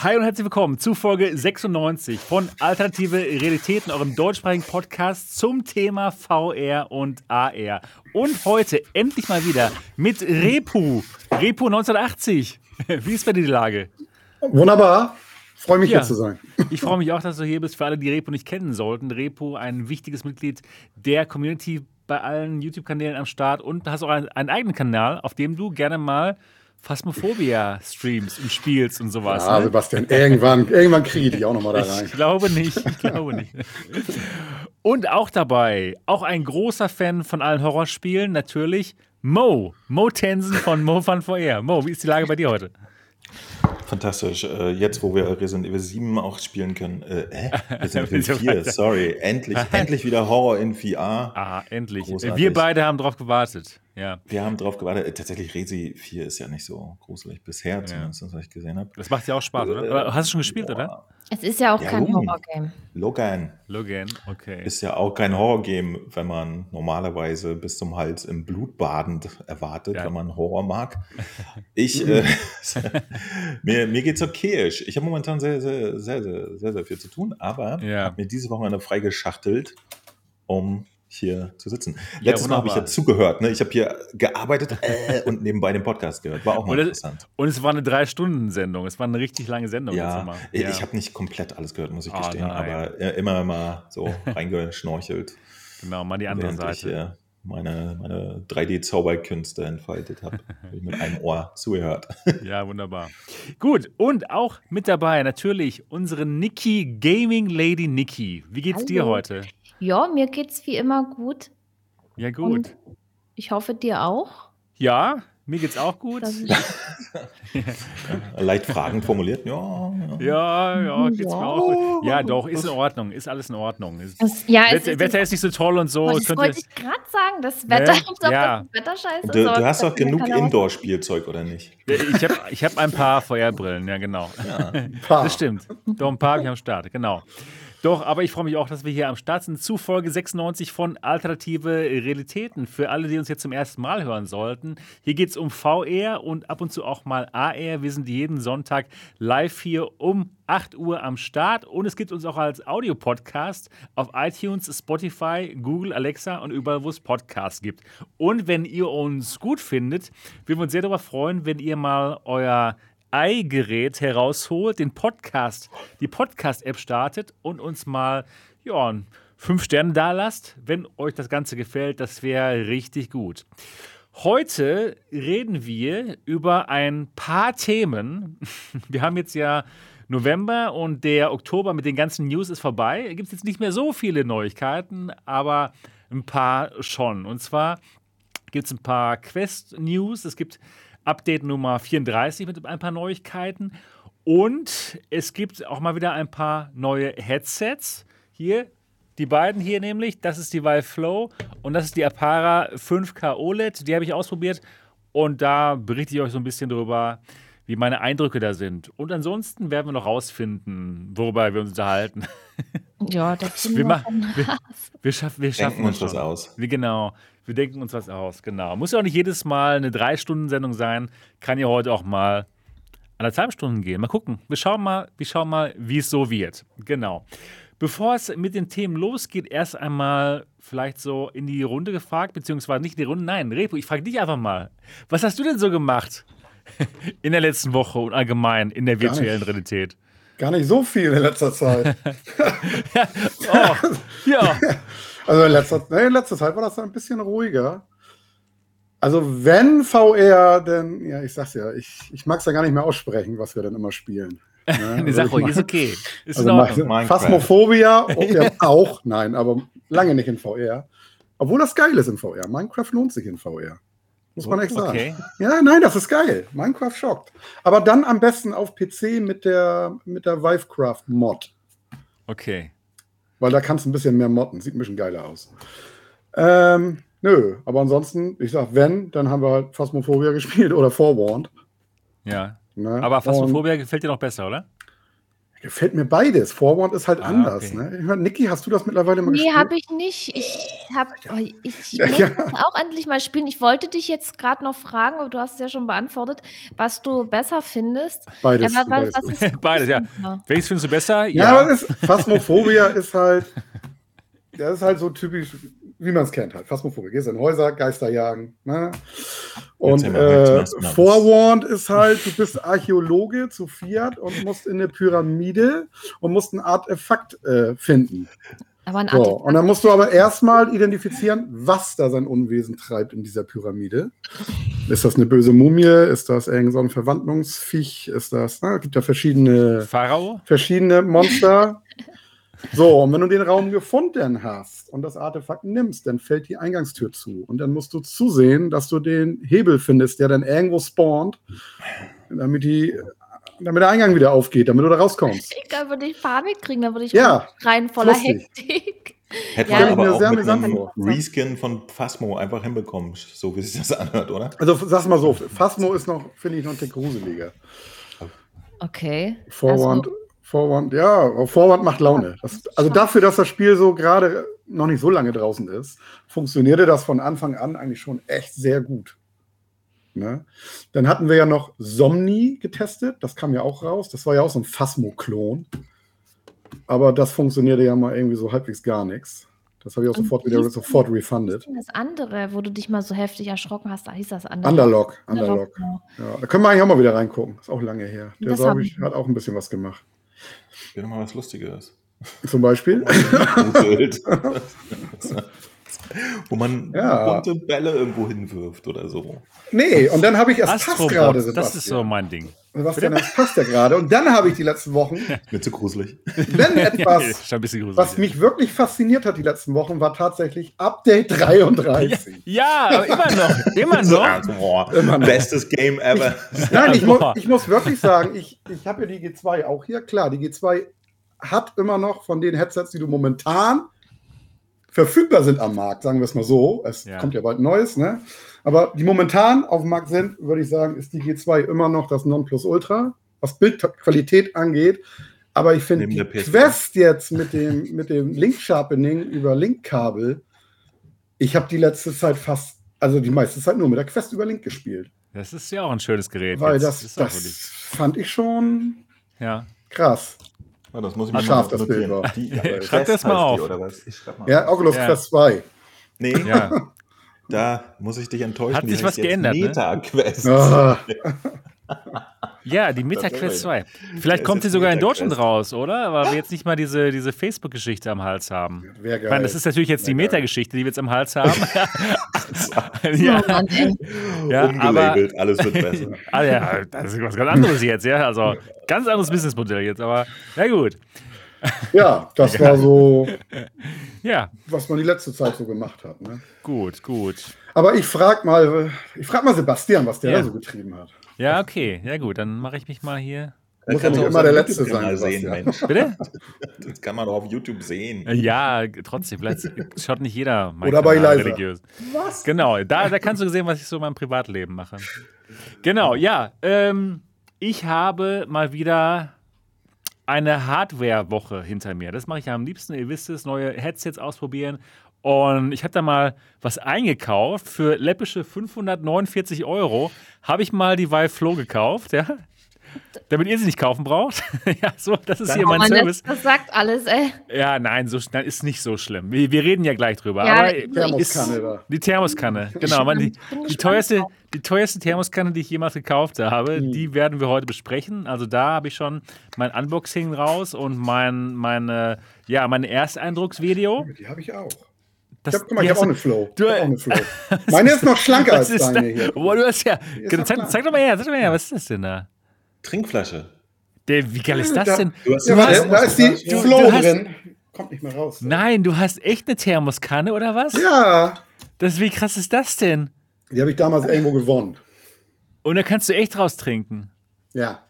Hi und herzlich willkommen zu Folge 96 von Alternative Realitäten, eurem deutschsprachigen Podcast zum Thema VR und AR. Und heute endlich mal wieder mit Repu. Repu 1980. Wie ist bei dir die Lage? Wunderbar. Freue mich ja, hier zu sein. Ich freue mich auch, dass du hier bist. Für alle, die Repo nicht kennen sollten. Repo, ein wichtiges Mitglied der Community bei allen YouTube-Kanälen am Start und hast auch einen, einen eigenen Kanal, auf dem du gerne mal Phasmophobia streams und spielst und sowas. Ja, ne? Sebastian, irgendwann, irgendwann kriege ich dich auch nochmal da rein. Ich glaube nicht, ich glaube nicht. Und auch dabei, auch ein großer Fan von allen Horrorspielen, natürlich Mo. Mo Tensen von Mo Fun VR. Mo, wie ist die Lage bei dir heute? Fantastisch. Äh, jetzt, wo wir Resident Evil 7 auch spielen können. Äh, Resident Evil 4, sorry. Endlich, endlich wieder Horror in VR. Ah, endlich. Großartig. Wir beide haben drauf gewartet. Ja. Wir haben drauf gewartet. Äh, tatsächlich, Resi 4 ist ja nicht so gruselig bisher, zumindest, was ich gesehen habe. Das macht ja auch Spaß, oder? oder? Hast du schon gespielt, boah. oder? Es ist ja auch ja, kein Horrorgame. Logan. Logan, okay. Ist ja auch kein Horrorgame, wenn man normalerweise bis zum Hals im Blut badend erwartet, ja. wenn man Horror mag. Ich, äh, mir, mir geht's okay. Ich habe momentan sehr, sehr, sehr, sehr, sehr, sehr viel zu tun, aber ja. habe mir diese Woche eine freigeschachtelt, um hier zu sitzen. Ja, Letztes Mal habe ich ja zugehört. Ne? Ich habe hier gearbeitet äh, und nebenbei den Podcast gehört. War auch mal und interessant. und es war eine Drei-Stunden-Sendung. Es war eine richtig lange Sendung. Ja, ja. ich habe nicht komplett alles gehört, muss ich oh, gestehen. Nein. Aber äh, immer mal so reingeschnorchelt. Genau, mal die andere Seite. Ich, äh, meine, meine 3D-Zauberkünste entfaltet habe. habe ich mit einem Ohr zugehört. ja, wunderbar. Gut, und auch mit dabei natürlich unsere Niki Gaming Lady Niki. Wie geht's Hallo. dir heute? Ja, mir geht's wie immer gut. Ja, gut. Und ich hoffe, dir auch. Ja, mir geht's auch gut. Leicht fragend formuliert. Ja, ja, ja, geht's ja. mir auch gut. Ja, doch, ist in Ordnung. Ist alles in Ordnung. Das, ja, Wetter, ist, Wetter ist nicht so toll und so. Das wollte ich gerade sagen. Das Wetter, ne? ob ja. das Wetter scheiße du. Du hast doch genug Indoor-Spielzeug, oder nicht? Ich habe ich hab ein paar Feuerbrillen, ja, genau. Ja, das stimmt. Doch ein paar habe ich am Start, genau. Doch, aber ich freue mich auch, dass wir hier am Start sind zu Folge 96 von Alternative Realitäten. Für alle, die uns jetzt zum ersten Mal hören sollten, hier geht es um VR und ab und zu auch mal AR. Wir sind jeden Sonntag live hier um 8 Uhr am Start und es gibt uns auch als Audiopodcast auf iTunes, Spotify, Google, Alexa und überall, wo es Podcasts gibt. Und wenn ihr uns gut findet, würden wir uns sehr darüber freuen, wenn ihr mal euer i-Gerät herausholt, den Podcast, die Podcast-App startet und uns mal ja, fünf Sterne da lasst. Wenn euch das Ganze gefällt, das wäre richtig gut. Heute reden wir über ein paar Themen. Wir haben jetzt ja November und der Oktober mit den ganzen News ist vorbei. Es gibt jetzt nicht mehr so viele Neuigkeiten, aber ein paar schon. Und zwar gibt es ein paar Quest-News. Es gibt Update Nummer 34 mit ein paar Neuigkeiten. Und es gibt auch mal wieder ein paar neue Headsets. Hier, die beiden hier nämlich. Das ist die Vive Flow und das ist die Apara 5K OLED. Die habe ich ausprobiert und da berichte ich euch so ein bisschen drüber, wie meine Eindrücke da sind. Und ansonsten werden wir noch rausfinden, worüber wir uns unterhalten. Ja, das wir, machen, wir, wir, schaffen, wir schaffen uns was aus. Wir, genau. Wir denken uns was aus, genau. Muss ja auch nicht jedes Mal eine Drei-Stunden-Sendung sein. Kann ja heute auch mal anderthalb Stunden gehen. Mal gucken. Wir schauen mal, wir schauen mal, wie es so wird. Genau. Bevor es mit den Themen losgeht, erst einmal vielleicht so in die Runde gefragt, beziehungsweise nicht in die Runde. Nein, Repo, ich frage dich einfach mal. Was hast du denn so gemacht in der letzten Woche und allgemein in der virtuellen Realität? Gar nicht so viel in letzter Zeit. ja. Oh, ja. Also in letzter, nee, in letzter Zeit war das ein bisschen ruhiger. Also wenn VR, denn, ja, ich sag's ja, ich, ich mag es ja gar nicht mehr aussprechen, was wir dann immer spielen. Ne? also ruhig, ist okay. Ist also Phasmophobia ja, auch, nein, aber lange nicht in VR. Obwohl das geil ist in VR. Minecraft lohnt sich in VR. Muss man echt sagen. Okay. Ja, nein, das ist geil. Minecraft schockt. Aber dann am besten auf PC mit der, mit der Vivecraft Mod. Okay. Weil da kannst du ein bisschen mehr modden. Sieht ein bisschen geiler aus. Ähm, nö, aber ansonsten, ich sag, wenn, dann haben wir halt Phasmophobia gespielt oder Forewarned. Ja. Ne? Aber Phasmophobia gefällt dir noch besser, oder? Gefällt mir beides. Forward ist halt ah, anders. Okay. Ne? Ich meine, Niki, hast du das mittlerweile mal nee, gespielt? Nee, habe ich nicht. Ich, hab, oh, ich ja, muss ja. auch endlich mal spielen. Ich wollte dich jetzt gerade noch fragen, aber du hast es ja schon beantwortet, was du besser findest. Beides. Ja, was, beides. Was beides, ja. Welches findest du besser? Ja, ja ist, Phasmophobia ist halt, das ist halt so typisch, wie man es kennt halt. Phasmophobia. Gehst in Häuser, Geister jagen. Ne? Und äh, Forewarned ist halt, du bist Archäologe zu Fiat und musst in eine Pyramide und musst ein Artefakt äh, finden. Aber ein so, und dann musst du aber erstmal identifizieren, was da sein Unwesen treibt in dieser Pyramide. Ist das eine böse Mumie? Ist das irgend so ein Verwandlungsviech? Ist das, na, es gibt ja verschiedene, Pharao? verschiedene Monster. So, und wenn du den Raum gefunden hast und das Artefakt nimmst, dann fällt die Eingangstür zu. Und dann musst du zusehen, dass du den Hebel findest, der dann irgendwo spawnt, damit, die, damit der Eingang wieder aufgeht, damit du da rauskommst. Ich glaube, würde ich Panik kriegen, dann würde ich ja, rein voller Hektik. Hätte ja, man aber auch mit einem Reskin von Phasmo einfach hinbekommen, so wie sich das anhört, oder? Also sag's mal so, Phasmo ist noch, finde ich, noch ein Tick gruseliger. Okay. Vorwand. Also, Vorwand, ja, Vorwand macht Laune. Das, also dafür, dass das Spiel so gerade noch nicht so lange draußen ist, funktionierte das von Anfang an eigentlich schon echt sehr gut. Ne? Dann hatten wir ja noch Somni getestet, das kam ja auch raus. Das war ja auch so ein Phasmo-Klon. Aber das funktionierte ja mal irgendwie so halbwegs gar nichts. Das habe ich auch sofort wieder sofort refunded. Das andere, wo du dich mal so heftig erschrocken hast, da hieß das andere. Underlock. Underlock. Underlock. Genau. Ja, da können wir eigentlich auch mal wieder reingucken. Ist auch lange her. Der, glaube ich, hat auch ein bisschen was gemacht. Wäre nochmal was Lustiges. Zum Beispiel? Wo man ja. bunte Bälle irgendwo hinwirft oder so. Nee, und dann habe ich erst Pass gerade. Das ist so mein Ding. Was denn, das passt ja gerade. Und dann habe ich die letzten Wochen. Mir zu gruselig. Wenn etwas, gruselig, was mich wirklich fasziniert hat die letzten Wochen, war tatsächlich Update 33. Ja, ja immer noch. Immer noch. Boah, immer noch. Bestes Game ever. Ich, nein, ich, mu ich muss wirklich sagen, ich, ich habe ja die G2 auch hier. Klar, die G2 hat immer noch von den Headsets, die du momentan verfügbar sind am Markt, sagen wir es mal so. Es ja. kommt ja bald Neues, ne? Aber die momentan auf dem Markt sind, würde ich sagen, ist die G2 immer noch das Nonplusultra, was Bildqualität angeht. Aber ich finde die Quest jetzt mit dem, mit dem Link-Sharpening über Link-Kabel, ich habe die letzte Zeit fast, also die meiste Zeit nur mit der Quest über Link gespielt. Das ist ja auch ein schönes Gerät. Weil jetzt. das, das fand ich schon ja. krass. Ja, das muss ich mir scharf das Bild war. Schreib das mal auf. Die, ja, Oculus ja. Quest 2. Nee, ja. da muss ich dich enttäuschen. Hat sich was geändert. Ne? Meta-Quest. Ne? Ja, die MetaQuest 2. Vielleicht kommt sie sogar in Deutschland raus, oder? Weil wir jetzt nicht mal diese, diese Facebook-Geschichte am Hals haben. Wäre geil. Ich meine, das ist natürlich jetzt die Meta-Geschichte, die wir jetzt am Hals haben. ja, ja Umgelabelt, aber, alles wird besser. ah, ja, das ist was ganz anderes jetzt, ja. Also ganz anderes Businessmodell jetzt, aber na gut. Ja, das war so, ja. was man die letzte Zeit so gemacht hat. Ne? Gut, gut. Aber ich frage mal, ich frag mal Sebastian, was der ja. da so getrieben hat. Ja, okay. Ja, gut, dann mache ich mich mal hier. Das muss ja nicht immer der Letzte sein. Sehen, Mensch. Bitte? Das kann man doch auf YouTube sehen. Ja, trotzdem. Vielleicht schaut nicht jeder mein Oder bei Eliza. religiös. Was? Genau, da, da kannst du sehen, was ich so in meinem Privatleben mache. Genau, ja. Ähm, ich habe mal wieder eine Hardware-Woche hinter mir. Das mache ich am liebsten. Ihr wisst es, neue Headsets ausprobieren. Und ich habe da mal was eingekauft für läppische 549 Euro. Habe ich mal die Vive Flow gekauft, ja. Damit ihr sie nicht kaufen braucht. ja, so, das ist Dann hier mein Service. Das, das, sagt alles, ey. Ja, nein, so nein, ist nicht so schlimm. Wir, wir reden ja gleich drüber. Ja, aber Thermoskanne da. Die Thermoskanne, genau. Man, die, die, teuerste, die teuerste Thermoskanne, die ich jemals gekauft habe, mhm. die werden wir heute besprechen. Also da habe ich schon mein Unboxing raus und mein, meine, ja, mein Ersteindrucksvideo. Die habe ich auch. Das, ich habe hab auch eine Flow. Du, auch eine Flow. Meine ist noch schlanker als deine hier. Boah, du hast ja. Zeig, zeig, doch mal her, zeig doch mal her, was ist das denn da? Trinkflasche. Der, wie geil ist das denn? Du hast, ja, du hast, da ist die du, Flow hast, drin. Kommt nicht mehr raus. Nein, du hast echt eine Thermoskanne oder was? Ja. Das, wie krass ist das denn? Die habe ich damals irgendwo gewonnen. Und da kannst du echt raus trinken. Ja.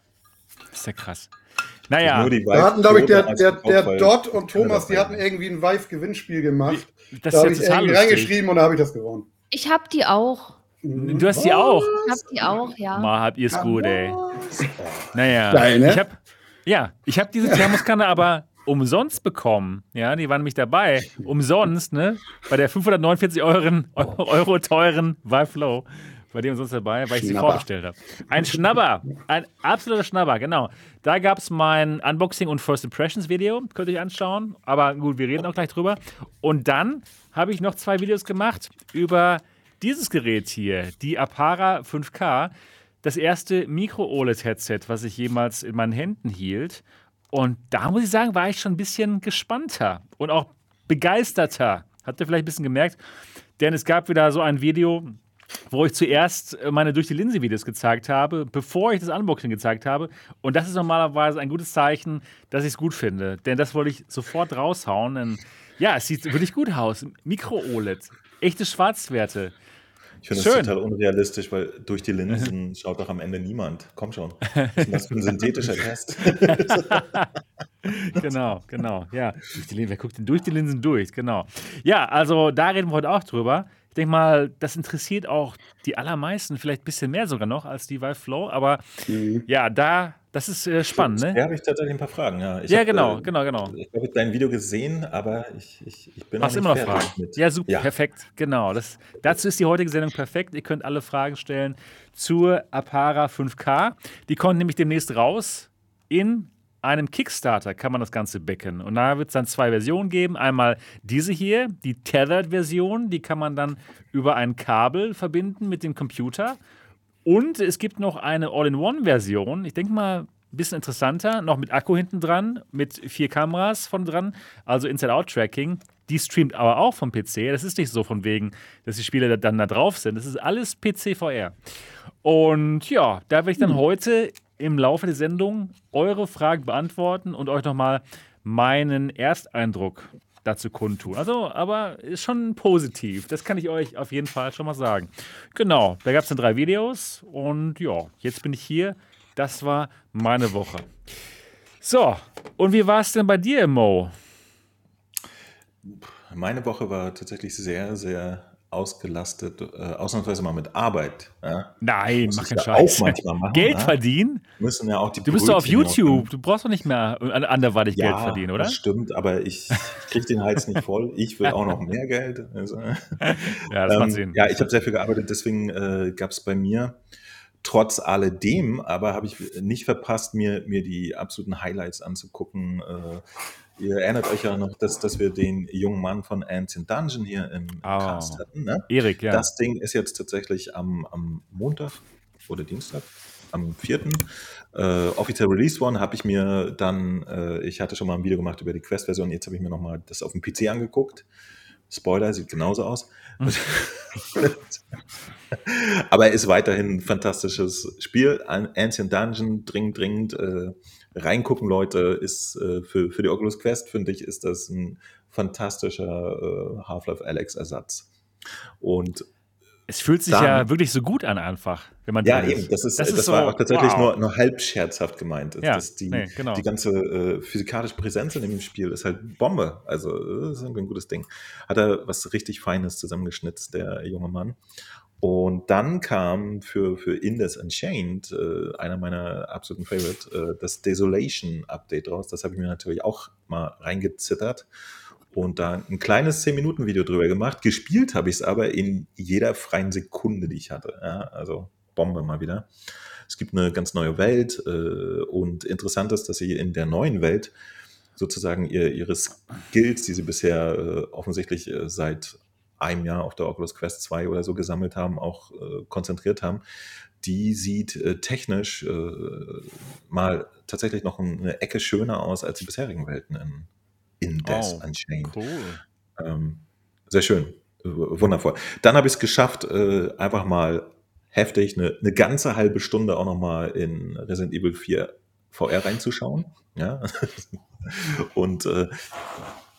Das ist ja krass. Naja. Da hatten, glaube ich, der, der, der Dot und Thomas, die hatten irgendwie ein Vive-Gewinnspiel gemacht. Das da habe ich irgendwie reingeschrieben und da habe ich das gewonnen. Ich habe die auch. Du hast die auch? Ich habe die auch, ja. Mal habt ihr es gut, ey. Naja. Deine? Ich habe Ja, ich habe diese Thermoskanne aber umsonst bekommen. Ja, die waren nämlich dabei. Umsonst, ne? Bei der 549 Euro, Euro teuren Vive Flow bei dem sonst dabei, weil ich sie vorgestellt habe. Ein Schnabber, ein absoluter Schnabber, genau. Da gab es mein Unboxing und First Impressions Video, könnt ihr euch anschauen. Aber gut, wir reden auch gleich drüber. Und dann habe ich noch zwei Videos gemacht über dieses Gerät hier, die Apara 5K. Das erste Micro-OLED-Headset, was ich jemals in meinen Händen hielt. Und da muss ich sagen, war ich schon ein bisschen gespannter und auch begeisterter. Habt ihr vielleicht ein bisschen gemerkt? Denn es gab wieder so ein Video, wo ich zuerst äh, meine durch die Linse Videos gezeigt habe, bevor ich das Unboxing gezeigt habe. Und das ist normalerweise ein gutes Zeichen, dass ich es gut finde. Denn das wollte ich sofort raushauen. Denn ja, es sieht wirklich gut aus. Mikro-OLED. Echte Schwarzwerte. Ich finde das total unrealistisch, weil durch die Linsen schaut doch am Ende niemand. Komm schon. Das ist ein synthetischer Test. genau, genau. Ja, wer guckt denn durch die Linsen durch? Genau. Ja, also da reden wir heute auch drüber. Ich denke mal, das interessiert auch die allermeisten, vielleicht ein bisschen mehr sogar noch als die Vive Flow. Aber mhm. ja, da, das ist äh, spannend. Ne? Da habe ich tatsächlich ein paar Fragen. Ja, ja hab, genau, äh, genau, genau. Ich habe dein Video gesehen, aber ich, ich, ich bin Hast noch immer noch Fragen? Mit. Ja, super, ja. perfekt. Genau. Das, dazu ist die heutige Sendung perfekt. Ihr könnt alle Fragen stellen zur Apara 5K. Die kommt nämlich demnächst raus in einem Kickstarter kann man das Ganze backen. Und da wird es dann zwei Versionen geben. Einmal diese hier, die Tethered-Version, die kann man dann über ein Kabel verbinden mit dem Computer. Und es gibt noch eine All-in-One-Version. Ich denke mal, ein bisschen interessanter, noch mit Akku hinten dran, mit vier Kameras von dran, also Inside-Out-Tracking. Die streamt aber auch vom PC. Das ist nicht so von wegen, dass die Spiele dann da drauf sind. Das ist alles PC-VR. Und ja, da werde ich dann hm. heute im Laufe der Sendung eure Fragen beantworten und euch nochmal meinen Ersteindruck dazu kundtun. Also, aber ist schon positiv. Das kann ich euch auf jeden Fall schon mal sagen. Genau, da gab es dann drei Videos und ja, jetzt bin ich hier. Das war meine Woche. So, und wie war es denn bei dir, Mo? Meine Woche war tatsächlich sehr, sehr ausgelastet, äh, ausnahmsweise mal mit Arbeit. Ja? Nein, mach keinen Scheiß. Auch manchmal machen, Geld ja? verdienen? Müssen ja auch die du bist doch auf YouTube. Du brauchst doch nicht mehr anderweitig ja, Geld verdienen, oder? Das stimmt, aber ich, ich kriege den Hals nicht voll. Ich will auch noch mehr Geld. Also, ja, das ähm, macht Sinn. Ja, ich habe sehr viel gearbeitet, deswegen äh, gab es bei mir trotz alledem, aber habe ich nicht verpasst, mir, mir die absoluten Highlights anzugucken. Äh, Ihr erinnert euch ja noch, dass, dass wir den jungen Mann von Ancient Dungeon hier im oh. Cast hatten. Ne? Erik, ja. Das Ding ist jetzt tatsächlich am, am Montag oder Dienstag, am 4. Äh, offiziell released worden, habe ich mir dann, äh, ich hatte schon mal ein Video gemacht über die Quest-Version, jetzt habe ich mir nochmal das auf dem PC angeguckt. Spoiler, sieht genauso aus. Hm. Aber ist weiterhin ein fantastisches Spiel. Ancient Dungeon, dringend, dringend. Äh, reingucken, Leute, ist äh, für, für die Oculus Quest, finde ich, ist das ein fantastischer äh, Half-Life Alex-Ersatz. Und es fühlt sich dann, ja wirklich so gut an, einfach, wenn man Ja, eben. Das, ist, das, das ist war so, auch tatsächlich wow. nur, nur halb scherzhaft gemeint. Ja, das die, nee, genau. die ganze äh, physikalische Präsenz in dem Spiel ist halt Bombe. Also, das ist ein gutes Ding. Hat er was richtig Feines zusammengeschnitzt, der junge Mann. Und dann kam für, für Indes Unchained, äh, einer meiner absoluten Favorite, äh, das Desolation Update raus. Das habe ich mir natürlich auch mal reingezittert und da ein kleines 10-Minuten-Video drüber gemacht. Gespielt habe ich es aber in jeder freien Sekunde, die ich hatte. Ja, also Bombe mal wieder. Es gibt eine ganz neue Welt äh, und interessant ist, dass sie in der neuen Welt sozusagen ihr, ihre Skills, die sie bisher äh, offensichtlich äh, seit einem Jahr auf der Oculus Quest 2 oder so gesammelt haben, auch äh, konzentriert haben, die sieht äh, technisch äh, mal tatsächlich noch eine Ecke schöner aus als die bisherigen Welten in, in Death oh, Unchained. Cool. Ähm, sehr schön, wundervoll. Dann habe ich es geschafft, äh, einfach mal heftig eine, eine ganze halbe Stunde auch nochmal in Resident Evil 4 VR reinzuschauen. Ja. Und äh,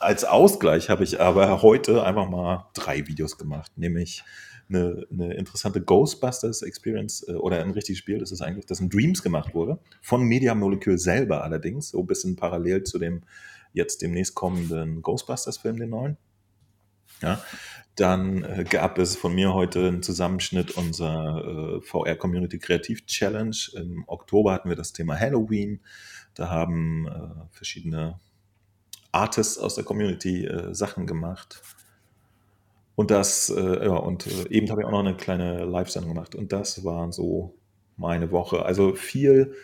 als Ausgleich habe ich aber heute einfach mal drei Videos gemacht, nämlich eine, eine interessante Ghostbusters Experience äh, oder ein richtiges Spiel, das ist eigentlich, das in Dreams gemacht wurde, von Media Molecule selber allerdings, so ein bisschen parallel zu dem jetzt demnächst kommenden Ghostbusters-Film, den neuen. Ja, dann äh, gab es von mir heute einen Zusammenschnitt unserer äh, VR Community Kreativ Challenge. Im Oktober hatten wir das Thema Halloween. Da haben äh, verschiedene Artists aus der Community äh, Sachen gemacht. Und das, äh, ja, und äh, eben habe ich auch noch eine kleine Live-Sendung gemacht. Und das war so meine Woche. Also viel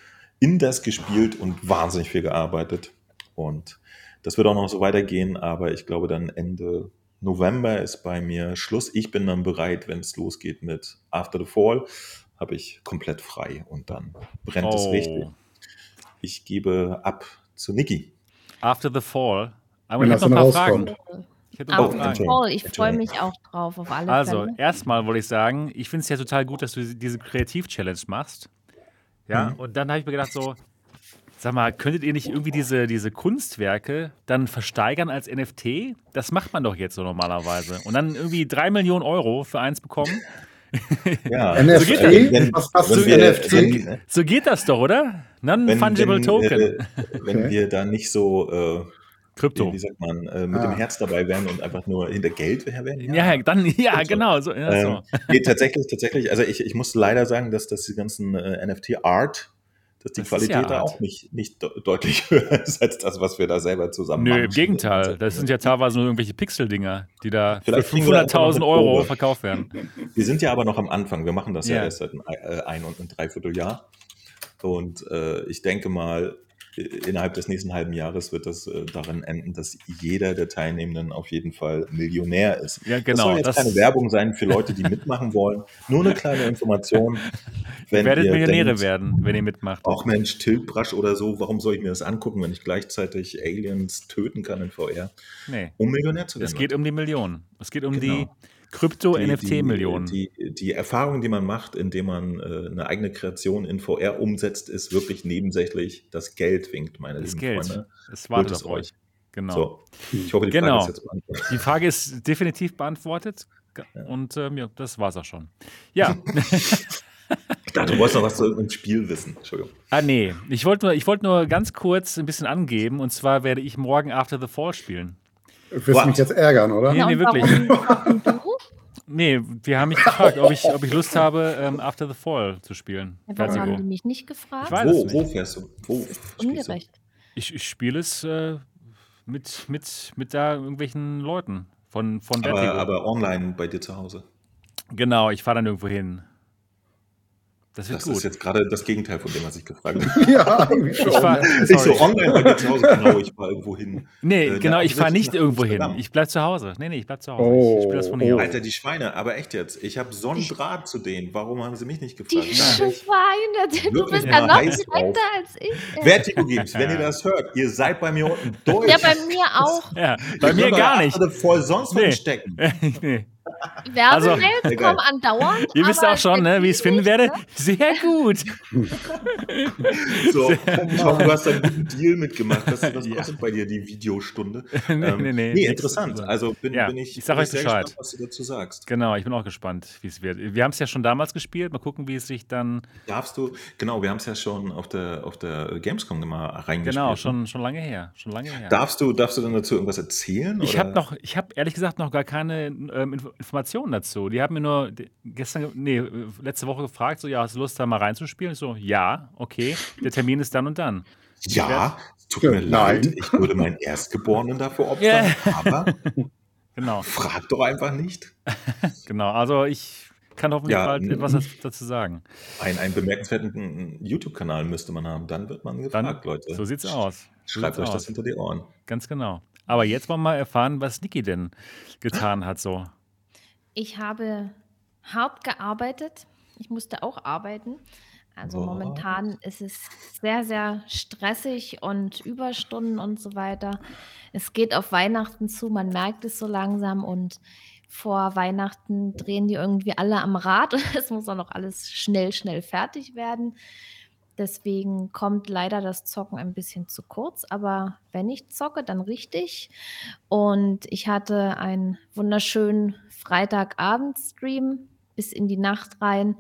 in das gespielt und wahnsinnig viel gearbeitet. Und das wird auch noch so weitergehen, aber ich glaube dann Ende November ist bei mir Schluss. Ich bin dann bereit, wenn es losgeht mit After the Fall, habe ich komplett frei und dann brennt oh. es richtig. Ich gebe ab zu Niki. After the Fall. Aber ich habe noch ein paar Fragen. Ich hätte oh, Fragen. Ich freue mich auch drauf, auf alle Also, Fälle. erstmal wollte ich sagen, ich finde es ja total gut, dass du diese Kreativ-Challenge machst. Ja, mhm. und dann habe ich mir gedacht, so, Sag mal, könntet ihr nicht irgendwie diese, diese Kunstwerke dann versteigern als NFT? Das macht man doch jetzt so normalerweise. Und dann irgendwie drei Millionen Euro für eins bekommen. Ja, NFT? So geht das, wenn, was passt so, NFT? So, so, geht das doch, oder? Non-fungible Token. Äh, wenn okay. wir da nicht so äh, Krypto. Wie sagt man, äh, mit ah. dem Herz dabei wären und einfach nur hinter Geld wären. Ja, ja dann, ja, so. genau. So, ja, ähm, nee, tatsächlich, tatsächlich, also ich, ich muss leider sagen, dass, dass die ganzen äh, NFT-Art dass die das Qualität ja da auch nicht, nicht deutlich höher ist als das, was wir da selber zusammen Nö, machen. im Gegenteil. Das sind ja teilweise nur irgendwelche Pixel-Dinger, die da Vielleicht für 500.000 Euro verkauft werden. Wir sind ja aber noch am Anfang. Wir machen das ja, ja erst seit ein, äh, ein und ein Dreivierteljahr. Und äh, ich denke mal, innerhalb des nächsten halben Jahres wird das äh, darin enden, dass jeder der Teilnehmenden auf jeden Fall Millionär ist. Ja, genau. Das soll jetzt das keine Werbung sein für Leute, die mitmachen wollen. Nur eine kleine Information. Wenn ihr werdet ihr Millionäre denkt, werden, wenn ihr mitmacht. Auch Mensch, Tiltbrush oder so, warum soll ich mir das angucken, wenn ich gleichzeitig Aliens töten kann in VR? Nee. Um Millionär zu werden. Es geht um die Millionen. Es geht um genau. die Krypto-NFT-Millionen. Die, die, die, Erfahrung, die man macht, indem man äh, eine eigene Kreation in VR umsetzt, ist wirklich nebensächlich. Das Geld winkt, meine das lieben Geld. Freunde. Es wartet auf euch. Genau. So, ich hoffe, die genau. Frage ist jetzt beantwortet. Die Frage ist definitiv beantwortet. Und ähm, ja, das war's auch schon. Ja. Ich dachte, du wolltest noch was zu Spiel wissen. Entschuldigung. Ah, nee. Ich wollte nur, wollt nur ganz kurz ein bisschen angeben. Und zwar werde ich morgen After the Fall spielen. Du wirst mich jetzt ärgern, oder? Nee, nee, wirklich. nee, wir haben mich gefragt, ob ich, ob ich Lust habe, ähm, After the Fall zu spielen. Ja, warum haben die mich nicht gefragt? Ich weiß wo, nicht. wo fährst du? Wo Ungerecht. Ich, ich spiele es äh, mit, mit, mit da irgendwelchen Leuten von, von aber, aber online bei dir zu Hause. Genau, ich fahre dann irgendwo hin. Das, das ist jetzt gerade das Gegenteil von dem, was ich gefragt habe. ja, irgendwie schon. Ich, fahr, ich so online bei mir zu Hause, genau, ich fahre irgendwo hin. Nee, äh, genau, ich fahre nicht irgendwo hin. Ich bleibe zu Hause. Nee, nee, ich bleibe zu Hause. Oh, ich spiele das von hier. Oh. Alter, die Schweine, aber echt jetzt. Ich habe so einen Draht zu denen. Warum haben sie mich nicht gefragt? Die Schweine, du bist ja noch direkter als ich. Vertigo Games, wenn ihr das hört, ihr seid bei mir unten durch. Ja, bei mir auch. Ja, bei mir gar nicht. voll sonst nee. stecken. nee. Werbemails also, kommen andauernd. Ihr wisst auch schon, ne, wie ich es finden werde. Ne? Sehr gut. so, Tom, du hast einen guten Deal mitgemacht. Was, was ja. kostet bei dir die Videostunde? nee, ähm, nee, nee, nee, interessant. Also bin, ja, bin ich, ich sag euch Bescheid. Gespannt, was du dazu sagst. Genau, ich bin auch gespannt, wie es wird. Wir haben es ja schon damals gespielt. Mal gucken, wie es sich dann. Darfst du, genau, wir haben es ja schon auf der, auf der Gamescom mal reingespielt. Genau, ne? schon, schon lange her. Schon lange her. Darfst du, darfst du dann dazu irgendwas erzählen? Ich habe noch, ich habe ehrlich gesagt noch gar keine ähm, Informationen dazu. Die haben mir nur gestern, nee, letzte Woche gefragt, so, ja, hast du Lust, da mal reinzuspielen? Ich so, ja, okay, der Termin ist dann und dann. Ja, tut mir leid, ich würde meinen Erstgeborenen dafür opfern, yeah. aber genau. frag doch einfach nicht. genau, also ich kann hoffentlich ja, bald etwas dazu sagen. Ein, einen bemerkenswerten YouTube-Kanal müsste man haben, dann wird man gefragt, dann, Leute. So sieht's aus. So Schreibt sieht's euch aus. das hinter die Ohren. Ganz genau. Aber jetzt wollen wir mal erfahren, was Niki denn getan hat so. Ich habe hart gearbeitet. Ich musste auch arbeiten. Also oh. momentan ist es sehr, sehr stressig und Überstunden und so weiter. Es geht auf Weihnachten zu, man merkt es so langsam und vor Weihnachten drehen die irgendwie alle am Rad und es muss auch noch alles schnell, schnell fertig werden. Deswegen kommt leider das Zocken ein bisschen zu kurz, aber wenn ich zocke, dann richtig. Und ich hatte einen wunderschönen Freitagabend-Stream bis in die Nacht rein.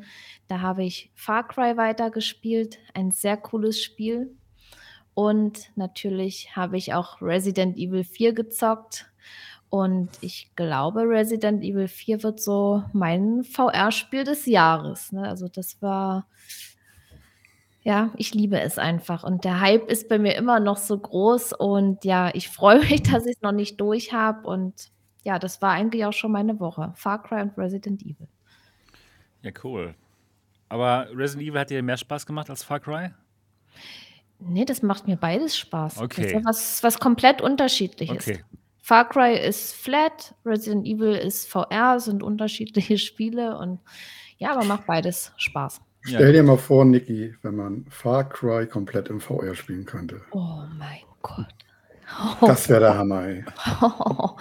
Da habe ich Far Cry weitergespielt, ein sehr cooles Spiel. Und natürlich habe ich auch Resident Evil 4 gezockt. Und ich glaube, Resident Evil 4 wird so mein VR-Spiel des Jahres. Ne? Also das war, ja, ich liebe es einfach. Und der Hype ist bei mir immer noch so groß. Und ja, ich freue mich, dass ich es noch nicht durch habe. Und ja, das war eigentlich auch schon meine Woche. Far Cry und Resident Evil. Ja, cool. Aber Resident Evil hat dir mehr Spaß gemacht als Far Cry? Nee, das macht mir beides Spaß. Okay. Das ist ja was, was komplett unterschiedliches. Okay. Far Cry ist flat, Resident Evil ist VR, sind unterschiedliche Spiele und ja, aber macht beides Spaß. Ja. Stell dir mal vor, Niki, wenn man Far Cry komplett im VR spielen könnte. Oh mein Gott. Das wäre der Hammer, ey. Oh,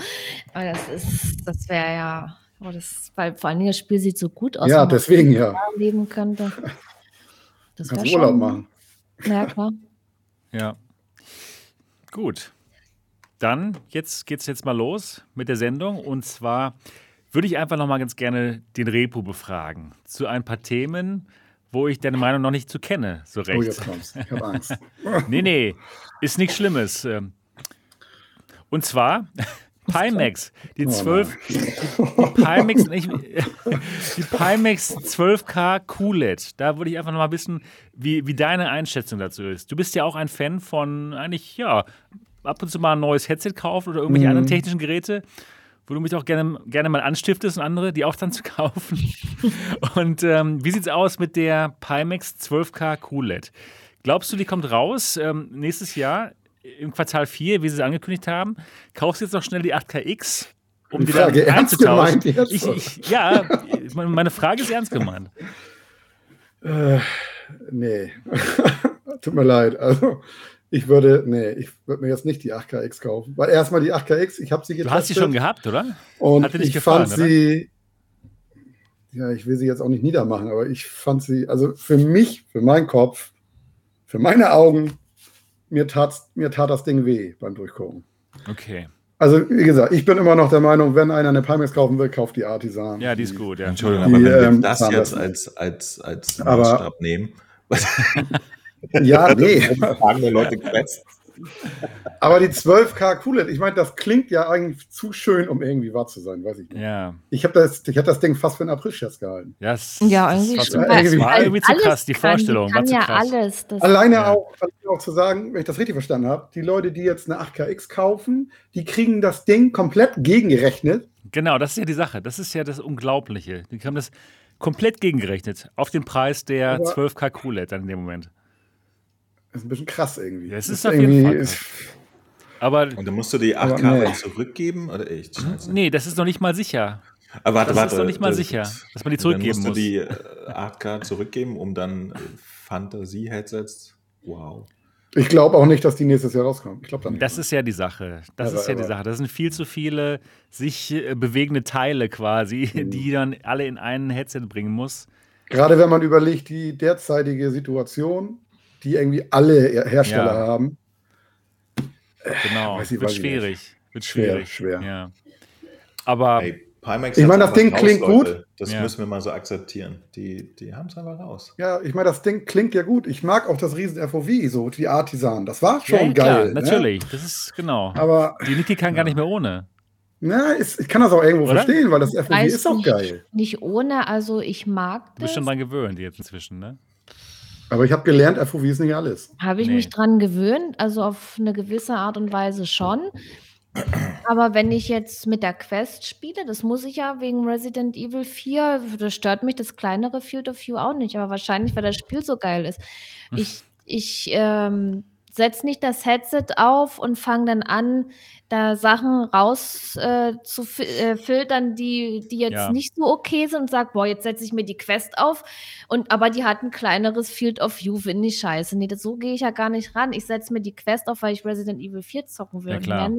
das ist, das wäre ja, oh, das, weil vor allem das Spiel sieht so gut aus. Ja, deswegen ja. Leben könnte. Das Kannst Urlaub schon, machen. Ja, klar. Ja. Gut. Dann, jetzt geht es jetzt mal los mit der Sendung. Und zwar würde ich einfach noch mal ganz gerne den Repo befragen zu ein paar Themen, wo ich deine Meinung noch nicht zu kenne, so recht. Oh, jetzt kommst. Ich habe Angst. nee, nee, ist nichts Schlimmes. Ähm, und zwar Pimax, die 12, oh die Pimax, die Pimax 12K QLED. Da würde ich einfach noch mal wissen, wie, wie deine Einschätzung dazu ist. Du bist ja auch ein Fan von eigentlich, ja, ab und zu mal ein neues Headset kaufen oder irgendwelche mhm. anderen technischen Geräte, wo du mich auch gerne, gerne mal anstiftest und andere, die auch dann zu kaufen. und ähm, wie es aus mit der Pimax 12K QLED? Glaubst du, die kommt raus ähm, nächstes Jahr? im Quartal 4, wie sie es angekündigt haben, kaufst du jetzt noch schnell die 8KX, um die, die Frage dann einzutauschen. Ich, ich, ja, meine Frage ist ernst gemeint. Äh, nee, tut mir leid. Also, ich würde, nee, ich würde mir jetzt nicht die 8KX kaufen. Weil erstmal die 8KX, ich habe sie getestet. Du hast sie schon gehabt, oder? Und ich gefallen, fand sie, ja, ich will sie jetzt auch nicht niedermachen, aber ich fand sie, also für mich, für meinen Kopf, für meine Augen mir tat, mir tat das Ding weh beim Durchgucken. Okay. Also, wie gesagt, ich bin immer noch der Meinung, wenn einer eine Pimax kaufen will, kauft die Artisan. Ja, die ist gut, ja. Entschuldigung, die, aber wenn wir ähm, das jetzt als, als, als Maßstab nehmen. ja, nee. Fragende Leute quetzt. Aber die 12K QLED, ich meine, das klingt ja eigentlich zu schön, um irgendwie wahr zu sein, weiß ich nicht. Ja. Ich habe das, hab das Ding fast für einen April-Scherz gehalten. Yes. Ja, irgendwie schon. Ja, irgendwie, war irgendwie zu krass, die Vorstellung. Kann, war ja krass. alles. Alleine ja. auch, auch zu sagen, wenn ich das richtig verstanden habe, die Leute, die jetzt eine 8KX kaufen, die kriegen das Ding komplett gegengerechnet. Genau, das ist ja die Sache. Das ist ja das Unglaubliche. Die haben das komplett gegengerechnet auf den Preis der Aber 12K QLED dann in dem Moment. Das ist ein bisschen krass irgendwie. Ja, es ist, ist auf jeden Fall. Ist, aber, und dann musst du die 8K nee. zurückgeben? Oder echt? Scheiße. Nee, das ist noch nicht mal sicher. Aber warte, das warte. ist noch nicht mal das, sicher, dass man die zurückgeben dann musst muss. du die 8K zurückgeben, um dann Fantasie-Headsets. Wow. Ich glaube auch nicht, dass die nächstes Jahr rauskommen. Ich glaube nicht. Das ist ja die Sache. Das aber, ist ja die Sache. Das sind viel zu viele sich äh, bewegende Teile quasi, mhm. die dann alle in ein Headset bringen muss. Gerade wenn man überlegt, die derzeitige Situation, die irgendwie alle Hersteller ja. haben. Genau, weiß ich, wird schwierig. Wird schwierig. Schwer, schwer. Ja. Aber hey, Pimax ich meine, das Ding raus, klingt Leute. gut. Das ja. müssen wir mal so akzeptieren. Die, die haben es einfach raus. Ja, ich meine, das Ding klingt ja gut. Ich mag auch das riesen FOV, so die Artisan. Das war schon ja, geil. Klar, ne? natürlich, das ist genau. Aber die Niki kann gar nicht mehr ohne. Na, ist, ich kann das auch irgendwo Oder? verstehen, weil das FOV ist auch nicht, geil. Nicht ohne, also ich mag das. Du bist schon dran gewöhnt jetzt inzwischen, ne? Aber ich habe gelernt, FOV ist nicht alles. Habe ich nee. mich dran gewöhnt, also auf eine gewisse Art und Weise schon. Aber wenn ich jetzt mit der Quest spiele, das muss ich ja wegen Resident Evil 4, das stört mich das kleinere Field of View auch nicht, aber wahrscheinlich, weil das Spiel so geil ist. Hm. Ich, ich ähm, setze nicht das Headset auf und fange dann an, da Sachen raus äh, zu äh, filtern, die, die jetzt ja. nicht so okay sind und sage, boah, jetzt setze ich mir die Quest auf. Und aber die hat ein kleineres Field of View, finde ich scheiße. Nee, das, so gehe ich ja gar nicht ran. Ich setze mir die Quest auf, weil ich Resident Evil 4 zocken will. Ja, klar.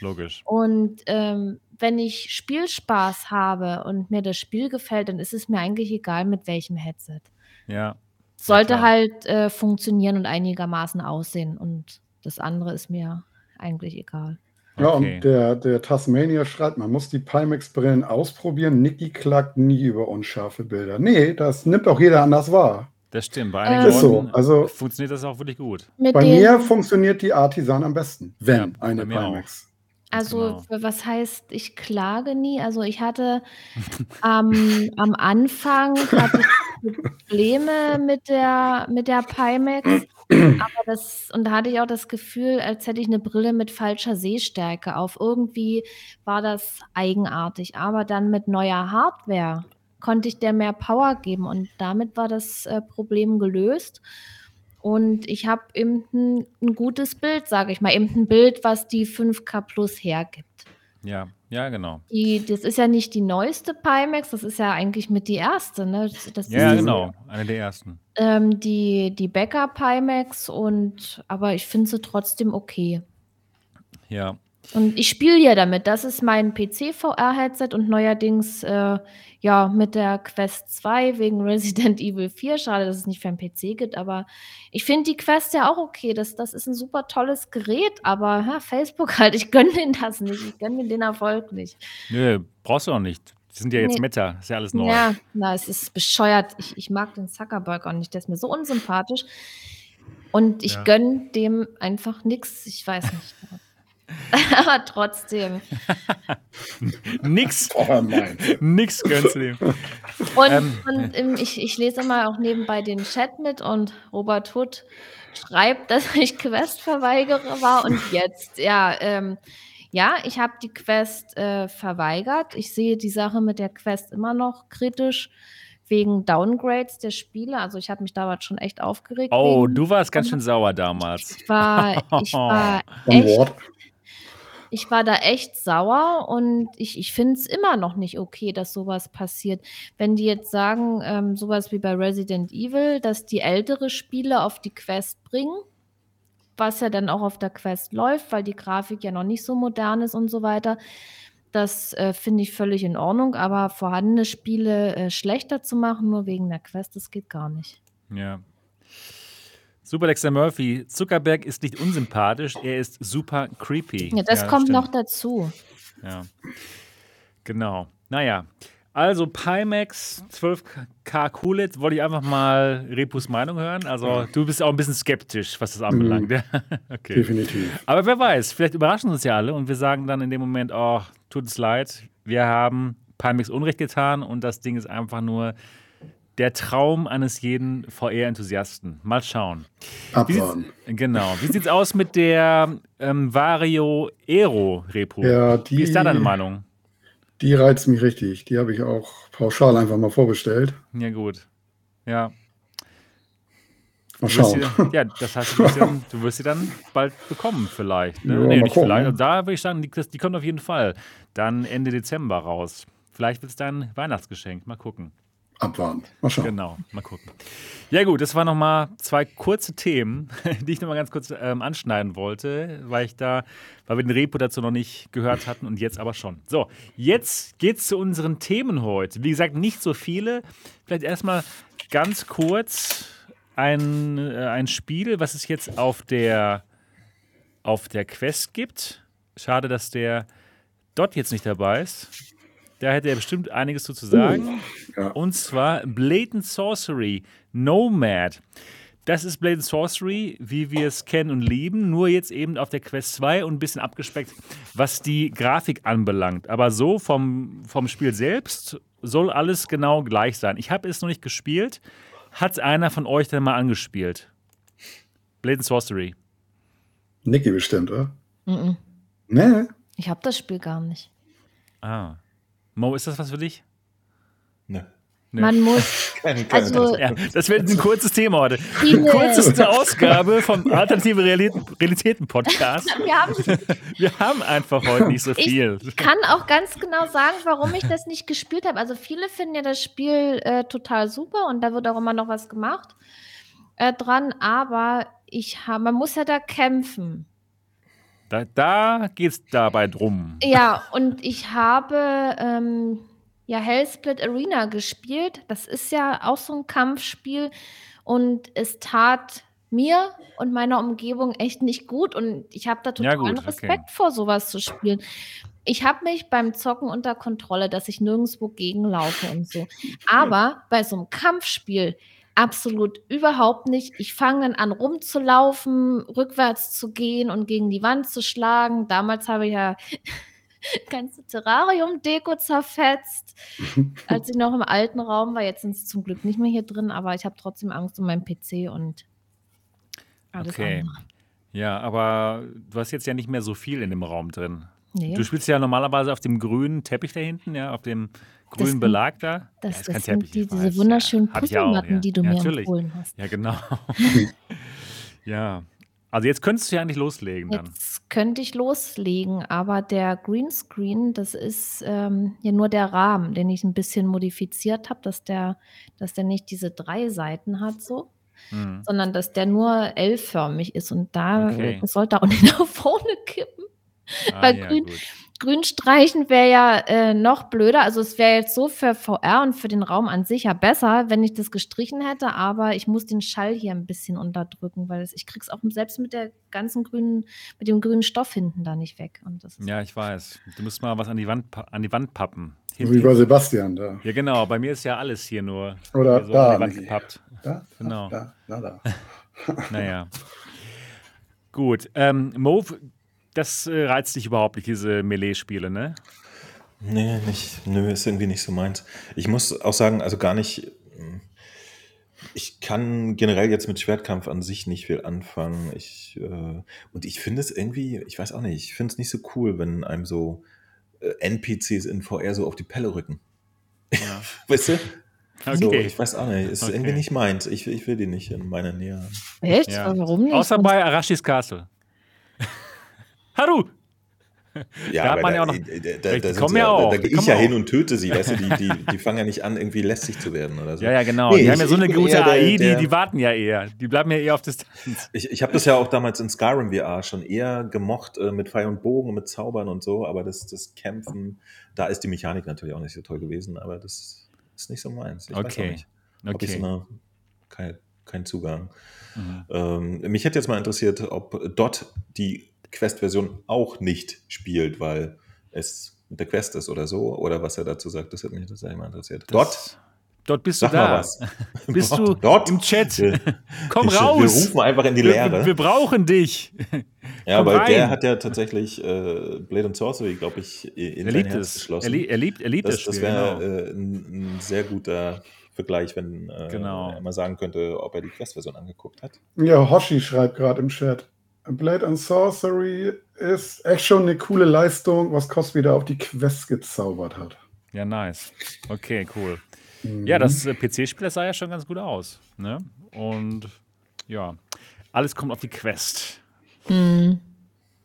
Logisch. Und ähm, wenn ich Spielspaß habe und mir das Spiel gefällt, dann ist es mir eigentlich egal, mit welchem Headset. Ja. Sollte ja, halt äh, funktionieren und einigermaßen aussehen. Und das andere ist mir eigentlich egal. Ja, okay. und der, der Tasmania schreibt, man muss die Pimax-Brillen ausprobieren. Niki klagt nie über unscharfe Bilder. Nee, das nimmt auch jeder anders wahr. Das stimmt. Bei einigen äh, so. also, funktioniert das auch wirklich gut. bei mir funktioniert die Artisan am besten, wenn ja, eine Pimax. Also, genau. was heißt, ich klage nie? Also, ich hatte ähm, am Anfang hatte ich Probleme mit der, mit der Pimax, aber das, und da hatte ich auch das Gefühl, als hätte ich eine Brille mit falscher Sehstärke auf. Irgendwie war das eigenartig. Aber dann mit neuer Hardware konnte ich der mehr Power geben und damit war das äh, Problem gelöst. Und ich habe eben ein, ein gutes Bild, sage ich mal, eben ein Bild, was die 5K Plus hergibt. Ja, ja, genau. Die, das ist ja nicht die neueste Pimax, das ist ja eigentlich mit die erste, ne? Das ja, genau, eine der ersten. Ähm, die, die Becker Pimax und aber ich finde sie trotzdem okay. Ja. Und ich spiele ja damit. Das ist mein PC-VR-Headset und neuerdings äh, ja mit der Quest 2 wegen Resident Evil 4. Schade, dass es nicht für einen PC gibt, aber ich finde die Quest ja auch okay. Das, das ist ein super tolles Gerät, aber ja, Facebook halt, ich gönne denen das nicht. Ich gönne den Erfolg nicht. Nö, brauchst du auch nicht. Die sind ja jetzt nee. Meta, ist ja alles neu. Ja, na, es ist bescheuert. Ich, ich mag den Zuckerberg auch nicht. Der ist mir so unsympathisch. Und ich ja. gönne dem einfach nichts. Ich weiß nicht. Aber trotzdem. nix. Oh nix gönnst du dem. Und, ähm. und ich, ich lese mal auch nebenbei den Chat mit und Robert Hood schreibt, dass ich Questverweigerer war und jetzt, ja, ähm, ja, ich habe die Quest äh, verweigert. Ich sehe die Sache mit der Quest immer noch kritisch wegen Downgrades der Spiele. Also ich habe mich damals schon echt aufgeregt. Oh, du warst ganz schön sauer damals. Ich war, ich war echt, ich war da echt sauer und ich, ich finde es immer noch nicht okay, dass sowas passiert. Wenn die jetzt sagen, ähm, sowas wie bei Resident Evil, dass die ältere Spiele auf die Quest bringen, was ja dann auch auf der Quest läuft, weil die Grafik ja noch nicht so modern ist und so weiter. Das äh, finde ich völlig in Ordnung, aber vorhandene Spiele äh, schlechter zu machen, nur wegen der Quest, das geht gar nicht. Ja, Super Dexter Murphy, Zuckerberg ist nicht unsympathisch, er ist super creepy. Ja, das ja, kommt stimmt. noch dazu. Ja, genau. Naja, also Pimax 12K QLED wollte ich einfach mal Repus Meinung hören. Also du bist auch ein bisschen skeptisch, was das anbelangt. Mhm. okay. Definitiv. Aber wer weiß, vielleicht überraschen uns ja alle und wir sagen dann in dem Moment, oh, tut es leid, wir haben Pimax Unrecht getan und das Ding ist einfach nur der Traum eines jeden VR-Enthusiasten. Mal schauen. Abwarten. Genau. Wie sieht es aus mit der ähm, Vario Aero Repo? Ja, die, Wie ist da deine Meinung? Die reizt mich richtig. Die habe ich auch pauschal einfach mal vorbestellt. Ja, gut. Ja. Mal schauen. Sie, ja, das heißt, du wirst, sie dann, du wirst sie dann bald bekommen, vielleicht. Ne? Ja, nee, nicht gucken, vielleicht. Da würde ich sagen, die, die kommt auf jeden Fall dann Ende Dezember raus. Vielleicht wird es dein Weihnachtsgeschenk. Mal gucken abwarten. Mal schauen. Genau, mal gucken. Ja gut, das waren nochmal zwei kurze Themen, die ich nochmal ganz kurz ähm, anschneiden wollte, weil ich da, weil wir den Repo dazu noch nicht gehört hatten und jetzt aber schon. So, jetzt geht's zu unseren Themen heute. Wie gesagt, nicht so viele. Vielleicht erstmal ganz kurz ein, äh, ein Spiel, was es jetzt auf der, auf der Quest gibt. Schade, dass der dort jetzt nicht dabei ist. Da hätte er bestimmt einiges zu sagen. Uh, ja. Und zwar Blatant Sorcery Nomad. Das ist Blatant Sorcery, wie wir es kennen und lieben, nur jetzt eben auf der Quest 2 und ein bisschen abgespeckt, was die Grafik anbelangt. Aber so vom, vom Spiel selbst soll alles genau gleich sein. Ich habe es noch nicht gespielt. Hat einer von euch denn mal angespielt? Blatant Sorcery. Niki bestimmt, oder? Mm, -mm. Nee. Ich habe das Spiel gar nicht. Ah. Mo, ist das was für dich? Ne. Nee. Man muss. also, ja, das wird ein kurzes Thema heute. Die kürzeste Ausgabe vom Alternative Realitäten Podcast. Wir haben, Wir haben einfach heute nicht so viel. Ich kann auch ganz genau sagen, warum ich das nicht gespielt habe. Also, viele finden ja das Spiel äh, total super und da wird auch immer noch was gemacht äh, dran. Aber ich hab, man muss ja da kämpfen. Da, da geht es dabei drum. Ja, und ich habe ähm, ja Hellsplit Arena gespielt. Das ist ja auch so ein Kampfspiel. Und es tat mir und meiner Umgebung echt nicht gut. Und ich habe da totalen ja, Respekt okay. vor, sowas zu spielen. Ich habe mich beim Zocken unter Kontrolle, dass ich nirgendwo gegenlaufe und so. Aber bei so einem Kampfspiel, absolut überhaupt nicht. Ich fange dann an rumzulaufen, rückwärts zu gehen und gegen die Wand zu schlagen. Damals habe ich ja ganze Terrarium-Deko zerfetzt, als ich noch im alten Raum war. Jetzt sind sie zum Glück nicht mehr hier drin, aber ich habe trotzdem Angst um meinen PC und alles okay. andere. Ja, aber du hast jetzt ja nicht mehr so viel in dem Raum drin. Nee. Du spielst ja normalerweise auf dem grünen Teppich da hinten, ja, auf dem grünen das, Belag da. Das, ja, das, das sind die, diese wunderschönen ja, Puzzlematten, ja. die du mir natürlich. empfohlen hast. Ja, genau. ja. Also jetzt könntest du ja eigentlich loslegen dann. Jetzt könnte ich loslegen, aber der Greenscreen, das ist ähm, ja nur der Rahmen, den ich ein bisschen modifiziert habe, dass der, dass der nicht diese drei Seiten hat so, mhm. sondern dass der nur L-förmig ist und da okay. sollte auch nicht nach vorne kippen. Ah, Weil ja, grün, grün streichen wäre ja äh, noch blöder. Also es wäre jetzt so für VR und für den Raum an sich ja besser, wenn ich das gestrichen hätte, aber ich muss den Schall hier ein bisschen unterdrücken, weil es, ich krieg's auch selbst mit der ganzen grünen, mit dem grünen Stoff hinten da nicht weg. ja, ich weiß. Du musst mal was an die Wand, an die Wand pappen. Hinten. Wie bei Sebastian da. Ja, genau. Bei mir ist ja alles hier nur Oder so da, an die Wand gepappt. Da? Genau. Da, da, da. naja. Gut. Ähm, Move, das äh, reizt dich überhaupt nicht, diese Melee-Spiele, ne? Nee, nicht. Nö, ist irgendwie nicht so meins. Ich muss auch sagen, also gar nicht. Hm, ich kann generell jetzt mit Schwertkampf an sich nicht viel anfangen. Ich, äh, und ich finde es irgendwie, ich weiß auch nicht, ich finde es nicht so cool, wenn einem so äh, NPCs in VR so auf die Pelle rücken. Ja. weißt du? Okay. So, ich weiß auch nicht, ist okay. irgendwie nicht meins. Ich, ich will die nicht in meiner Nähe haben. Echt? Ja. Warum nicht? Außer bei Arashis Castle. Haru! Ja, da hat man ja auch noch. Da, da, kommen ja, auch. Da, da gehe ich ja hin und töte sie, weißt du, die, die, die fangen ja nicht an, irgendwie lästig zu werden oder so. Ja, ja, genau. Nee, die haben ja so eine gute AI, der, die, die warten ja eher. Die bleiben ja eher auf Distanz. Ich, ich habe das ja auch damals in Skyrim VR schon eher gemocht äh, mit Pfeil und Bogen und mit Zaubern und so, aber das, das Kämpfen, da ist die Mechanik natürlich auch nicht so toll gewesen, aber das ist nicht so meins. Ich okay. weiß auch nicht. Okay. Ich so eine, kein, kein Zugang. Mhm. Ähm, mich hätte jetzt mal interessiert, ob dort die Quest-Version auch nicht spielt, weil es mit der Quest ist oder so, oder was er dazu sagt, das hat mich tatsächlich mal interessiert. Das, dort Dort bist Sag du da. Was. Bist du dort im Chat? Komm ich, raus. Wir rufen einfach in die Leere. Wir, wir brauchen dich. Ja, weil der hat ja tatsächlich äh, Blade and Sorcery, glaube ich, in er sein Herz es. geschlossen. Er, er, liebt, er liebt das. Das, das wäre genau. äh, ein, ein, sehr guter Vergleich, wenn äh, genau. er mal sagen könnte, ob er die Quest-Version angeguckt hat. Ja, Hoshi schreibt gerade im Chat. Blade and Sorcery ist echt schon eine coole Leistung, was Kost wieder auf die Quest gezaubert hat. Ja, nice. Okay, cool. Mhm. Ja, das äh, PC-Spiel sah ja schon ganz gut aus. Ne? Und ja, alles kommt auf die Quest. Mhm.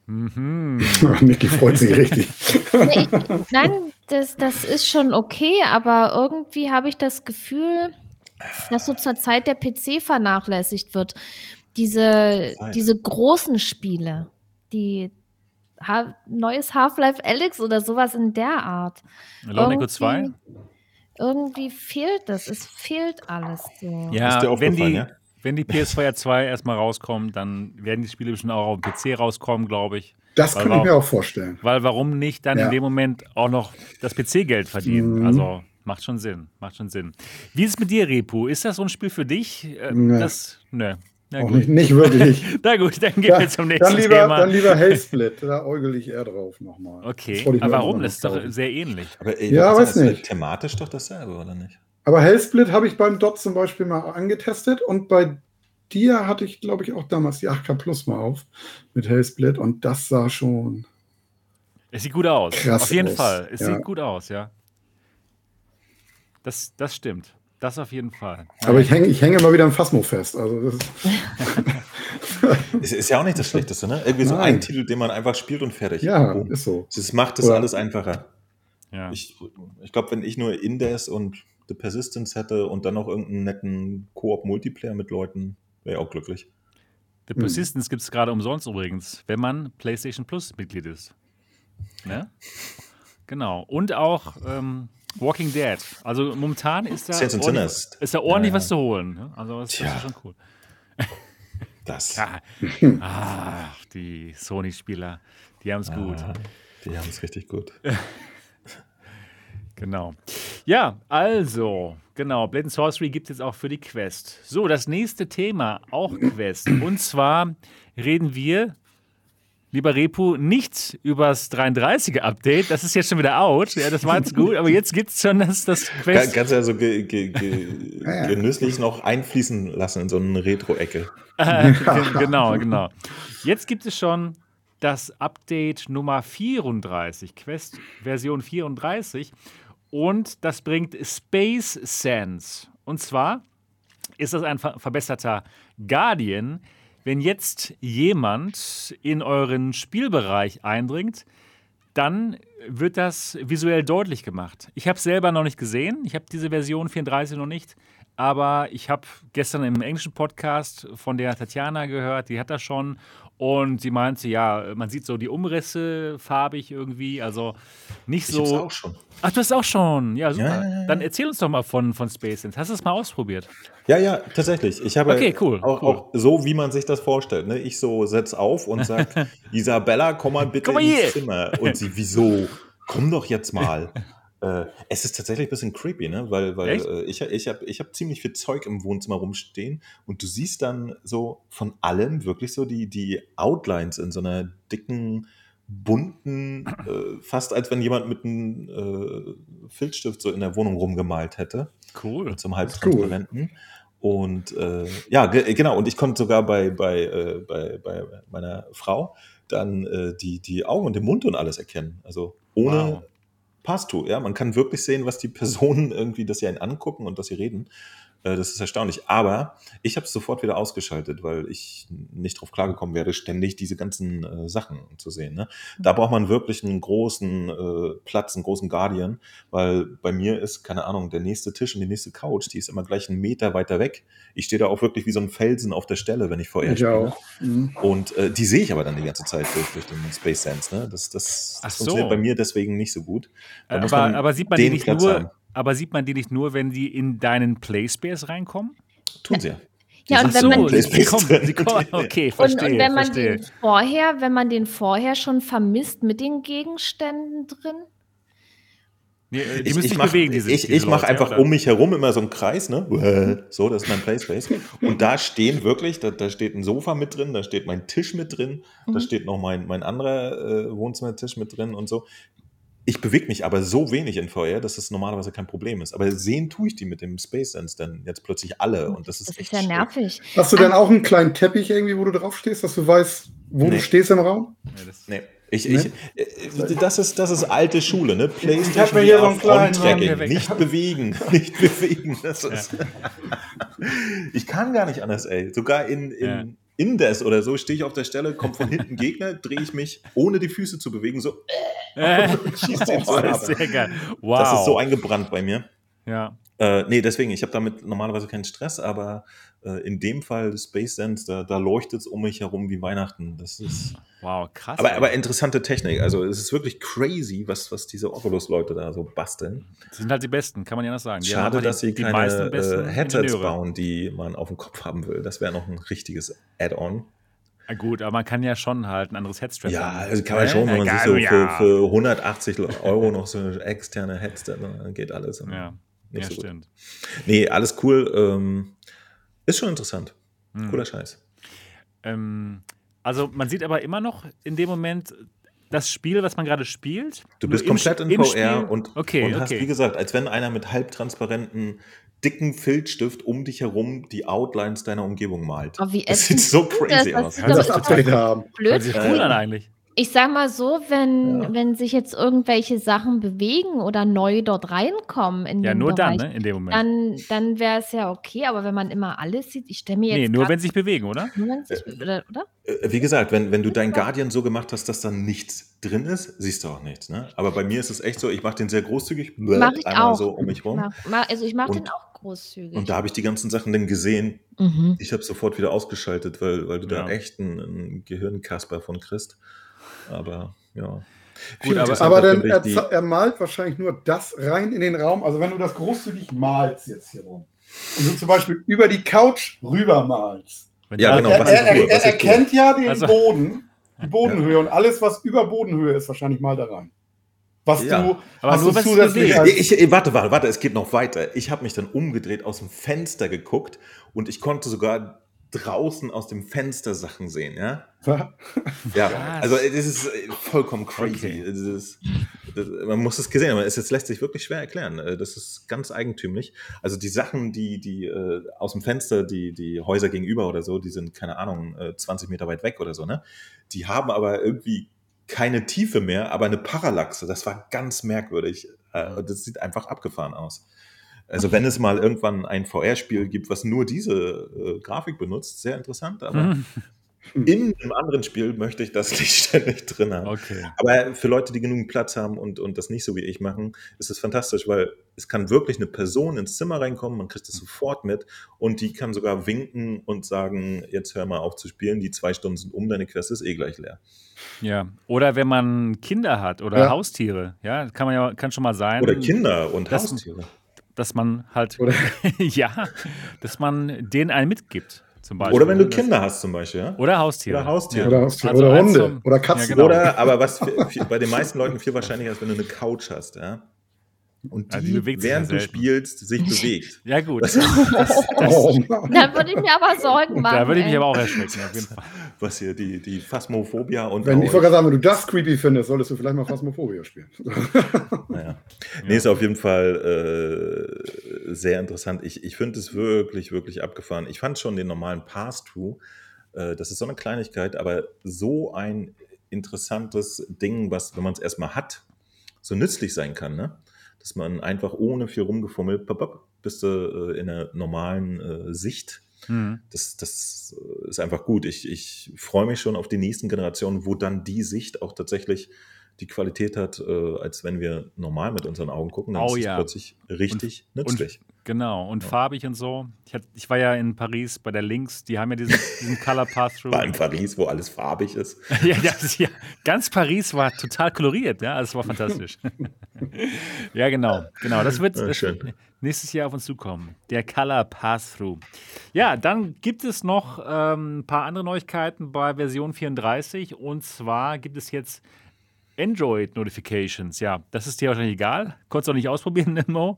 Mhm. Niki freut sich richtig. Nee, nein, das, das ist schon okay, aber irgendwie habe ich das Gefühl, dass so zur Zeit der PC vernachlässigt wird diese, diese großen Spiele, die ha neues Half-Life Alyx oder sowas in der Art. Echo 2? Irgendwie fehlt das. Es fehlt alles so. Ja, wenn die, ja? wenn die PS4 2 erstmal rauskommt, dann werden die Spiele bestimmt auch auf dem PC rauskommen, glaube ich. Das kann ich mir auch vorstellen. Weil warum nicht dann ja. in dem Moment auch noch das PC-Geld verdienen? Mhm. Also macht schon Sinn, macht schon Sinn. Wie ist es mit dir, Repu? Ist das so ein Spiel für dich? Äh, nee. Das, nö. Auch nicht, nicht wirklich. Na gut, dann gehen wir zum nächsten dann lieber, Thema. Dann lieber Hellsplit, da äugel ich eher drauf nochmal. Okay, aber warum? Das ist doch sehr ähnlich. Aber ey, ja, weiß nicht. thematisch doch dasselbe, oder nicht? Aber Hellsplit habe ich beim Dot zum Beispiel mal angetestet und bei dir hatte ich, glaube ich, auch damals die 8K Plus mal auf mit Hellsplit und das sah schon. Es sieht gut aus. Krass Auf jeden aus. Fall. Es ja. sieht gut aus, ja. Das, das stimmt. Das auf jeden Fall. Aber ich hänge, ich hänge immer wieder im Phasmo fest. Also das ist, ist ja auch nicht das Schlechteste, ne? Irgendwie so ein Titel, den man einfach spielt und fertig. Ja, Boom. ist so. Das macht das Oder alles einfacher. Ja. Ich, ich glaube, wenn ich nur Indes und The Persistence hätte und dann noch irgendeinen netten Koop-Multiplayer mit Leuten, wäre ich auch glücklich. The Persistence hm. gibt es gerade umsonst übrigens, wenn man PlayStation Plus Mitglied ist. Ne? Genau. Und auch ähm, Walking Dead. Also momentan ist da, ordentlich, ist da ordentlich ja. was zu holen. Ne? Also das, das, ist schon cool. Das. Ja. Ach, die Sony-Spieler, die haben es ah, gut. Die haben es richtig gut. genau. Ja, also, genau, Blade Sorcery gibt es jetzt auch für die Quest. So, das nächste Thema, auch Quest. Und zwar reden wir lieber Repu, nicht übers 33er Update. Das ist jetzt schon wieder out. Ja, das war jetzt gut, aber jetzt gibt es schon das, das Quest. Kannst du ja so ge, ge, ge, genüsslich noch einfließen lassen in so eine Retro-Ecke. genau, genau. Jetzt gibt es schon das Update Nummer 34, Quest Version 34. Und das bringt Space Sense. Und zwar ist das ein verbesserter Guardian, wenn jetzt jemand in euren Spielbereich eindringt, dann wird das visuell deutlich gemacht. Ich habe es selber noch nicht gesehen. Ich habe diese Version 34 noch nicht. Aber ich habe gestern im englischen Podcast von der Tatjana gehört, die hat das schon. Und sie meinte, ja, man sieht so die Umrisse farbig irgendwie, also nicht so. Ich hab's auch schon. Ach, du hast auch schon. Ja, super. Ja, ja, ja. Dann erzähl uns doch mal von, von Space Sense. Hast du es mal ausprobiert? Ja, ja, tatsächlich. Ich habe okay, cool, auch, cool. auch so, wie man sich das vorstellt. Ne? Ich so setz auf und sag, Isabella, komm mal bitte komm mal ins Zimmer. Und sie, wieso? Komm doch jetzt mal. Äh, es ist tatsächlich ein bisschen creepy, ne? Weil, weil äh, ich, ich habe ich hab ziemlich viel Zeug im Wohnzimmer rumstehen und du siehst dann so von allem wirklich so die, die Outlines in so einer dicken, bunten, äh, fast als wenn jemand mit einem äh, Filzstift so in der Wohnung rumgemalt hätte. Cool. Zum halbtransparenten. Cool. Und äh, ja, genau, und ich konnte sogar bei, bei, äh, bei, bei meiner Frau dann äh, die, die Augen und den Mund und alles erkennen. Also ohne, wow. Pastu, ja, man kann wirklich sehen, was die Personen irgendwie, dass sie einen angucken und dass sie reden. Äh, das ist erstaunlich. Aber ich habe es sofort wieder ausgeschaltet, weil ich nicht drauf klargekommen wäre, ständig diese ganzen äh, Sachen zu sehen. Ne? Da braucht man wirklich einen großen äh, Platz, einen großen Guardian, weil bei mir ist, keine Ahnung, der nächste Tisch und die nächste Couch, die ist immer gleich einen Meter weiter weg. Ich stehe da auch wirklich wie so ein Felsen auf der Stelle, wenn ich vorher ich spiele. Auch. Mhm. Und äh, die sehe ich aber dann die ganze Zeit durch, durch den Space Sense. Ne? Das, das, das so. funktioniert bei mir deswegen nicht so gut. aber, aber sieht man die nicht nur... Haben aber sieht man die nicht nur, wenn die in deinen Playspace reinkommen? Tun sie ja. Ja, und wenn so, man sie kommen, sie kommen, okay, verstehe. Und, und wenn man verstehe. den vorher, wenn man den vorher schon vermisst mit den Gegenständen drin? Nee, äh, die ich, ich mache ich, ich mach einfach ja, um mich herum immer so einen Kreis, ne? So, das ist mein Playspace. Und da stehen wirklich, da, da, steht ein Sofa mit drin, da steht mein Tisch mit drin, mhm. da steht noch mein, mein anderer äh, Wohnzimmertisch mit drin und so. Ich bewege mich aber so wenig in VR, dass es normalerweise kein Problem ist. Aber sehen tue ich die mit dem Space Sense dann jetzt plötzlich alle und das ist das echt ist ja nervig. Hast du denn auch einen kleinen Teppich irgendwie, wo du drauf stehst, dass du weißt, wo nee. du stehst im Raum? Nee, das, nee. Ich, ich, äh, das, ist, das ist alte Schule, ne? PlayStation ich mir hier so einen kleinen Tracking. Nicht bewegen, nicht bewegen. Das ist ja. ich kann gar nicht anders, ey. Sogar in, in. Indes oder so stehe ich auf der Stelle, kommt von hinten Gegner, drehe ich mich, ohne die Füße zu bewegen, so äh, schießt den so ab. Sehr geil. Wow. Das ist so eingebrannt bei mir. Ja. Äh, nee, deswegen, ich habe damit normalerweise keinen Stress, aber in dem Fall Space Sense, da, da leuchtet es um mich herum wie Weihnachten. Das ist. Wow, krass. Aber, aber interessante Technik. Also es ist wirklich crazy, was, was diese Oculus-Leute da so basteln. Das sind halt die Besten, kann man ja noch sagen. Die Schade, dass sie die keine äh, Headsets bauen, die man auf dem Kopf haben will. Das wäre noch ein richtiges Add-on. Na gut, aber man kann ja schon halt ein anderes Headstrap Ja, also kann man schon, wenn man sich so für, für 180 Euro noch so eine externe Headset, dann geht alles. Ja, nicht ja so stimmt. Gut. Nee, alles cool. Ähm, ist schon interessant. Hm. Cooler Scheiß. Ähm, also man sieht aber immer noch in dem Moment das Spiel, was man gerade spielt. Du bist komplett in VR und, okay, und okay. hast, wie gesagt, als wenn einer mit halbtransparenten dicken Filzstift um dich herum die Outlines deiner Umgebung malt. Oh, wie das sieht so crazy das, aus. Das, das, das, das, das blöd. Hört sich cool an eigentlich. Ich sag mal so, wenn, ja. wenn sich jetzt irgendwelche Sachen bewegen oder neu dort reinkommen in Ja, den nur Bereich, dann, ne, in dem Moment. dann, dann wäre es ja okay, aber wenn man immer alles sieht, ich stelle mir jetzt. Nee, nur wenn sie sich bewegen, oder? Nur wenn sich, oder, oder? Äh, wie gesagt, wenn, wenn du dein Guardian so gemacht hast, dass da nichts drin ist, siehst du auch nichts. Ne? Aber bei mir ist es echt so, ich mache den sehr großzügig, mach ich einmal auch. so um mich rum. Mach, also ich mache den auch großzügig. Und da habe ich die ganzen Sachen dann gesehen. Mhm. Ich habe sofort wieder ausgeschaltet, weil, weil du ja. da echt einen, einen Gehirnkasper von kriegst. Aber ja. Gut, aber, aber dann er, er, malt wahrscheinlich nur das rein in den Raum. Also wenn du das großzügig malst jetzt hier rum und du zum Beispiel über die Couch rüber malst. Ja, genau. Er, er, er erkennt ja den also, Boden, die Bodenhöhe ja. und alles, was über Bodenhöhe ist, wahrscheinlich mal da rein. Was ja. du, aber nur du zusätzlich ich, ich, warte, warte, warte, es geht noch weiter. Ich habe mich dann umgedreht, aus dem Fenster geguckt und ich konnte sogar draußen aus dem Fenster Sachen sehen, ja? ja, also das ist vollkommen crazy. Okay. Das ist, das, man muss es gesehen haben, es lässt sich wirklich schwer erklären. Äh, das ist ganz eigentümlich. Also die Sachen, die, die äh, aus dem Fenster, die, die Häuser gegenüber oder so, die sind, keine Ahnung, 20 äh, Meter weit weg oder so, ne? Die haben aber irgendwie keine Tiefe mehr, aber eine Parallaxe. Das war ganz merkwürdig. Äh, das sieht einfach abgefahren aus. Also wenn es mal irgendwann ein VR-Spiel gibt, was nur diese äh, Grafik benutzt, sehr interessant, aber in einem anderen Spiel möchte ich das nicht ständig drin haben. Okay. Aber für Leute, die genug Platz haben und, und das nicht so wie ich machen, ist es fantastisch, weil es kann wirklich eine Person ins Zimmer reinkommen, man kriegt es sofort mit und die kann sogar winken und sagen, jetzt hör mal auf zu spielen, die zwei Stunden sind um, deine Quest ist eh gleich leer. Ja, oder wenn man Kinder hat oder ja. Haustiere, ja, kann man ja kann schon mal sein. Oder Kinder und Haustiere. Dass man halt, ja, dass man denen einen mitgibt. Oder wenn du Kinder hast zum Beispiel, ja? Oder Haustiere. Oder Haustiere. Ja. Oder, Haustiere. Also oder Hunde. Zum, oder Katzen. Ja, genau. Oder, aber was für, für, bei den meisten Leuten viel wahrscheinlicher ist, wenn du eine Couch hast, ja? Und die, die während du spielst, sich bewegt. Ja, gut. Das, das, das, oh, da würde ich mir aber Sorgen machen. Da würde ich mich aber auch erschrecken, auf jeden Fall. Was hier, die, die Phasmophobia und. Wenn, ich wollte sagen, wenn du das creepy findest, solltest du vielleicht mal Phasmophobia spielen. naja. Nee, ist auf jeden Fall äh, sehr interessant. Ich, ich finde es wirklich, wirklich abgefahren. Ich fand schon den normalen Pass-Through, äh, das ist so eine Kleinigkeit, aber so ein interessantes Ding, was, wenn man es erstmal hat, so nützlich sein kann, ne? Dass man einfach ohne viel rumgefummelt, bist du äh, in einer normalen äh, Sicht. Mhm. Das, das ist einfach gut. Ich, ich freue mich schon auf die nächsten Generationen, wo dann die Sicht auch tatsächlich die Qualität hat, äh, als wenn wir normal mit unseren Augen gucken. Dann oh, ist ja. es plötzlich richtig und, nützlich. Und, genau, und ja. farbig und so. Ich, hat, ich, war ja in Paris bei der Links, die haben ja diesen, diesen Color Pass-Through. War in Paris, wo alles farbig ist. ja, ja, ja, ganz Paris war total koloriert, ja, das war fantastisch. ja, genau, genau. Das wird, das nächstes Jahr auf uns zukommen. Der Color Pass-Through. Ja, dann gibt es noch ähm, ein paar andere Neuigkeiten bei Version 34 und zwar gibt es jetzt Android-Notifications, ja, das ist dir wahrscheinlich egal. Konntest du auch nicht ausprobieren, Mo.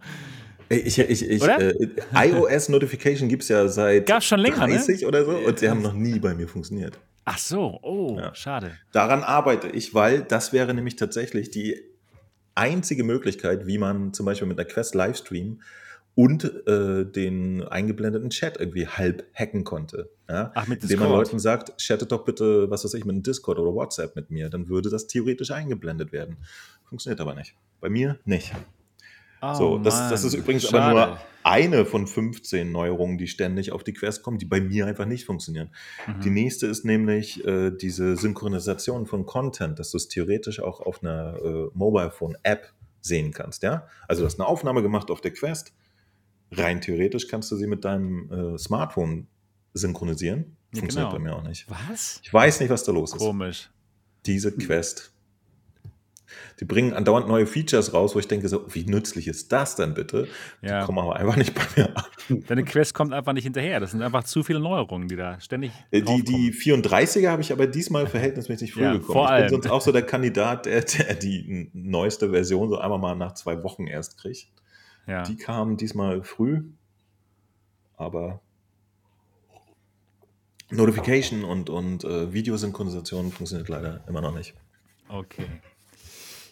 Ich, ich, ich, äh, iOS-Notification gibt es ja seit Gab's schon länger, 30 ne? oder so und sie haben noch nie bei mir funktioniert. Ach so, oh, ja. schade. Daran arbeite ich, weil das wäre nämlich tatsächlich die einzige Möglichkeit, wie man zum Beispiel mit einer Quest Livestream und äh, den eingeblendeten Chat irgendwie halb hacken konnte. Ja? Ach, mit Discord. Indem man Leuten sagt, chattet doch bitte, was weiß ich, mit einem Discord oder WhatsApp mit mir, dann würde das theoretisch eingeblendet werden. Funktioniert aber nicht. Bei mir nicht. Oh, so, das, das, ist übrigens Schade. aber nur eine von 15 Neuerungen, die ständig auf die Quest kommen, die bei mir einfach nicht funktionieren. Mhm. Die nächste ist nämlich äh, diese Synchronisation von Content, dass du es theoretisch auch auf einer äh, Mobile Phone App sehen kannst. Ja? Also du hast eine Aufnahme gemacht auf der Quest, rein theoretisch kannst du sie mit deinem äh, Smartphone synchronisieren. Funktioniert genau. bei mir auch nicht. Was? Ich weiß nicht, was da los ist. Komisch. Diese Quest. Die bringen andauernd neue Features raus, wo ich denke, so, wie nützlich ist das denn bitte? Ja. Die kommen aber einfach nicht bei mir an. Deine Quest kommt einfach nicht hinterher. Das sind einfach zu viele Neuerungen, die da ständig. Äh, die, die 34er habe ich aber diesmal verhältnismäßig früh ja, bekommen. Vor allem. Ich bin sonst auch so der Kandidat, der, der die neueste Version so einmal mal nach zwei Wochen erst kriegt. Ja. Die kamen diesmal früh, aber Notification und, und äh, Videosynchronisation funktioniert leider immer noch nicht. Okay.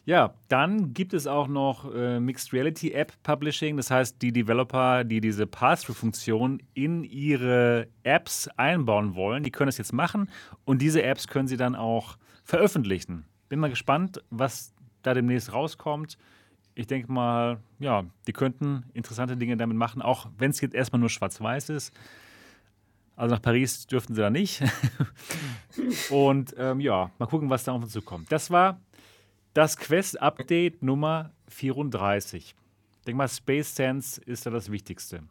Ja, dann gibt es auch noch äh, Mixed Reality App Publishing. Das heißt, die Developer, die diese Pass-Through-Funktion in ihre Apps einbauen wollen, die können das jetzt machen und diese Apps können sie dann auch veröffentlichen. Bin mal gespannt, was da demnächst rauskommt ich denke mal, ja, die könnten interessante Dinge damit machen, auch wenn es jetzt erstmal nur schwarz-weiß ist. Also nach Paris dürften sie da nicht. Und ähm, ja, mal gucken, was da auf uns zukommt. Das war das Quest-Update Nummer 34. Ich denke mal, Space Sense ist da das Wichtigste.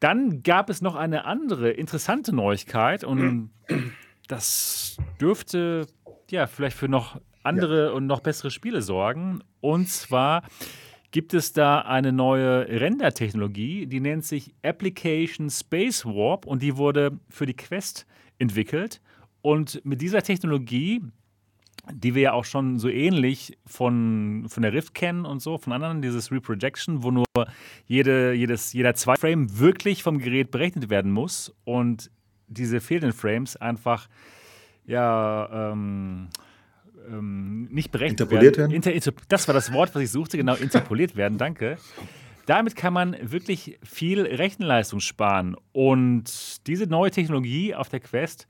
Dann gab es noch eine andere interessante Neuigkeit und das dürfte ja vielleicht für noch andere ja. und noch bessere Spiele sorgen. Und zwar gibt es da eine neue Render-Technologie, die nennt sich Application Space Warp und die wurde für die Quest entwickelt. Und mit dieser Technologie die wir ja auch schon so ähnlich von, von der Rift kennen und so, von anderen, dieses Reprojection, wo nur jede, jedes, jeder zwei Frame wirklich vom Gerät berechnet werden muss und diese fehlenden Frames einfach ja ähm, ähm, nicht berechnet interpoliert werden. werden. Inter, das war das Wort, was ich suchte, genau, interpoliert werden, danke. Damit kann man wirklich viel Rechenleistung sparen. Und diese neue Technologie auf der Quest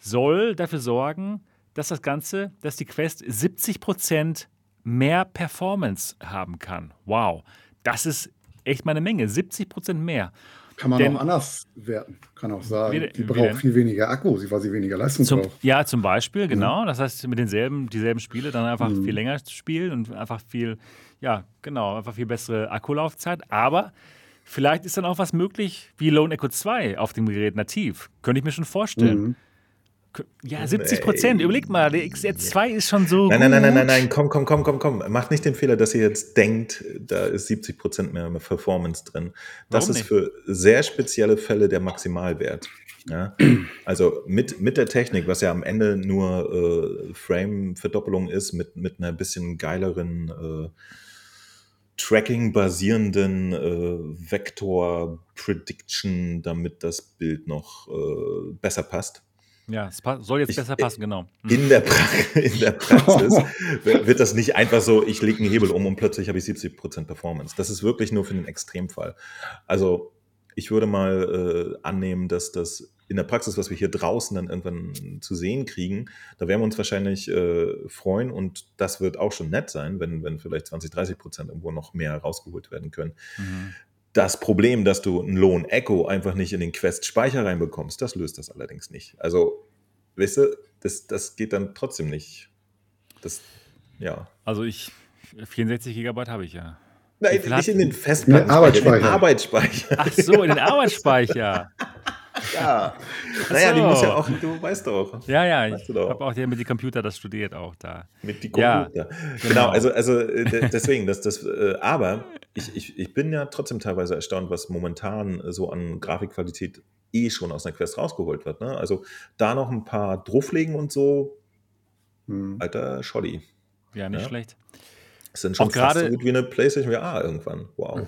soll dafür sorgen, dass das Ganze, dass die Quest 70% mehr Performance haben kann. Wow, das ist echt mal eine Menge, 70% mehr. Kann man Denn, auch anders werten. Kann auch sagen, wie, die braucht viel weniger Akku, weil sie weniger Leistung zum, braucht. Ja, zum Beispiel, mhm. genau. Das heißt, mit denselben, dieselben Spiele dann einfach mhm. viel länger spielen und einfach viel, ja, genau, einfach viel bessere Akkulaufzeit. Aber vielleicht ist dann auch was möglich wie Lone Echo 2 auf dem Gerät nativ. Könnte ich mir schon vorstellen. Mhm. Ja, 70 Prozent. Überleg mal, der XZ2 ist schon so. Nein, nein, nein, nein, nein, nein, komm, komm, komm, komm, komm. Macht nicht den Fehler, dass ihr jetzt denkt, da ist 70 Prozent mehr Performance drin. Das Warum ist nicht? für sehr spezielle Fälle der Maximalwert. Ja? Also mit, mit der Technik, was ja am Ende nur äh, Frame-Verdoppelung ist, mit, mit einer bisschen geileren äh, Tracking-basierenden äh, Vektor-Prediction, damit das Bild noch äh, besser passt. Ja, es soll jetzt ich, besser passen, genau. Hm. In der, pra in der Praxis wird das nicht einfach so, ich lege einen Hebel um und plötzlich habe ich 70% Performance. Das ist wirklich nur für den Extremfall. Also ich würde mal äh, annehmen, dass das in der Praxis, was wir hier draußen dann irgendwann zu sehen kriegen, da werden wir uns wahrscheinlich äh, freuen und das wird auch schon nett sein, wenn, wenn vielleicht 20, 30 Prozent irgendwo noch mehr rausgeholt werden können. Mhm. Das Problem, dass du ein Lohn Echo einfach nicht in den Quest-Speicher reinbekommst, das löst das allerdings nicht. Also, weißt du, das, das geht dann trotzdem nicht. Das, ja. Also ich, 64 Gigabyte habe ich ja. Nein, nicht in den Festplatten, Arbeitsspeicher. in den Arbeitsspeicher. Ach so, in den Arbeitsspeicher. ja. Naja, so. die muss ja auch, du weißt doch. Ja, ja, ich habe auch hier mit die Computer das studiert auch da. Mit die Computer. Ja, genau. genau, also, also äh, deswegen, das, das, äh, aber ich, ich, ich bin ja trotzdem teilweise erstaunt, was momentan so an Grafikqualität eh schon aus einer Quest rausgeholt wird. Ne? Also da noch ein paar drauflegen und so, hm. alter Schoddy. Ja, nicht ja? schlecht. Das sind schon auch fast so gut wie eine PlayStation VR irgendwann. Wow.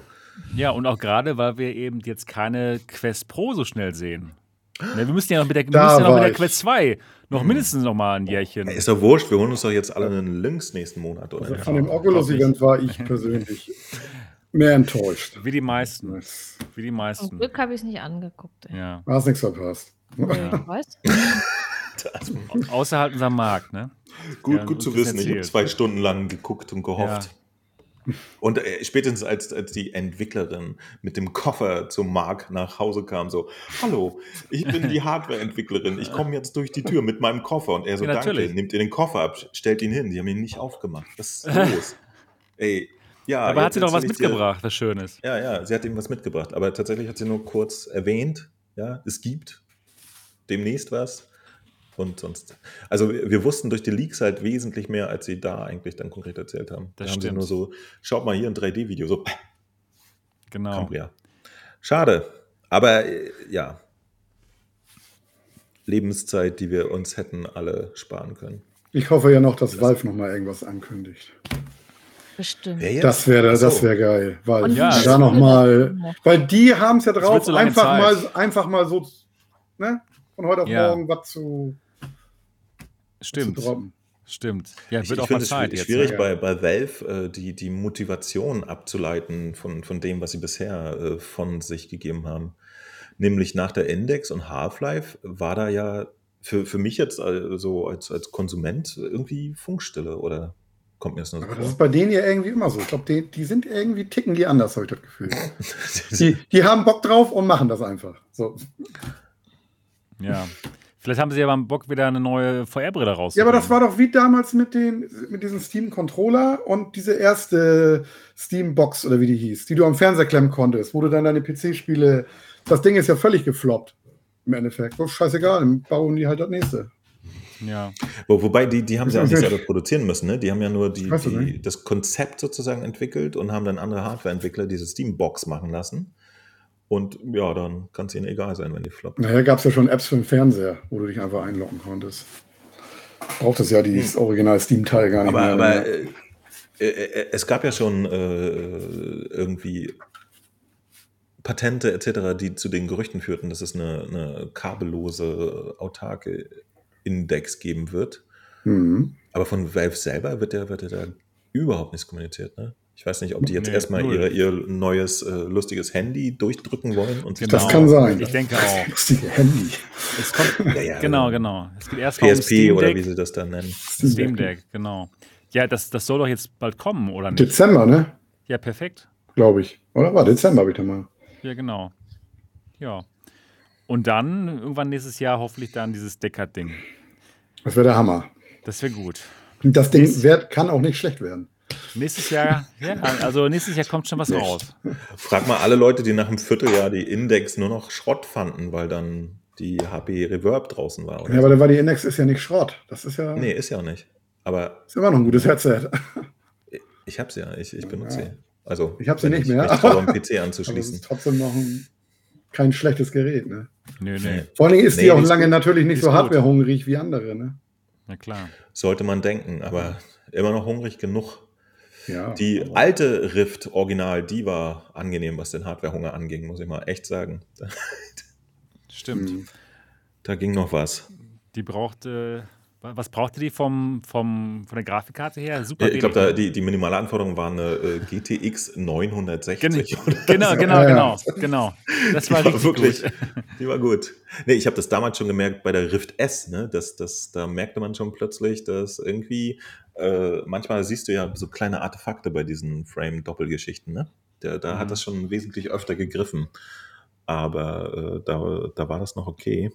Ja, und auch gerade, weil wir eben jetzt keine Quest Pro so schnell sehen. Ne, wir müssen ja noch mit der, müssen ja noch mit der Quest 2 noch mindestens noch mal ein Jährchen. Ist doch wurscht, wir holen uns doch jetzt alle einen Links nächsten Monat. Oder? Also von dem Oculus-Event war ich persönlich mehr enttäuscht. Wie die meisten. Wie die meisten. Zum Glück habe ich es nicht angeguckt. Ey. Ja. Hast nichts verpasst. Ja. Was? Außerhalb unserem Markt, ne? Gut, ja, gut zu wissen. Erzählt. Ich habe zwei Stunden lang geguckt und gehofft. Ja. Und äh, spätestens als, als die Entwicklerin mit dem Koffer zum Mark nach Hause kam, so, hallo, ich bin die Hardware-Entwicklerin, ich komme jetzt durch die Tür mit meinem Koffer. Und er so, ja, danke, nimmt ihr den Koffer ab, stellt ihn hin. Die haben ihn nicht aufgemacht. Was ist los? Ey, ja. Aber hat sie doch was mitgebracht, was Schönes. Ja, ja, sie hat ihm was mitgebracht. Aber tatsächlich hat sie nur kurz erwähnt, ja, es gibt demnächst was und sonst. Also wir, wussten durch die Leaks halt wesentlich mehr, als sie da eigentlich dann konkret erzählt haben. Das da haben sie nur so, schaut mal hier ein 3D-Video, so. Genau. Cambria. Schade. Aber äh, ja. Lebenszeit, die wir uns hätten alle sparen können. Ich hoffe ja noch, dass das Valve noch mal irgendwas ankündigt. Bestimmt. Das wäre das wäre geil, weil ja, da noch mal, weil die haben es ja drauf, so einfach mal einfach mal so, ne, von heute auf ja. morgen was zu Stimmt. Stimmt. Ja, ich, wird ich auch mal Zeit es schwierig jetzt, ne? bei, bei Valve äh, die, die Motivation abzuleiten von, von dem, was sie bisher äh, von sich gegeben haben. Nämlich nach der Index und Half-Life war da ja für, für mich jetzt also als, als Konsument irgendwie Funkstille oder kommt mir das nur so Aber vor? Das ist bei denen ja irgendwie immer so. Ich glaube, die, die sind irgendwie ticken die anders, habe ich das Gefühl. die, die haben Bock drauf und machen das einfach. So. Ja. Vielleicht haben sie ja beim Bock wieder eine neue VR-Brille raus. Ja, aber das war doch wie damals mit, den, mit diesem Steam-Controller und diese erste Steam-Box oder wie die hieß, die du am Fernseher klemmen konntest, wo du dann deine PC-Spiele. Das Ding ist ja völlig gefloppt. Im Endeffekt. Oh, scheißegal, dann bauen die halt das nächste. Ja. Wo, wobei, die, die haben sie auch nicht selber produzieren müssen, ne? Die haben ja nur die, die, das Konzept sozusagen entwickelt und haben dann andere Hardware-Entwickler diese Steam-Box machen lassen. Und ja, dann kann es ihnen egal sein, wenn die floppen. Naja, gab es ja schon Apps für den Fernseher, wo du dich einfach einloggen konntest. Braucht es ja dieses Original Steam-Teil gar nicht aber, mehr. Aber äh, äh, äh, es gab ja schon äh, irgendwie Patente etc., die zu den Gerüchten führten, dass es eine, eine kabellose, autarke Index geben wird. Mhm. Aber von Valve selber wird ja, wird ja da überhaupt nichts kommuniziert. Ne? Ich weiß nicht, ob die jetzt nee, erstmal ihr, ihr neues äh, lustiges Handy durchdrücken wollen. Und genau. Das kann sein. Ich denke auch. Lustige Handy. Es kommt, ja, ja, genau, genau. Es geht erst PSP um oder wie sie das dann nennen. Steam Deck, genau. Ja, das, das soll doch jetzt bald kommen, oder nicht? Dezember, ne? Ja, perfekt. Glaube ich. Oder war Dezember, bitte mal. Ja, genau. Ja. Und dann irgendwann nächstes Jahr hoffentlich dann dieses Deckard-Ding. Das wäre der Hammer. Das wäre gut. Das Ding wird, kann auch nicht schlecht werden. Nächstes Jahr, ja, also nächstes Jahr kommt schon was raus. Frag mal alle Leute, die nach einem Vierteljahr die Index nur noch Schrott fanden, weil dann die HP Reverb draußen war. ja, so. aber dann war die Index ist ja nicht Schrott. Das ist ja. Nee, ist ja auch nicht. Aber. Ist immer noch ein gutes Headset. Ich hab's ja, ich, ich benutze ja. sie. Also, ich habe sie nicht mehr. Ich am PC anzuschließen. Ist trotzdem noch ein, kein schlechtes Gerät, ne? Nö, nee. Vor allen Dingen ist nee, die auch lange gut. natürlich nicht so hardwarehungrig wie andere, ne? Na klar. Sollte man denken, aber immer noch hungrig genug. Ja, die alte Rift Original, die war angenehm, was den Hardwarehunger anging, muss ich mal echt sagen. Stimmt. Hm. Da ging noch was. Die brauchte was brauchte die vom, vom, von der Grafikkarte her? Super. Ja, ich glaube, die, die minimale Anforderung war eine äh, GTX 960. Gen genau, genau, genau, genau. Das war, die war wirklich, gut. die war gut. Nee, ich habe das damals schon gemerkt bei der Rift S, ne? Das, das, da merkte man schon plötzlich, dass irgendwie, äh, manchmal siehst du ja so kleine Artefakte bei diesen Frame-Doppelgeschichten, ne? Da, da mhm. hat das schon wesentlich öfter gegriffen. Aber äh, da, da war das noch okay.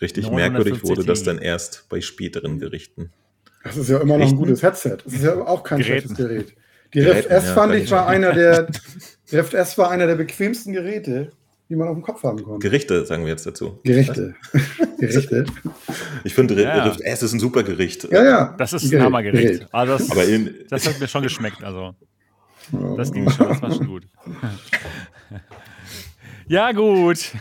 Richtig merkwürdig wurde das dann erst bei späteren Gerichten. Das ist ja immer noch ein gutes Headset. Das ist ja auch kein Geräten. schlechtes Gerät. Die Rift S ja, fand ich war einer der Rift S war einer der bequemsten Geräte, die man auf dem Kopf haben konnte. Gerichte, sagen wir jetzt dazu. Gerichte. Gerichte. Ich finde, ja. Rift S ist ein super Gericht. Ja, ja. Das ist ein, ein Hammergericht. Also das, Aber in, das hat mir schon geschmeckt. Also. Das ging schon, das war schon gut. ja, gut.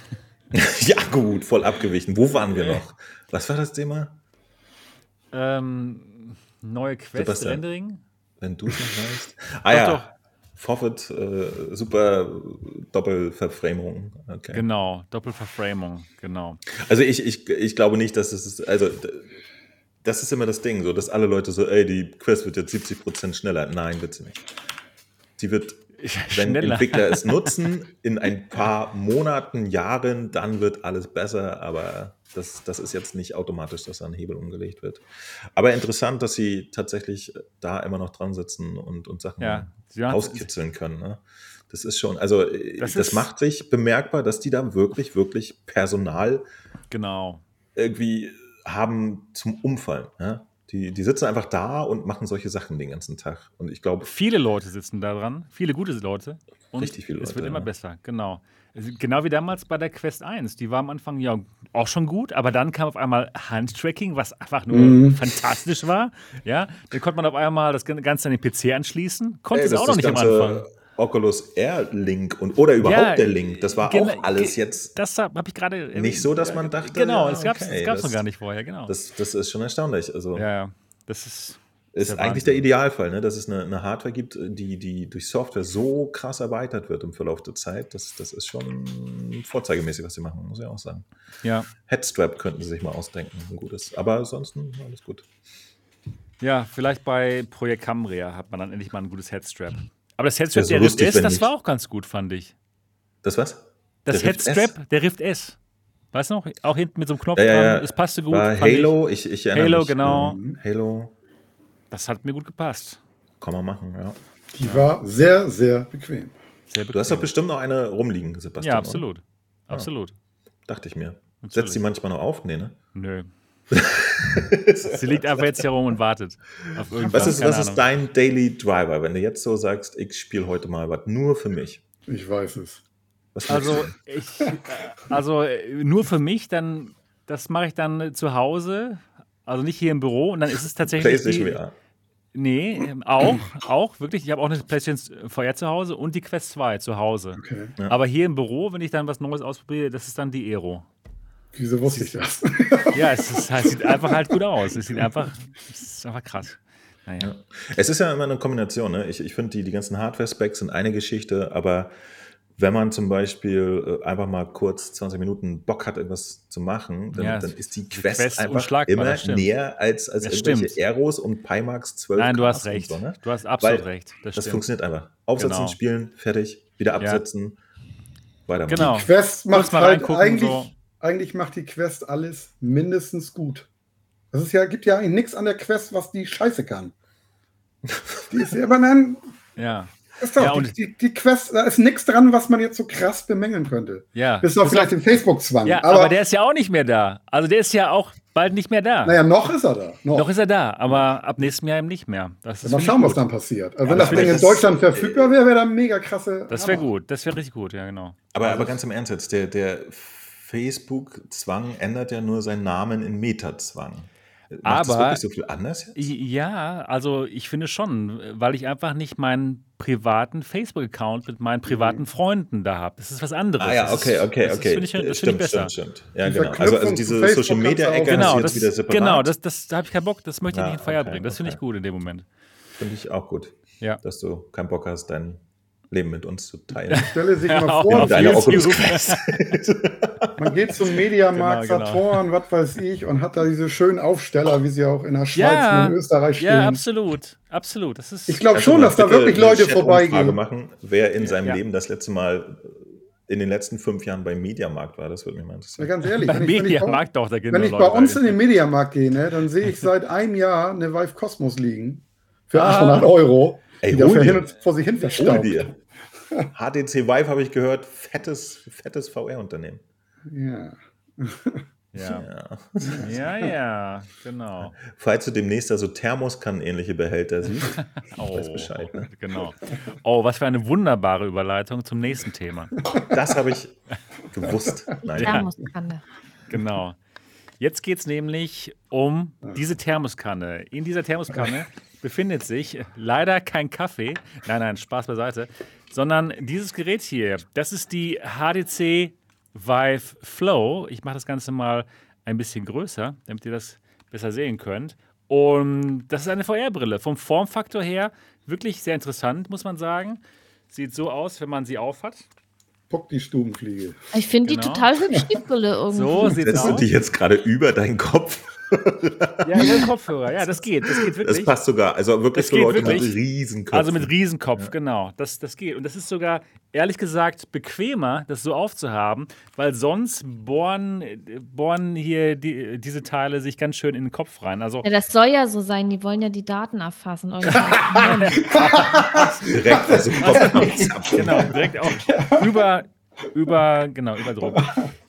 ja, gut, voll abgewichen. Wo waren wir noch? Was war das Thema? Ähm, neue Quest-Rendering. Wenn du es noch weißt. Ah doch, ja. Doch. Forfeit, äh, super Doppelverframung. Okay. Genau, Doppelverframung, genau. Also ich, ich, ich glaube nicht, dass es ist, also das ist immer das Ding, so dass alle Leute so, ey, die Quest wird jetzt 70% schneller. Nein, wird sie nicht. Sie wird wenn Entwickler es nutzen, in ein paar Monaten, Jahren, dann wird alles besser, aber das, das ist jetzt nicht automatisch, dass da ein Hebel umgelegt wird. Aber interessant, dass sie tatsächlich da immer noch dran sitzen und, und Sachen ja, auskitzeln können. Ne? Das ist schon, also das, das macht sich bemerkbar, dass die da wirklich, wirklich Personal genau. irgendwie haben zum Umfallen. Ja? Die, die sitzen einfach da und machen solche Sachen den ganzen Tag. Und ich glaube. Viele Leute sitzen da dran, viele gute Leute. Und richtig viele Leute. Es wird ja. immer besser, genau. Genau wie damals bei der Quest 1. Die war am Anfang ja auch schon gut, aber dann kam auf einmal Handtracking, was einfach nur mhm. fantastisch war. Ja, dann konnte man auf einmal das Ganze an den PC anschließen. Konnte es auch noch nicht am Anfang. Oculus Air Link und oder überhaupt ja, der Link, das war auch alles jetzt. Das habe ich gerade nicht so, dass man dachte. Genau, es gab es okay, noch gar nicht vorher, genau. Das, das ist schon erstaunlich. Also ja, das ist ist der eigentlich der Idealfall, ne? dass es eine, eine, Hardware gibt, die, die durch Software so krass erweitert wird im Verlauf der Zeit. Das, das ist schon vorzeigemäßig, was sie machen, muss ich auch sagen. Ja. Headstrap könnten sie sich mal ausdenken, ein gutes. Aber ansonsten alles gut. Ja, vielleicht bei Projekt Cambria hat man dann endlich mal ein gutes Headstrap. Aber das Headstrap, der Rift S, das war auch ganz gut, fand ich. Das was? Das der Headstrap, der Rift S. Weißt du noch? Auch hinten mit so einem Knopf ja, ja, dran. Es passte gut. War Halo, ich, ich erinnere Halo, mich. genau. Mhm. Halo. Das hat mir gut gepasst. Kann man machen, ja. Die war sehr, sehr bequem. Sehr bequem. Du hast doch bestimmt noch eine rumliegen, Sebastian. Ja, absolut. Oder? Absolut. Ja, dachte ich mir. Natürlich. Setzt sie manchmal noch auf? Nee, ne? Nö. Sie liegt einfach jetzt hier rum und wartet. Auf was ist, was ist dein Daily Driver, wenn du jetzt so sagst, ich spiele heute mal was nur für mich? Ich weiß es. also, ich, also nur für mich, dann das mache ich dann zu Hause, also nicht hier im Büro und dann ist es tatsächlich. PlayStation VR. Nee, ähm, auch, auch, wirklich. Ich habe auch eine PlayStation VR zu Hause und die Quest 2 zu Hause. Okay. Ja. Aber hier im Büro, wenn ich dann was Neues ausprobiere, das ist dann die Aero. Wieso wusste ich das? ja, es, ist, es sieht einfach halt gut aus. Es sieht einfach, es ist einfach krass. Naja. Ja. Es ist ja immer eine Kombination. Ne? Ich, ich finde, die, die ganzen Hardware-Specs sind eine Geschichte, aber wenn man zum Beispiel äh, einfach mal kurz 20 Minuten Bock hat, irgendwas zu machen, dann, ja, dann ist die Quest, Quest einfach immer näher als, als irgendwelche stimmt. Aeros und Pimax 12. Nein, du hast recht. So, ne? Du hast absolut Weil recht. Das, das funktioniert einfach. Aufsetzen, genau. spielen, fertig, wieder absetzen, ja. weitermachen. Genau. Die Quest macht halt eigentlich, so. eigentlich macht die Quest alles mindestens gut. Es ist ja, gibt ja eigentlich nichts an der Quest, was die scheiße kann. Die ist ja aber dann. Ja. Ist doch, ja, die, die, die, Quest, da ist nichts dran, was man jetzt so krass bemängeln könnte. Ja. Bis auf vielleicht den Facebook-Zwang. Ja, aber, aber, der ist ja auch nicht mehr da. Also der ist ja auch bald nicht mehr da. Naja, noch ist er da. Noch, noch ist er da, aber ab nächstem Jahr eben nicht mehr. Das mal schauen, was dann passiert. Also ja, wenn das Ding in Deutschland verfügbar wäre, wäre das mega krasse. Das wäre gut, das wäre richtig gut, ja, genau. Aber, aber ganz im Ernst jetzt, der, der Facebook-Zwang ändert ja nur seinen Namen in Meta-Zwang. Macht aber das wirklich so viel anders? Jetzt? Ja, also ich finde schon, weil ich einfach nicht meinen privaten Facebook-Account mit meinen privaten mhm. Freunden da habe. Das ist was anderes. Ah ja, okay, okay, das okay. Das finde ich, das stimmt, find ich besser. Stimmt, stimmt. Ja, genau. Also, also diese Social-Media-Ecke genau, jetzt wieder separat. Genau, das, das, da habe ich keinen Bock. Das möchte ich ah, nicht in Feier okay, bringen. Das finde ich gut in dem Moment. Finde ich auch gut. Ja. Dass du keinen Bock hast, dein Leben mit uns zu teilen. Stelle sich mal vor, man geht zum Mediamarkt, genau, genau. Saturn, was weiß ich, und hat da diese schönen Aufsteller, wie sie auch in der Schweiz ja, und in Österreich stehen. Ja, absolut, absolut. Das ist ich glaube schon, dass da wirklich Leute vorbeigehen. machen, wer in seinem ja. Leben das letzte Mal in den letzten fünf Jahren beim Mediamarkt war, das würde mich mal interessieren. Ja, ganz ehrlich, beim Mediamarkt doch, da Wenn ich bei uns in den Mediamarkt gehe, ne, dann sehe ich seit einem Jahr eine Vive Cosmos liegen für 800 ah. Euro, Ey, die dafür hin und vor sich hin verstaubt. HTC Vive habe ich gehört, fettes, fettes VR-Unternehmen. Ja. Ja. ja. ja, genau. Falls du demnächst also Thermoskannen-ähnliche Behälter siehst, oh, weiß Bescheid. Ne? Genau. Oh, was für eine wunderbare Überleitung zum nächsten Thema. Das habe ich gewusst. Nein. Thermoskanne. Genau. Jetzt geht es nämlich um diese Thermoskanne. In dieser Thermoskanne befindet sich leider kein Kaffee. Nein, nein, Spaß beiseite sondern dieses Gerät hier. Das ist die HDC Vive Flow. Ich mache das Ganze mal ein bisschen größer, damit ihr das besser sehen könnt. Und das ist eine VR-Brille. Vom Formfaktor her wirklich sehr interessant, muss man sagen. Sieht so aus, wenn man sie aufhat. Guck die Stubenfliege. Ich finde genau. die total hübsch, die Brille irgendwie. So sieht Setzt aus. du die jetzt gerade über deinen Kopf? ja, über Kopfhörer, ja, das geht, das geht wirklich. Das passt sogar, also wirklich für Leute wirklich. mit Riesenkopf. Also mit Riesenkopf, ja. genau, das, das geht. Und das ist sogar, ehrlich gesagt, bequemer, das so aufzuhaben, weil sonst bohren, bohren hier die, diese Teile sich ganz schön in den Kopf rein. Also, ja, das soll ja so sein, die wollen ja die Daten erfassen. direkt also Kopf Genau, direkt auch über, über, genau, über Druck.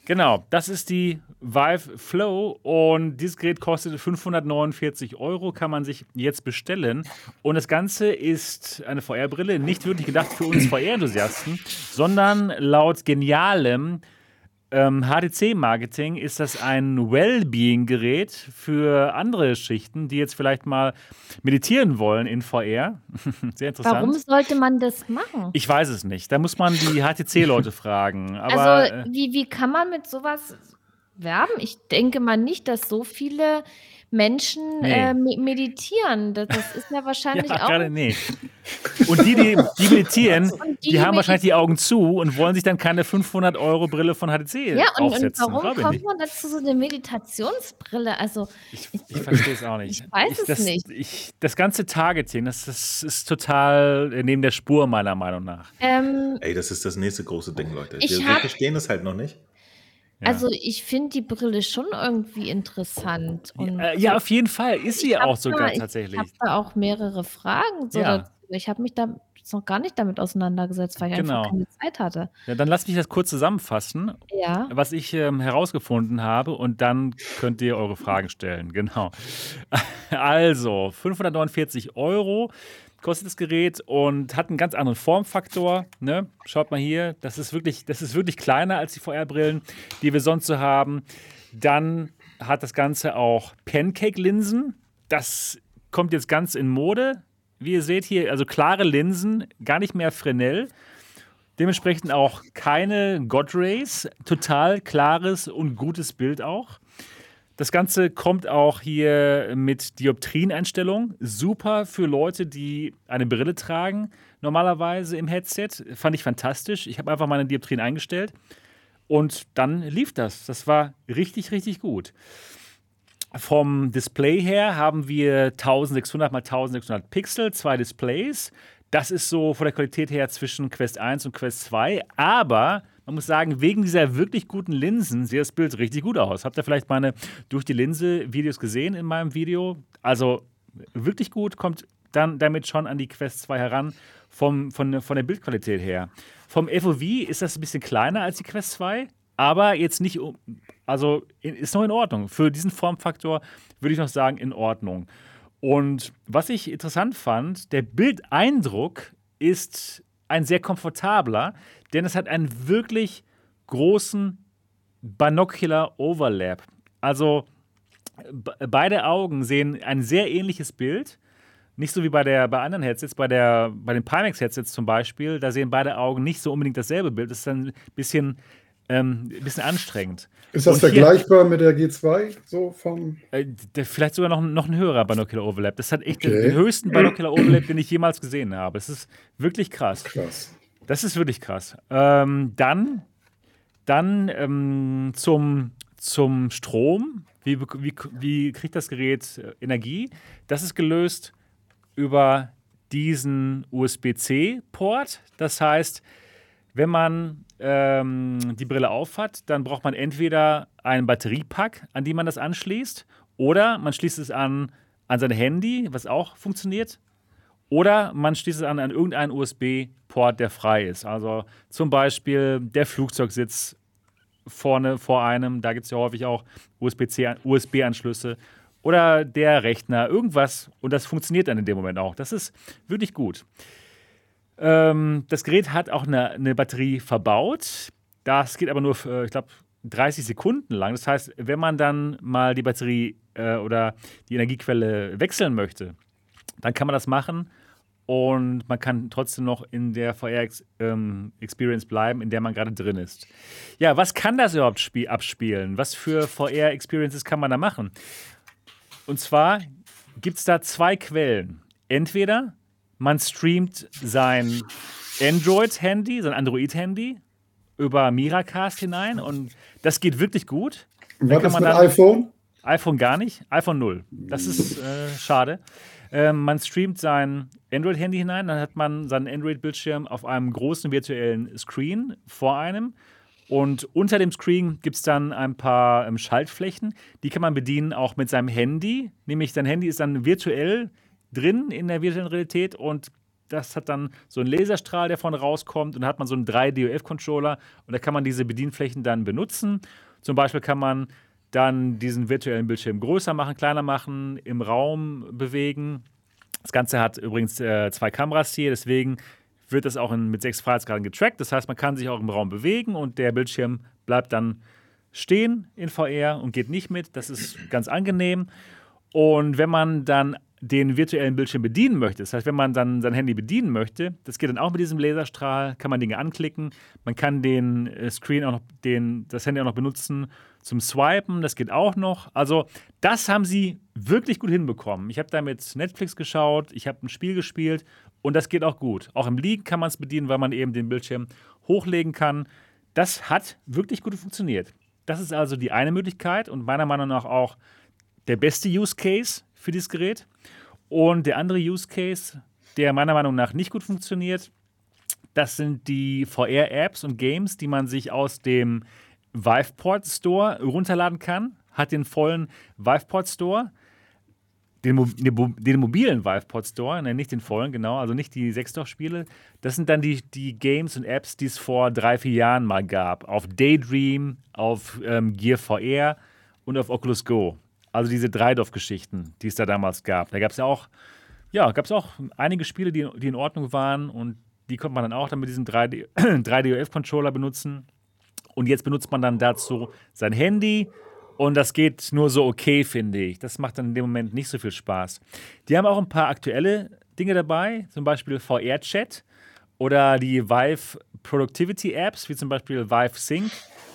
Genau, das ist die Vive Flow und dieses Gerät kostet 549 Euro, kann man sich jetzt bestellen. Und das Ganze ist eine VR-Brille, nicht wirklich gedacht für uns VR-Enthusiasten, sondern laut genialem ähm, HDC-Marketing ist das ein Wellbeing-Gerät für andere Schichten, die jetzt vielleicht mal meditieren wollen in VR. Sehr interessant. Warum sollte man das machen? Ich weiß es nicht. Da muss man die HTC-Leute fragen. Aber, also, wie, wie kann man mit sowas werben? Ich denke mal nicht, dass so viele Menschen nee. äh, meditieren. Das, das, ist ja wahrscheinlich ja, auch. Gerade nee. Und die, die, die meditieren, die, die, haben wahrscheinlich die Augen zu und wollen sich dann keine 500 Euro Brille von HTC ja, und, aufsetzen. Und warum kommt man dazu so eine Meditationsbrille? Also ich, ich, ich verstehe es auch nicht. Ich weiß ich, es nicht. das ganze Targeting, das, das, ist total neben der Spur meiner Meinung nach. Ähm, Ey, das ist das nächste große Ding, Leute. Wir, wir verstehen es halt noch nicht. Also ich finde die Brille schon irgendwie interessant. Und ja, ja, auf jeden Fall ist sie auch sogar da, tatsächlich. Ich habe da auch mehrere Fragen. So ja. Ich habe mich da noch gar nicht damit auseinandergesetzt, weil ich genau. einfach keine Zeit hatte. Ja, dann lass mich das kurz zusammenfassen, ja. was ich ähm, herausgefunden habe und dann könnt ihr eure Fragen stellen. Genau. Also, 549 Euro kostet das Gerät und hat einen ganz anderen Formfaktor. Ne? Schaut mal hier, das ist, wirklich, das ist wirklich kleiner als die VR-Brillen, die wir sonst so haben. Dann hat das Ganze auch Pancake-Linsen. Das kommt jetzt ganz in Mode. Wie ihr seht hier, also klare Linsen, gar nicht mehr Fresnel. Dementsprechend auch keine God Rays. Total klares und gutes Bild auch. Das Ganze kommt auch hier mit Dioptrieneinstellung. Super für Leute, die eine Brille tragen, normalerweise im Headset. Fand ich fantastisch. Ich habe einfach meine Dioptrien eingestellt und dann lief das. Das war richtig, richtig gut. Vom Display her haben wir 1600 x 1600 Pixel, zwei Displays. Das ist so von der Qualität her zwischen Quest 1 und Quest 2. Aber man muss sagen, wegen dieser wirklich guten Linsen sieht das Bild richtig gut aus. Habt ihr vielleicht meine durch die Linse Videos gesehen in meinem Video? Also wirklich gut, kommt dann damit schon an die Quest 2 heran vom, von, von der Bildqualität her. Vom FOV ist das ein bisschen kleiner als die Quest 2, aber jetzt nicht, also ist noch in Ordnung. Für diesen Formfaktor würde ich noch sagen, in Ordnung. Und was ich interessant fand, der Bildeindruck ist ein sehr komfortabler, denn es hat einen wirklich großen Binocular Overlap. Also beide Augen sehen ein sehr ähnliches Bild. Nicht so wie bei, der, bei anderen Headsets, bei, der, bei den Pimax-Headsets zum Beispiel, da sehen beide Augen nicht so unbedingt dasselbe Bild. Das ist dann ein bisschen ähm, ein bisschen anstrengend. Ist das vergleichbar hier, mit der G2? So vom äh, der, vielleicht sogar noch, noch ein höherer Binocular Overlap. Das hat echt okay. den, den, höchsten Binocular Overlap, den ich jemals gesehen habe. Es ist wirklich krass. Krass. Das ist wirklich krass. Ähm, dann dann ähm, zum, zum Strom. Wie, wie, wie kriegt das Gerät äh, Energie? Das ist gelöst über diesen USB-C-Port. Das heißt, wenn man ähm, die Brille aufhat, dann braucht man entweder einen Batteriepack, an die man das anschließt, oder man schließt es an, an sein Handy, was auch funktioniert, oder man schließt es an, an irgendeinen USB-Port, der frei ist. Also zum Beispiel der Flugzeugsitz vorne vor einem, da gibt es ja häufig auch USB-Anschlüsse. Oder der Rechner, irgendwas. Und das funktioniert dann in dem Moment auch. Das ist wirklich gut. Ähm, das Gerät hat auch eine, eine, Batterie verbaut. Das geht aber nur, für, ich glaube, 30 Sekunden lang. Das heißt, wenn man dann mal die Batterie äh, oder die Energiequelle wechseln möchte, dann kann man das machen und man kann trotzdem noch in der VR-Experience ähm, bleiben, in der man gerade drin ist. Ja, was kann das überhaupt abspielen? Was für VR-Experiences kann man da machen? Und zwar gibt es da zwei Quellen. Entweder man streamt sein Android-Handy, sein Android-Handy über Miracast hinein und das geht wirklich gut. Was ist mit iPhone? iPhone gar nicht, iPhone 0. Das ist äh, schade. Ähm, man streamt sein Android-Handy hinein, dann hat man seinen Android-Bildschirm auf einem großen virtuellen Screen vor einem. Und unter dem Screen gibt es dann ein paar ähm, Schaltflächen, die kann man bedienen auch mit seinem Handy. Nämlich sein Handy ist dann virtuell drin in der virtuellen Realität und das hat dann so einen Laserstrahl, der von rauskommt und dann hat man so einen 3DOF-Controller und da kann man diese Bedienflächen dann benutzen. Zum Beispiel kann man dann diesen virtuellen Bildschirm größer machen, kleiner machen, im Raum bewegen. Das Ganze hat übrigens äh, zwei Kameras hier, deswegen wird das auch in, mit sechs Freiheitsgraden getrackt. Das heißt, man kann sich auch im Raum bewegen und der Bildschirm bleibt dann stehen in VR und geht nicht mit. Das ist ganz angenehm. Und wenn man dann den virtuellen Bildschirm bedienen möchte, das heißt, wenn man dann sein Handy bedienen möchte, das geht dann auch mit diesem Laserstrahl, kann man Dinge anklicken, man kann den äh, Screen auch noch, den, das Handy auch noch benutzen zum Swipen, das geht auch noch. Also, das haben sie wirklich gut hinbekommen. Ich habe damit Netflix geschaut, ich habe ein Spiel gespielt und das geht auch gut. Auch im Liegen kann man es bedienen, weil man eben den Bildschirm hochlegen kann. Das hat wirklich gut funktioniert. Das ist also die eine Möglichkeit und meiner Meinung nach auch der beste Use Case für dieses Gerät. Und der andere Use Case, der meiner Meinung nach nicht gut funktioniert, das sind die VR-Apps und Games, die man sich aus dem Viveport Store runterladen kann. Hat den vollen Viveport Store. Den, den, mobilen Viveport Store, ne, nicht den vollen, genau, also nicht die Sechsdorf-Spiele. Das sind dann die, die Games und Apps, die es vor drei, vier Jahren mal gab. Auf Daydream, auf ähm, Gear VR und auf Oculus Go. Also diese Dreidorf-Geschichten, die es da damals gab. Da gab es ja auch, ja, gab es auch einige Spiele, die, die in Ordnung waren und die konnte man dann auch dann mit diesem 3D, 3DOF-Controller benutzen. Und jetzt benutzt man dann dazu sein Handy und das geht nur so okay, finde ich. Das macht dann in dem Moment nicht so viel Spaß. Die haben auch ein paar aktuelle Dinge dabei, zum Beispiel VR-Chat Oder die Vive Productivity Apps, wie zum Beispiel Vive Sync,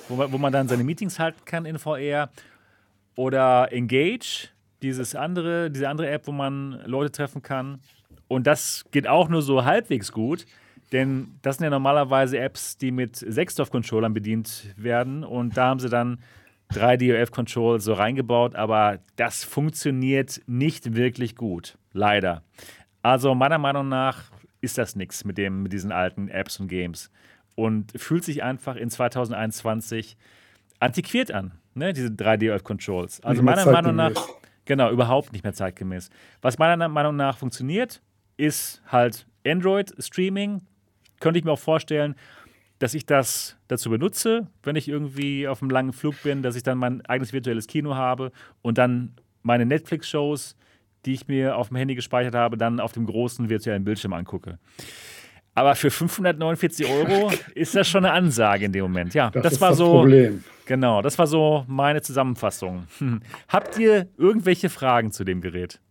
wo man, wo man dann seine Meetings halten kann in VR. Oder Engage, dieses andere, diese andere App, wo man Leute treffen kann. Und das geht auch nur so halbwegs gut, denn das sind ja normalerweise Apps, die mit Sechsdorf-Controllern bedient werden. Und da haben sie dann drei DOF-Controls so reingebaut, aber das funktioniert nicht wirklich gut. Leider. Also meiner Meinung nach ist das nichts mit, mit diesen alten Apps und Games. Und fühlt sich einfach in 2021 antiquiert an, ne? diese 3D-Controls. Also meiner Meinung nach, genau, überhaupt nicht mehr zeitgemäß. Was meiner Meinung nach funktioniert, ist halt Android-Streaming. Könnte ich mir auch vorstellen, dass ich das dazu benutze, wenn ich irgendwie auf einem langen Flug bin, dass ich dann mein eigenes virtuelles Kino habe und dann meine Netflix-Shows, die ich mir auf dem Handy gespeichert habe, dann auf dem großen virtuellen Bildschirm angucke. Aber für 549 Euro ist das schon eine Ansage in dem Moment. Ja, das, das war das so. Problem. Genau, das war so meine Zusammenfassung. Habt ihr irgendwelche Fragen zu dem Gerät?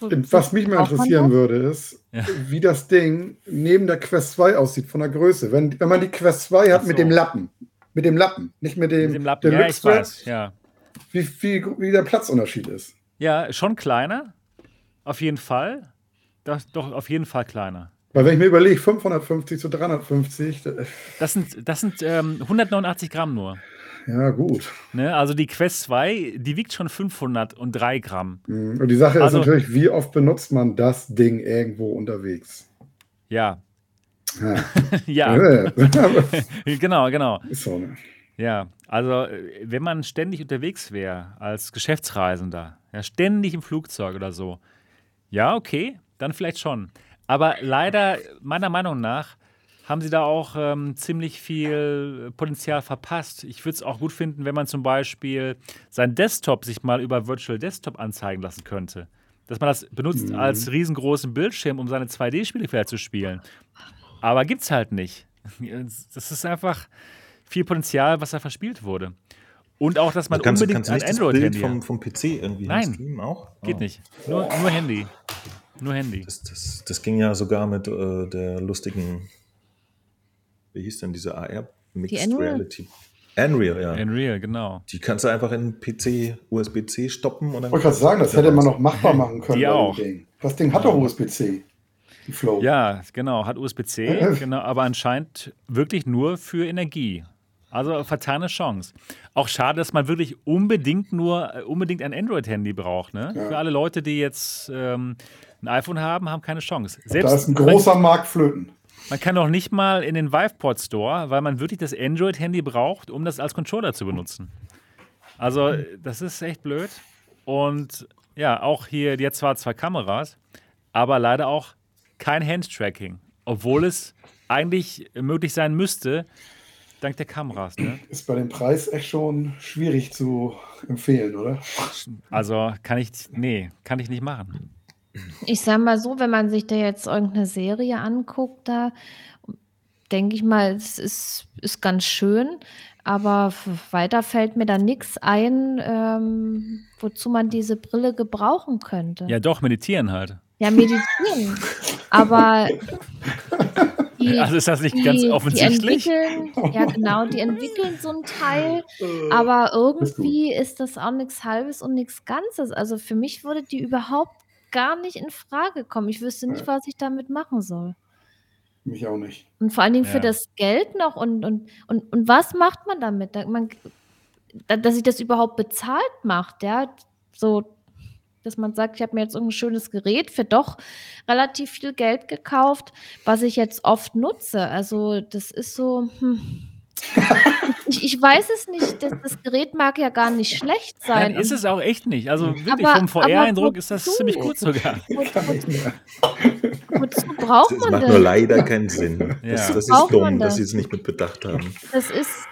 Was mich mal interessieren würde, ist, ja. wie das Ding neben der Quest 2 aussieht, von der Größe. Wenn, wenn man die Quest 2 hat so. mit dem Lappen. Mit dem Lappen, nicht mit dem, mit dem Lappen. Ja, ich weiß. Ja. Wie, wie, wie der Platzunterschied ist. Ja, schon kleiner. Auf jeden Fall. Das, doch, auf jeden Fall kleiner. Weil wenn ich mir überlege, 550 zu 350. Das sind, das sind ähm, 189 Gramm nur. Ja, gut. Ne, also die Quest 2, die wiegt schon 503 Gramm. Mhm. Und die Sache also, ist natürlich, wie oft benutzt man das Ding irgendwo unterwegs? Ja. Ja. ja. genau, genau. Ist so, ne? Ja, also wenn man ständig unterwegs wäre als Geschäftsreisender, ja, ständig im Flugzeug oder so, ja, okay, dann vielleicht schon. Aber leider, meiner Meinung nach, haben sie da auch ähm, ziemlich viel Potenzial verpasst. Ich würde es auch gut finden, wenn man zum Beispiel seinen Desktop sich mal über Virtual Desktop anzeigen lassen könnte. Dass man das benutzt mhm. als riesengroßen Bildschirm, um seine 2D-Spiele vielleicht zu spielen. Aber gibt es halt nicht. Das ist einfach viel Potenzial, was da verspielt wurde. Und auch, dass man kannst, unbedingt kannst ein Android-Handy vom, vom PC irgendwie Nein, auch? Geht oh. nicht. Nur, nur Handy. Nur Handy. Das, das, das ging ja sogar mit äh, der lustigen wie hieß denn diese AR Mixed die Reality? Unreal, ja. Unreal, genau. Die kannst du einfach in PC USB-C stoppen und dann. Ich wollte gerade sagen, das hätte man noch machbar machen können. Die auch. Ding. Das Ding hat doch USB-C. Die Flow. Ja, genau, hat USB-C, genau, aber anscheinend wirklich nur für Energie. Also vertane Chance. Auch schade, dass man wirklich unbedingt nur äh, unbedingt ein Android-Handy braucht. Ne? Ja. Für alle Leute, die jetzt ähm, ein iPhone haben, haben keine Chance. Selbst da ist ein großer Markt flöten. Man kann auch nicht mal in den VivePod Store, weil man wirklich das Android-Handy braucht, um das als Controller zu benutzen. Also, das ist echt blöd. Und ja, auch hier jetzt zwar zwei Kameras, aber leider auch kein Hand-Tracking. Obwohl es eigentlich möglich sein müsste, dank der Kameras. Ne? Ist bei dem Preis echt schon schwierig zu empfehlen, oder? Also kann ich, nee, kann ich nicht machen. Ich sage mal so, wenn man sich da jetzt irgendeine Serie anguckt, da denke ich mal, es ist, ist ganz schön, aber weiter fällt mir da nichts ein, ähm, wozu man diese Brille gebrauchen könnte. Ja, doch, meditieren halt. Ja, meditieren. aber die, also ist das nicht die, ganz offensichtlich? Die entwickeln, ja, genau, die entwickeln so ein Teil, aber irgendwie ist das auch nichts Halbes und nichts Ganzes. Also für mich würde die überhaupt gar nicht in Frage kommen. Ich wüsste nicht, was ich damit machen soll. Mich auch nicht. Und vor allen Dingen ja. für das Geld noch und, und, und, und was macht man damit? Man, dass sich das überhaupt bezahlt macht, ja. So, dass man sagt, ich habe mir jetzt ein schönes Gerät für doch relativ viel Geld gekauft, was ich jetzt oft nutze. Also, das ist so. Hm ich, ich, weiß es nicht. Das, das, Gerät mag ja gar nicht schlecht sein. Nein, ist es auch echt nicht. Also wirklich aber, vom VR-Eindruck ist das ziemlich gut sogar. Wozu braucht man das? Das macht nur leider keinen Sinn. Ja. Das, das ist dumm, das? dass sie es nicht mit bedacht haben. Das ist.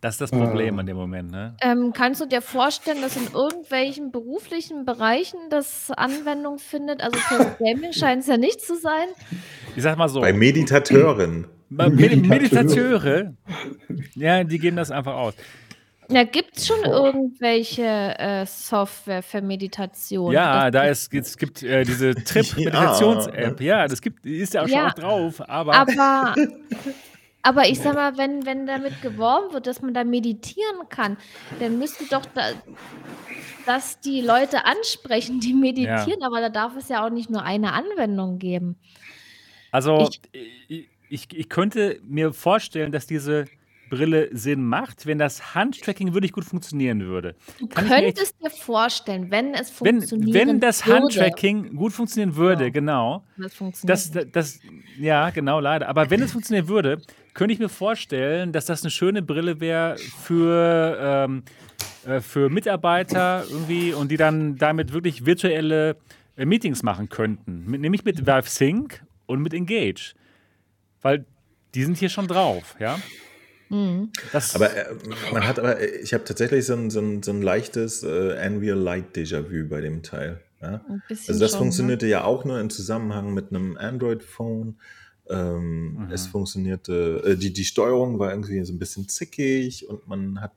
Das ist das Problem an dem Moment. Ne? Ähm, kannst du dir vorstellen, dass in irgendwelchen beruflichen Bereichen das Anwendung findet? Also für Gaming scheint es ja nicht zu sein. Ich sag mal so. Bei Meditateuren. Meditateure, ja, die geben das einfach aus. Ja, gibt es schon irgendwelche äh, Software für Meditation? Ja, da ist, es gibt äh, diese Trip-Meditations-App. Ja. ja, das gibt, ist ja auch ja, schon auch drauf. Aber, aber, aber ich sag mal, wenn, wenn damit geworben wird, dass man da meditieren kann, dann müsste doch da, das die Leute ansprechen, die meditieren. Ja. Aber da darf es ja auch nicht nur eine Anwendung geben. Also, ich, ich, ich könnte mir vorstellen, dass diese Brille Sinn macht, wenn das Handtracking wirklich gut funktionieren würde. Du Kann könntest dir vorstellen, wenn es funktionieren Wenn, wenn das Handtracking gut funktionieren würde, ja. genau. Das funktioniert. Das, das, das, ja, genau, leider. Aber wenn es funktionieren würde, könnte ich mir vorstellen, dass das eine schöne Brille wäre für, ähm, äh, für Mitarbeiter irgendwie und die dann damit wirklich virtuelle äh, Meetings machen könnten. Mit, nämlich mit Valve Sync und mit Engage. Weil die sind hier schon drauf, ja. Mhm. aber äh, man hat aber, äh, ich habe tatsächlich so ein, so ein, so ein leichtes äh, Unreal Light Déjà-vu bei dem Teil. Ja? Also das schon, funktionierte ne? ja auch nur im Zusammenhang mit einem Android-Phone. Ähm, mhm. Es funktionierte, äh, die, die Steuerung war irgendwie so ein bisschen zickig und man hat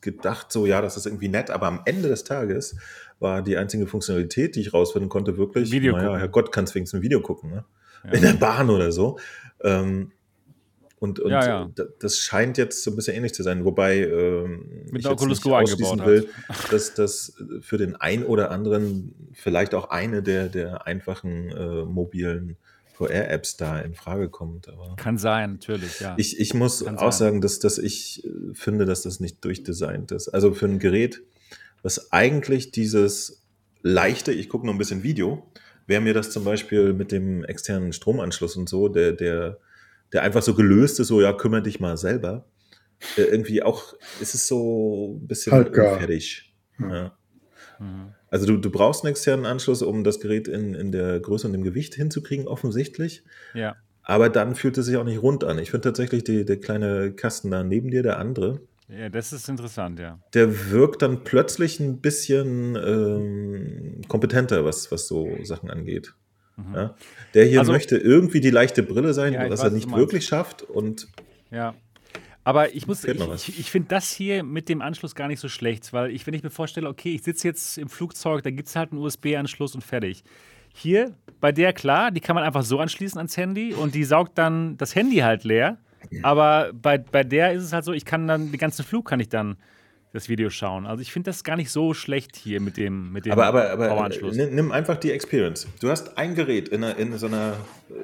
gedacht, so ja, das ist irgendwie nett, aber am Ende des Tages war die einzige Funktionalität, die ich rausfinden konnte, wirklich, Video naja, Herrgott, kannst wenigstens ein Video gucken, ne? Ja. In der Bahn oder so. Ähm, und, und ja, ja. das scheint jetzt so ein bisschen ähnlich zu sein, wobei ähm, Mit ich jetzt nicht ausschließen will, dass das für den einen oder anderen vielleicht auch eine der, der einfachen äh, mobilen VR-Apps da in Frage kommt. Aber Kann sein, natürlich, ja. Ich, ich muss Kann auch sein. sagen, dass, dass ich äh, finde, dass das nicht durchdesignt ist. Also für ein Gerät, was eigentlich dieses leichte, ich gucke nur ein bisschen Video, wäre mir das zum Beispiel mit dem externen Stromanschluss und so, der, der der einfach so gelöst ist, so, ja, kümmere dich mal selber. Äh, irgendwie auch, ist es so ein bisschen halt fertig. Ja. Mhm. Also du, du brauchst einen externen Anschluss, um das Gerät in, in der Größe und dem Gewicht hinzukriegen, offensichtlich. Ja. Aber dann fühlt es sich auch nicht rund an. Ich finde tatsächlich die, der kleine Kasten da neben dir, der andere. Ja, das ist interessant, ja. Der wirkt dann plötzlich ein bisschen ähm, kompetenter, was, was so Sachen angeht. Mhm. Ja? Der hier also, möchte irgendwie die leichte Brille sein, ja, was weiß, er nicht wirklich schafft. Und ja. Aber ich muss, ich, ich, ich finde das hier mit dem Anschluss gar nicht so schlecht, weil ich, wenn ich mir vorstelle, okay, ich sitze jetzt im Flugzeug, da gibt es halt einen USB-Anschluss und fertig. Hier, bei der klar, die kann man einfach so anschließen ans Handy und die saugt dann das Handy halt leer. Aber bei, bei der ist es halt so, ich kann dann, den ganzen Flug kann ich dann das Video schauen. Also ich finde das gar nicht so schlecht hier mit dem, mit dem aber, aber, aber nimm einfach die Experience. Du hast ein Gerät in, einer, in so einer,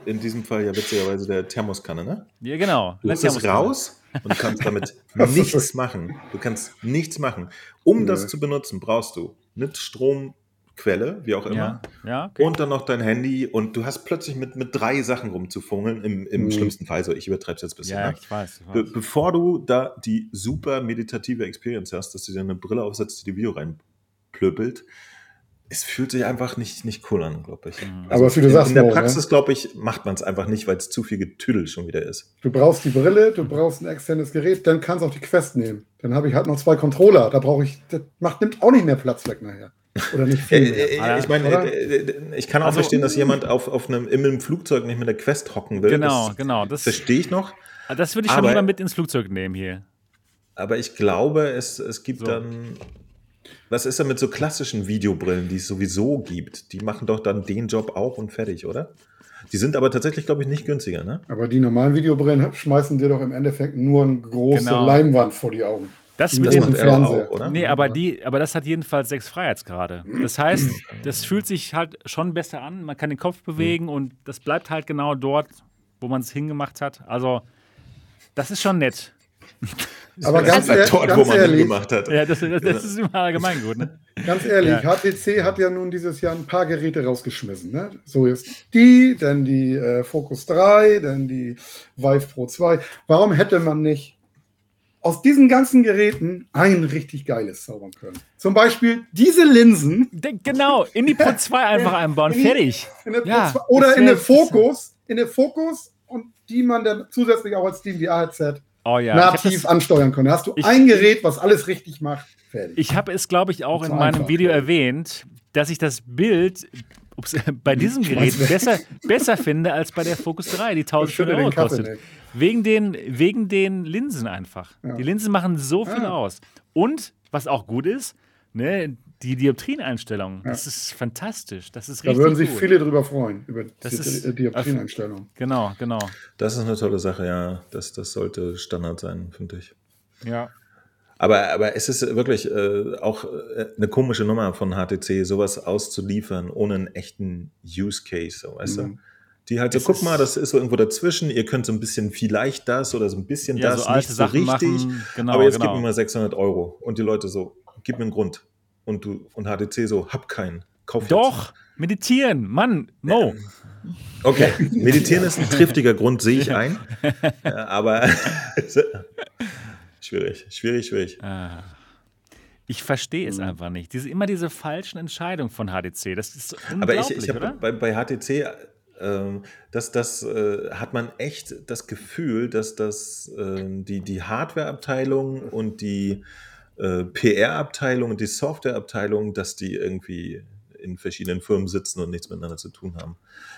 in diesem Fall ja witzigerweise der Thermoskanne, ne? Ja, genau. Du hast es raus und du kannst damit nichts machen. Du kannst nichts machen. Um ja. das zu benutzen, brauchst du mit Strom Quelle, wie auch immer. Ja, ja, okay. Und dann noch dein Handy und du hast plötzlich mit, mit drei Sachen rumzufungeln, im, im mhm. schlimmsten Fall, so ich übertreibe es jetzt ein bisschen. Ja, ne? ich weiß. Ich weiß. Be bevor du da die super meditative Experience hast, dass du dir eine Brille aufsetzt, die die Video reinplöppelt, es fühlt sich einfach nicht, nicht cool an, glaube ich. Mhm. Also Aber wie du in, sagst, in der Praxis, ne? glaube ich, macht man es einfach nicht, weil es zu viel Getüdel schon wieder ist. Du brauchst die Brille, du brauchst ein externes Gerät, dann kannst du auch die Quest nehmen. Dann habe ich halt noch zwei Controller. Da brauche ich, das macht, nimmt auch nicht mehr Platz weg nachher. Oder nicht viel. Äh, äh, ich meine, äh, ich kann auch also, verstehen, dass jemand auf, auf einem, in einem Flugzeug nicht mit der Quest hocken will. Genau, das genau. Das verstehe ich noch. Das würde ich schon aber, lieber mit ins Flugzeug nehmen hier. Aber ich glaube, es, es gibt so. dann. Was ist denn mit so klassischen Videobrillen, die es sowieso gibt? Die machen doch dann den Job auch und fertig, oder? Die sind aber tatsächlich, glaube ich, nicht günstiger, ne? Aber die normalen Videobrillen schmeißen dir doch im Endeffekt nur eine große genau. Leinwand vor die Augen. Das mit dem Fernseher, auch, oder? Nee, aber, die, aber das hat jedenfalls sechs Freiheitsgrade. Das heißt, das fühlt sich halt schon besser an. Man kann den Kopf bewegen und das bleibt halt genau dort, wo man es hingemacht hat. Also, das ist schon nett. Aber ganz, halt dort, ganz wo man ehrlich, gemacht hat. Ja, das, das, das ist immer allgemein gut. Ne? Ganz ehrlich, ja. HTC hat ja nun dieses Jahr ein paar Geräte rausgeschmissen. Ne? So jetzt die, dann die äh, Focus 3, dann die Vive Pro 2. Warum hätte man nicht aus diesen ganzen Geräten ein richtig geiles zaubern können. Zum Beispiel diese Linsen. Genau, in die Pro 2 einfach einbauen, in fertig. In ja, oder in eine Fokus, in eine Fokus und die man dann zusätzlich auch als Steam VR-Headset oh, ja. nativ das, ansteuern kann. Da hast du ich, ein Gerät, was alles richtig macht, fertig. Ich habe es, glaube ich, auch in meinem Video fertig. erwähnt, dass ich das Bild bei diesem Gerät besser, besser finde als bei der Focus 3, die 1500 Euro kostet. Wegen den, wegen den Linsen einfach. Ja. Die Linsen machen so viel ja. aus. Und, was auch gut ist, ne, die Dioptrieneinstellung. Ja. Das ist fantastisch. Das ist da würden sich gut. viele drüber freuen, über das die ist, Dioptrieneinstellung. Genau, genau. Das ist eine tolle Sache, ja. Das, das sollte Standard sein, finde ich. Ja. Aber, aber es ist wirklich äh, auch äh, eine komische Nummer von HTC, sowas auszuliefern ohne einen echten Use Case, so, weißt mhm. du? Die halt so, es guck mal, das ist so irgendwo dazwischen, ihr könnt so ein bisschen vielleicht das oder so ein bisschen ja, das, so nicht so richtig, genau, aber jetzt genau. gib mir mal 600 Euro. Und die Leute so, gib mir einen Grund. Und du und HTC so, hab keinen, kauf Doch, jetzt. meditieren, Mann, no. Okay, meditieren ist ein triftiger Grund, sehe ich ein. Aber Schwierig, schwierig, schwierig. Ah. Ich verstehe es mhm. einfach nicht. Diese, immer diese falschen Entscheidungen von HTC. Das ist unglaublich, Aber ich, ich habe bei, bei, HTC, ähm, das, das äh, hat man echt das Gefühl, dass das äh, die, die Hardware-Abteilung und die äh, PR-Abteilung und die Software-Abteilung, dass die irgendwie in verschiedenen Firmen sitzen und nichts miteinander zu tun haben.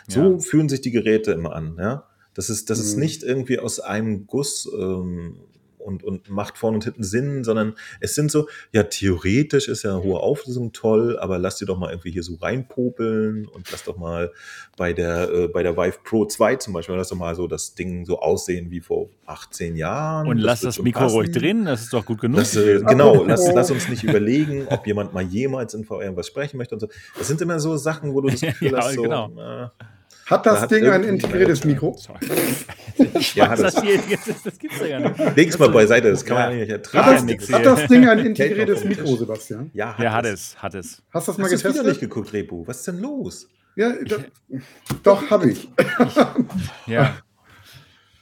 So ja. fühlen sich die Geräte immer an, ja. Das ist, das mhm. ist nicht irgendwie aus einem Guss ähm, und, und macht vorne und hinten Sinn, sondern es sind so, ja, theoretisch ist ja hohe Auflösung toll, aber lass dir doch mal irgendwie hier so reinpopeln und lass doch mal bei der, äh, bei der Vive Pro 2 zum Beispiel, lass doch mal so das Ding so aussehen wie vor 18 Jahren. Und das lass das Mikro passen. ruhig drin, das ist doch gut genug. Das, äh, genau, lass, lass uns nicht überlegen, ob jemand mal jemals in VR was sprechen möchte und so. Das sind immer so Sachen, wo du das Gefühl ja, hast, so, genau. na, hat das da Ding ein integriertes Mikro? ja, hat das, das, das gibt's ja gar nicht. Leg's mal beiseite, das kann ja. man ja nicht ertragen. Hat das, hat das Ding ein integriertes Mikro, Sebastian? Ja, hat, ja, hat es. Hat es. Hast du das mal Hast getestet? Hast du nicht geguckt, Repo? Was ist denn los? Ja, das, doch, habe ich. ich. Ja.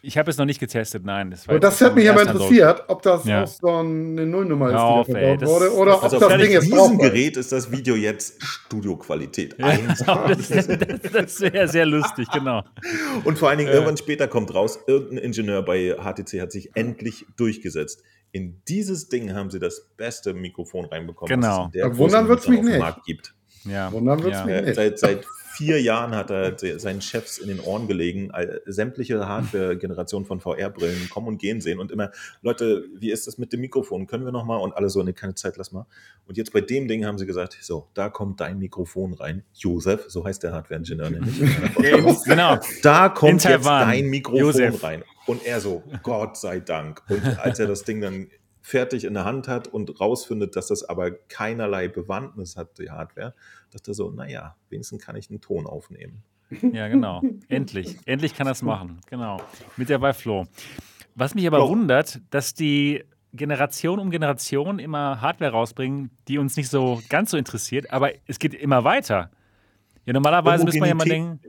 Ich habe es noch nicht getestet, nein. Das, war das hat mich aber interessiert, ob das ja. aus so eine Nullnummer ist, auf, die ey, wurde, oder also ob das Ding jetzt diesem Gerät ist das Video jetzt Studioqualität. Ja, das, das, das wäre sehr lustig, genau. Und vor allen Dingen, äh. irgendwann später kommt raus, irgendein Ingenieur bei HTC hat sich endlich durchgesetzt. In dieses Ding haben sie das beste Mikrofon reinbekommen, genau. was es in der Wundern wird es mich nicht. Markt gibt. Ja. Wundern wird es ja. mich nicht. Seit, seit vier Jahren hat er seinen Chefs in den Ohren gelegen, sämtliche Hardware-Generationen von VR-Brillen kommen und gehen sehen und immer, Leute, wie ist das mit dem Mikrofon? Können wir nochmal? Und alle so, ne, keine Zeit, lass mal. Und jetzt bei dem Ding haben sie gesagt, so, da kommt dein Mikrofon rein. Josef, so heißt der Hardware-Ingenieur nämlich. genau. Da kommt jetzt dein Mikrofon Josef. rein. Und er so, Gott sei Dank. Und als er das Ding dann fertig in der Hand hat und rausfindet, dass das aber keinerlei Bewandtnis hat, die Hardware, dachte so, naja, wenigstens kann ich einen Ton aufnehmen. Ja, genau. Endlich. Endlich kann es machen. Genau. Mit der Flow. Was mich aber oh. wundert, dass die Generation um Generation immer Hardware rausbringen, die uns nicht so ganz so interessiert, aber es geht immer weiter. Ja, normalerweise müsste man ja mal denken.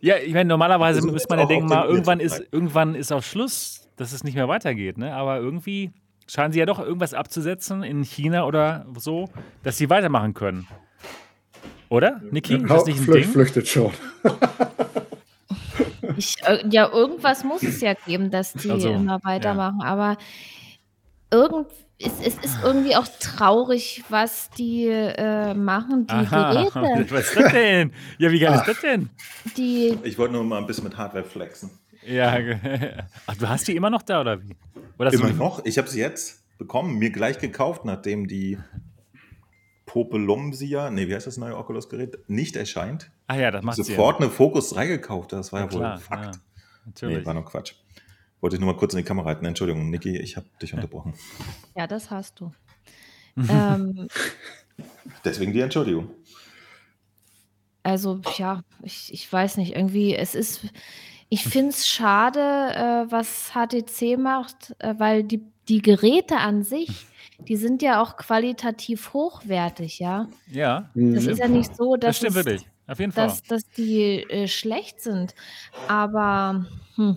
Ja, ich meine, normalerweise also müsste man ja denken, mal, irgendwann ist, irgendwann ist auch Schluss, dass es nicht mehr weitergeht, ne? Aber irgendwie scheinen sie ja doch irgendwas abzusetzen in China oder so, dass sie weitermachen können. Oder, Niki? Ist das nicht ein Ding? Flüchtet schon. ich, äh, ja, irgendwas muss es ja geben, dass die also, immer weitermachen. Ja. Aber irgend, es, es, ist irgendwie auch traurig, was die äh, machen, die Aha, Geräte. Was ist das denn? Ja, wie geil Ach. ist das denn? Die, ich wollte nur mal ein bisschen mit Hardware flexen. Ja, Ach, du hast die immer noch da, oder wie? Oder immer noch? Ich habe sie jetzt bekommen, mir gleich gekauft, nachdem die Popelomsia, nee, wie heißt das neue Oculus-Gerät, nicht erscheint. Ah ja, das macht Sofort ja. eine Focus 3 gekauft, das war ja, ja wohl klar, Fakt. Ja, natürlich. Nee, war nur Quatsch. Wollte ich nur mal kurz in die Kamera halten. Entschuldigung, Niki, ich habe dich unterbrochen. Ja, das hast du. ähm, Deswegen die Entschuldigung. Also, ja, ich, ich weiß nicht, irgendwie, es ist, ich finde es schade, äh, was HTC macht, äh, weil die, die Geräte an sich, die sind ja auch qualitativ hochwertig, ja. Ja. Das ist ja nicht so, dass, das stimmt es, wirklich. Auf jeden Fall. dass, dass die äh, schlecht sind. Aber hm.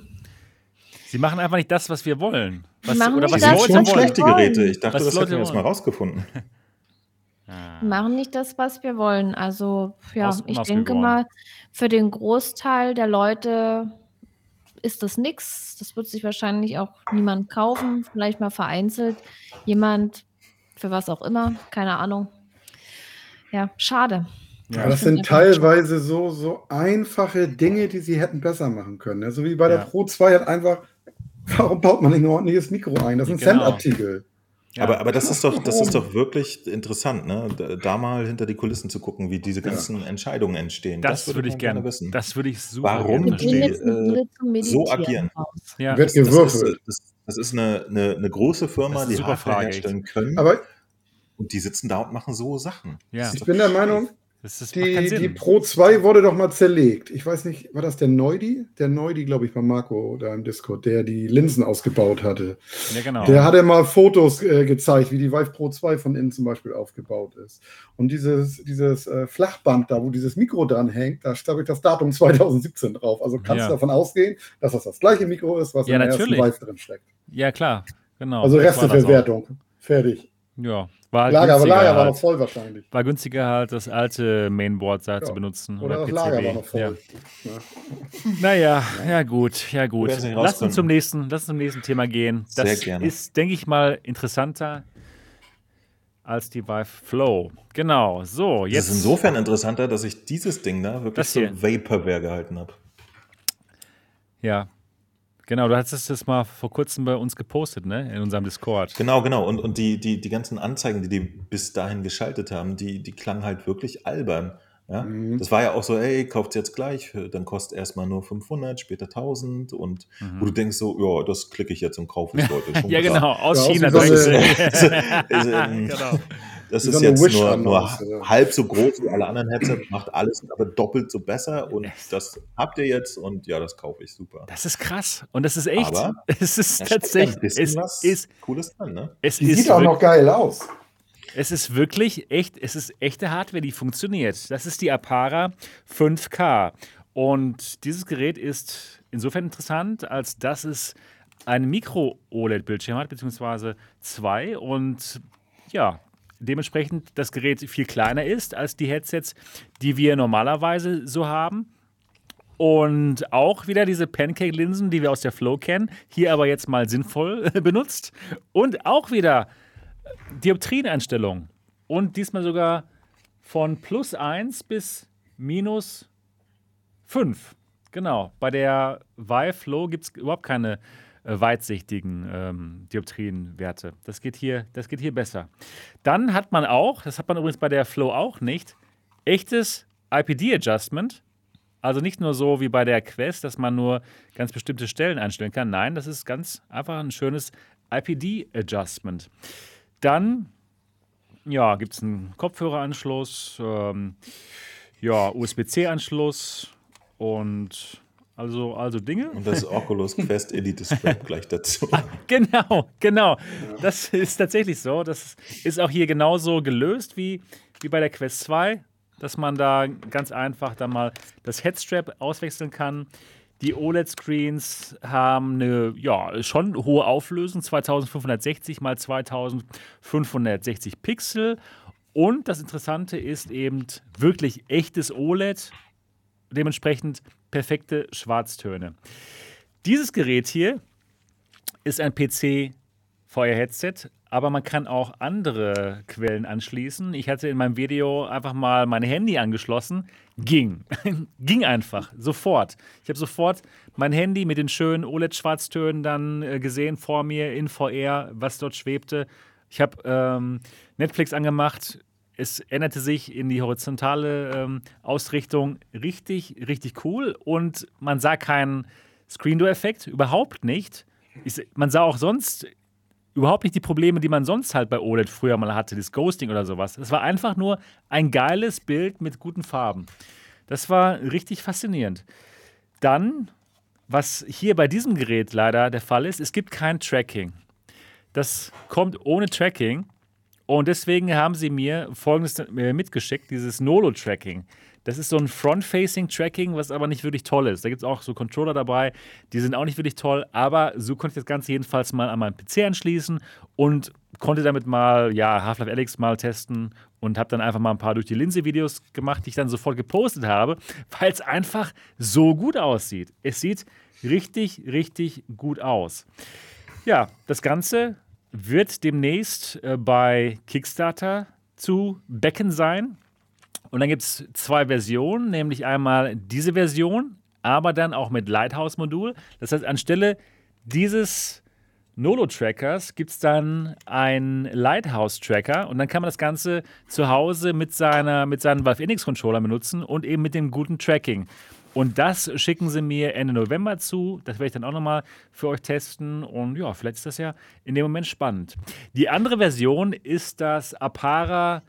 sie machen einfach nicht das, was wir wollen. Was, machen oder was das, Leute wollen. schlechte Geräte. Ich dachte, was das hätten wir jetzt mal rausgefunden. Ah. Machen nicht das, was wir wollen. Also ja, ich denke mal, für den Großteil der Leute ist das nichts. Das wird sich wahrscheinlich auch niemand kaufen, vielleicht mal vereinzelt. Jemand, für was auch immer, keine Ahnung. Ja, schade. Ja, das sind teilweise so, so einfache Dinge, die sie hätten besser machen können. So also wie bei der Pro 2 hat einfach, warum baut man nicht ein ordentliches Mikro ein? Das ist ein genau. Cent-Artikel. Ja. Aber, aber das ist doch, das ist doch wirklich interessant, ne? Da, da, mal hinter die Kulissen zu gucken, wie diese ganzen ja. Entscheidungen entstehen. Das, das würde ich gerne wissen. Das würde ich super Warum die äh, so agieren. Ja. Wird gewürfelt. Das, das, das, ist eine, eine, eine große Firma, die Hardware herstellen können. Aber und die sitzen da und machen so Sachen. Ja. Ich bin der Meinung, ist, die, die, Pro 2 wurde doch mal zerlegt. Ich weiß nicht, war das der Neudi? Der Neudi, glaube ich, bei Marco da im Discord, der die Linsen ausgebaut hatte. Ja, genau. Der hatte mal Fotos äh, gezeigt, wie die Vive Pro 2 von innen zum Beispiel aufgebaut ist. Und dieses, dieses äh, Flachband da, wo dieses Mikro dran hängt, da habe ich das Datum 2017 drauf. Also kannst ja. du davon ausgehen, dass das das gleiche Mikro ist, was ja, in der natürlich. ersten Vive drin steckt. Ja, klar, genau. Also Resteverwertung. Fertig. Ja, war halt Lager, aber Lager halt. war noch voll wahrscheinlich. War günstiger halt das alte Mainboard ja. zu benutzen. Oder, oder das Lager war noch voll. Ja. Ja. Naja, ja gut, ja gut. Lass uns, zum nächsten, lass uns zum nächsten Thema gehen. Das ist, denke ich mal, interessanter als die Vive Flow. Genau, so, jetzt. Das ist insofern interessanter, dass ich dieses Ding da wirklich so Vaporware gehalten habe. Ja, Genau, du hattest das mal vor kurzem bei uns gepostet, ne? In unserem Discord. Genau, genau. Und, und die, die, die ganzen Anzeigen, die die bis dahin geschaltet haben, die, die klangen halt wirklich albern. Ja? Mhm. Das war ja auch so, ey, kauft jetzt gleich, dann kostet erstmal nur 500, später 1000 und mhm. wo du denkst so, ja, das klicke ich jetzt und kaufe es heute. ja, genau, aus ja, China. Aus also, also, also, genau. Das ist jetzt nur, nur halb so groß wie alle anderen Headsets, macht alles aber doppelt so besser und das habt ihr jetzt und ja, das kaufe ich super. Das ist krass und das ist echt. Aber es ist tatsächlich. Es ist Cooles dran, ne? Es die sieht auch noch geil aus. Es ist wirklich echt, es ist echte Hardware, die funktioniert. Das ist die Apara 5K. Und dieses Gerät ist insofern interessant, als dass es ein Micro-OLED-Bildschirm hat, beziehungsweise zwei. Und ja, dementsprechend das Gerät viel kleiner ist als die Headsets, die wir normalerweise so haben. Und auch wieder diese Pancake-Linsen, die wir aus der Flow kennen, hier aber jetzt mal sinnvoll benutzt. Und auch wieder Dioptrieneinstellung. Und diesmal sogar von plus 1 bis minus 5. Genau. Bei der Vive Flow gibt es überhaupt keine weitsichtigen ähm, Dioptrienwerte. Das geht, hier, das geht hier besser. Dann hat man auch, das hat man übrigens bei der Flow auch nicht, echtes IPD-Adjustment. Also nicht nur so wie bei der Quest, dass man nur ganz bestimmte Stellen einstellen kann. Nein, das ist ganz einfach ein schönes IPD-Adjustment. Dann ja, gibt es einen Kopfhöreranschluss, ähm, ja, USB-C-Anschluss und also, also Dinge. Und das Oculus Quest Elite Strap gleich dazu. genau, genau. Das ist tatsächlich so. Das ist auch hier genauso gelöst wie, wie bei der Quest 2, dass man da ganz einfach dann mal das Headstrap auswechseln kann. Die OLED-Screens haben eine ja, schon hohe Auflösung, 2560 mal 2560 Pixel. Und das Interessante ist eben wirklich echtes OLED, dementsprechend perfekte Schwarztöne. Dieses Gerät hier ist ein PC VR-Headset, aber man kann auch andere Quellen anschließen. Ich hatte in meinem Video einfach mal mein Handy angeschlossen. Ging. Ging einfach. Sofort. Ich habe sofort mein Handy mit den schönen OLED-Schwarztönen dann äh, gesehen vor mir in VR, was dort schwebte. Ich habe ähm, Netflix angemacht, es änderte sich in die horizontale ähm, Ausrichtung richtig, richtig cool und man sah keinen Screen-Door-Effekt, überhaupt nicht. Ich, man sah auch sonst überhaupt nicht die Probleme, die man sonst halt bei OLED früher mal hatte, das Ghosting oder sowas. Es war einfach nur ein geiles Bild mit guten Farben. Das war richtig faszinierend. Dann, was hier bei diesem Gerät leider der Fall ist, es gibt kein Tracking. Das kommt ohne Tracking und deswegen haben sie mir folgendes äh, mitgeschickt: dieses Nolo-Tracking. Das ist so ein Front-Facing-Tracking, was aber nicht wirklich toll ist. Da gibt es auch so Controller dabei, die sind auch nicht wirklich toll, aber so konnte ich das Ganze jedenfalls mal an meinen PC anschließen und konnte damit mal, ja, Half-Life Alyx mal testen und habe dann einfach mal ein paar durch die Linse-Videos gemacht, die ich dann sofort gepostet habe, weil es einfach so gut aussieht. Es sieht richtig, richtig gut aus. Ja, das Ganze wird demnächst äh, bei Kickstarter zu becken sein. Und dann gibt es zwei Versionen, nämlich einmal diese Version, aber dann auch mit Lighthouse-Modul. Das heißt, anstelle dieses Nolo-Trackers gibt es dann einen Lighthouse-Tracker und dann kann man das Ganze zu Hause mit, seiner, mit seinen Valve Index-Controller benutzen und eben mit dem guten Tracking. Und das schicken sie mir Ende November zu. Das werde ich dann auch nochmal für euch testen. Und ja, vielleicht ist das ja in dem Moment spannend. Die andere Version ist das Apara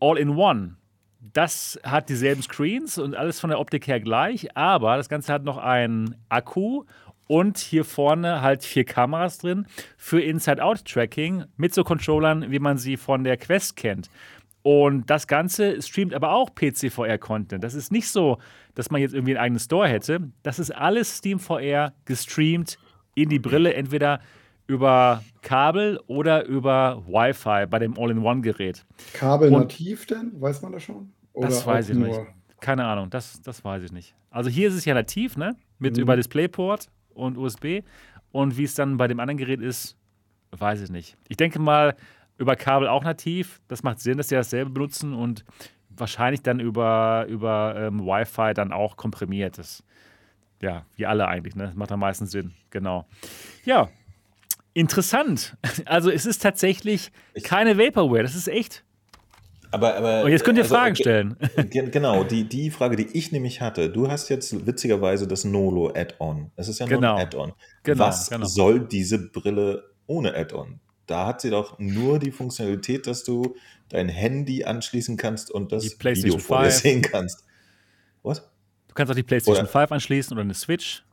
All-in-One. Das hat dieselben Screens und alles von der Optik her gleich, aber das Ganze hat noch einen Akku und hier vorne halt vier Kameras drin für Inside-Out-Tracking mit so Controllern, wie man sie von der Quest kennt. Und das Ganze streamt aber auch PC-VR-Content. Das ist nicht so, dass man jetzt irgendwie einen eigenen Store hätte. Das ist alles SteamVR gestreamt in die Brille, entweder über Kabel oder über Wi-Fi bei dem All-in-One-Gerät. Kabel nativ denn? Weiß man das schon? Oder das weiß ich nicht. Keine Ahnung, das, das weiß ich nicht. Also hier ist es ja nativ, ne? Mit mhm. über DisplayPort und USB. Und wie es dann bei dem anderen Gerät ist, weiß ich nicht. Ich denke mal, über Kabel auch nativ. Das macht Sinn, dass sie dasselbe benutzen und wahrscheinlich dann über, über ähm, Wi-Fi dann auch komprimiert. Das, ja, wie alle eigentlich, ne? Das macht am meisten Sinn. Genau. Ja, interessant. Also es ist tatsächlich keine Vaporware, das ist echt. Aber, aber, und jetzt könnt ihr also, Fragen stellen. Genau, die, die Frage, die ich nämlich hatte, du hast jetzt witzigerweise das Nolo Add-on. Es ist ja nur genau. ein Add-on. Genau, Was genau. soll diese Brille ohne Add-on? Da hat sie doch nur die Funktionalität, dass du dein Handy anschließen kannst und das Video vor dir sehen kannst. Was? Du kannst auch die PlayStation oder? 5 anschließen oder eine Switch.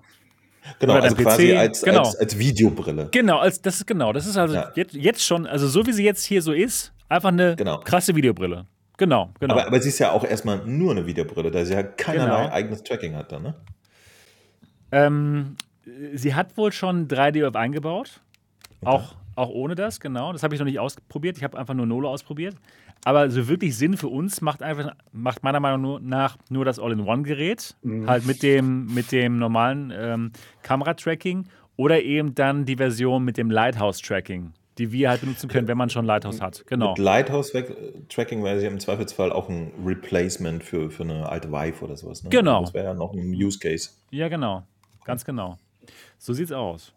Genau, also PC. quasi als, genau. als, als, Videobrille. Genau, als, das ist genau. Das ist also ja. jetzt, jetzt schon, also so wie sie jetzt hier so ist, einfach eine genau. krasse Videobrille. Genau, genau. Aber, aber sie ist ja auch erstmal nur eine Videobrille, da sie ja keinerlei genau. eigenes Tracking hat dann, ne? Ähm, sie hat wohl schon 3D-Web eingebaut. Okay. Auch, auch ohne das, genau. Das habe ich noch nicht ausprobiert. Ich habe einfach nur Nolo ausprobiert. Aber so wirklich Sinn für uns macht einfach, macht meiner Meinung nach nur das All-in-One-Gerät, mhm. halt mit dem, mit dem normalen ähm, Kameratracking oder eben dann die Version mit dem Lighthouse-Tracking, die wir halt benutzen können, wenn man schon Lighthouse hat. Genau. Mit Lighthouse-Tracking wäre sie im Zweifelsfall auch ein Replacement für, für eine alte Vive oder sowas. Ne? Genau. Das wäre ja noch ein Use Case. Ja, genau. Ganz genau. So sieht's aus.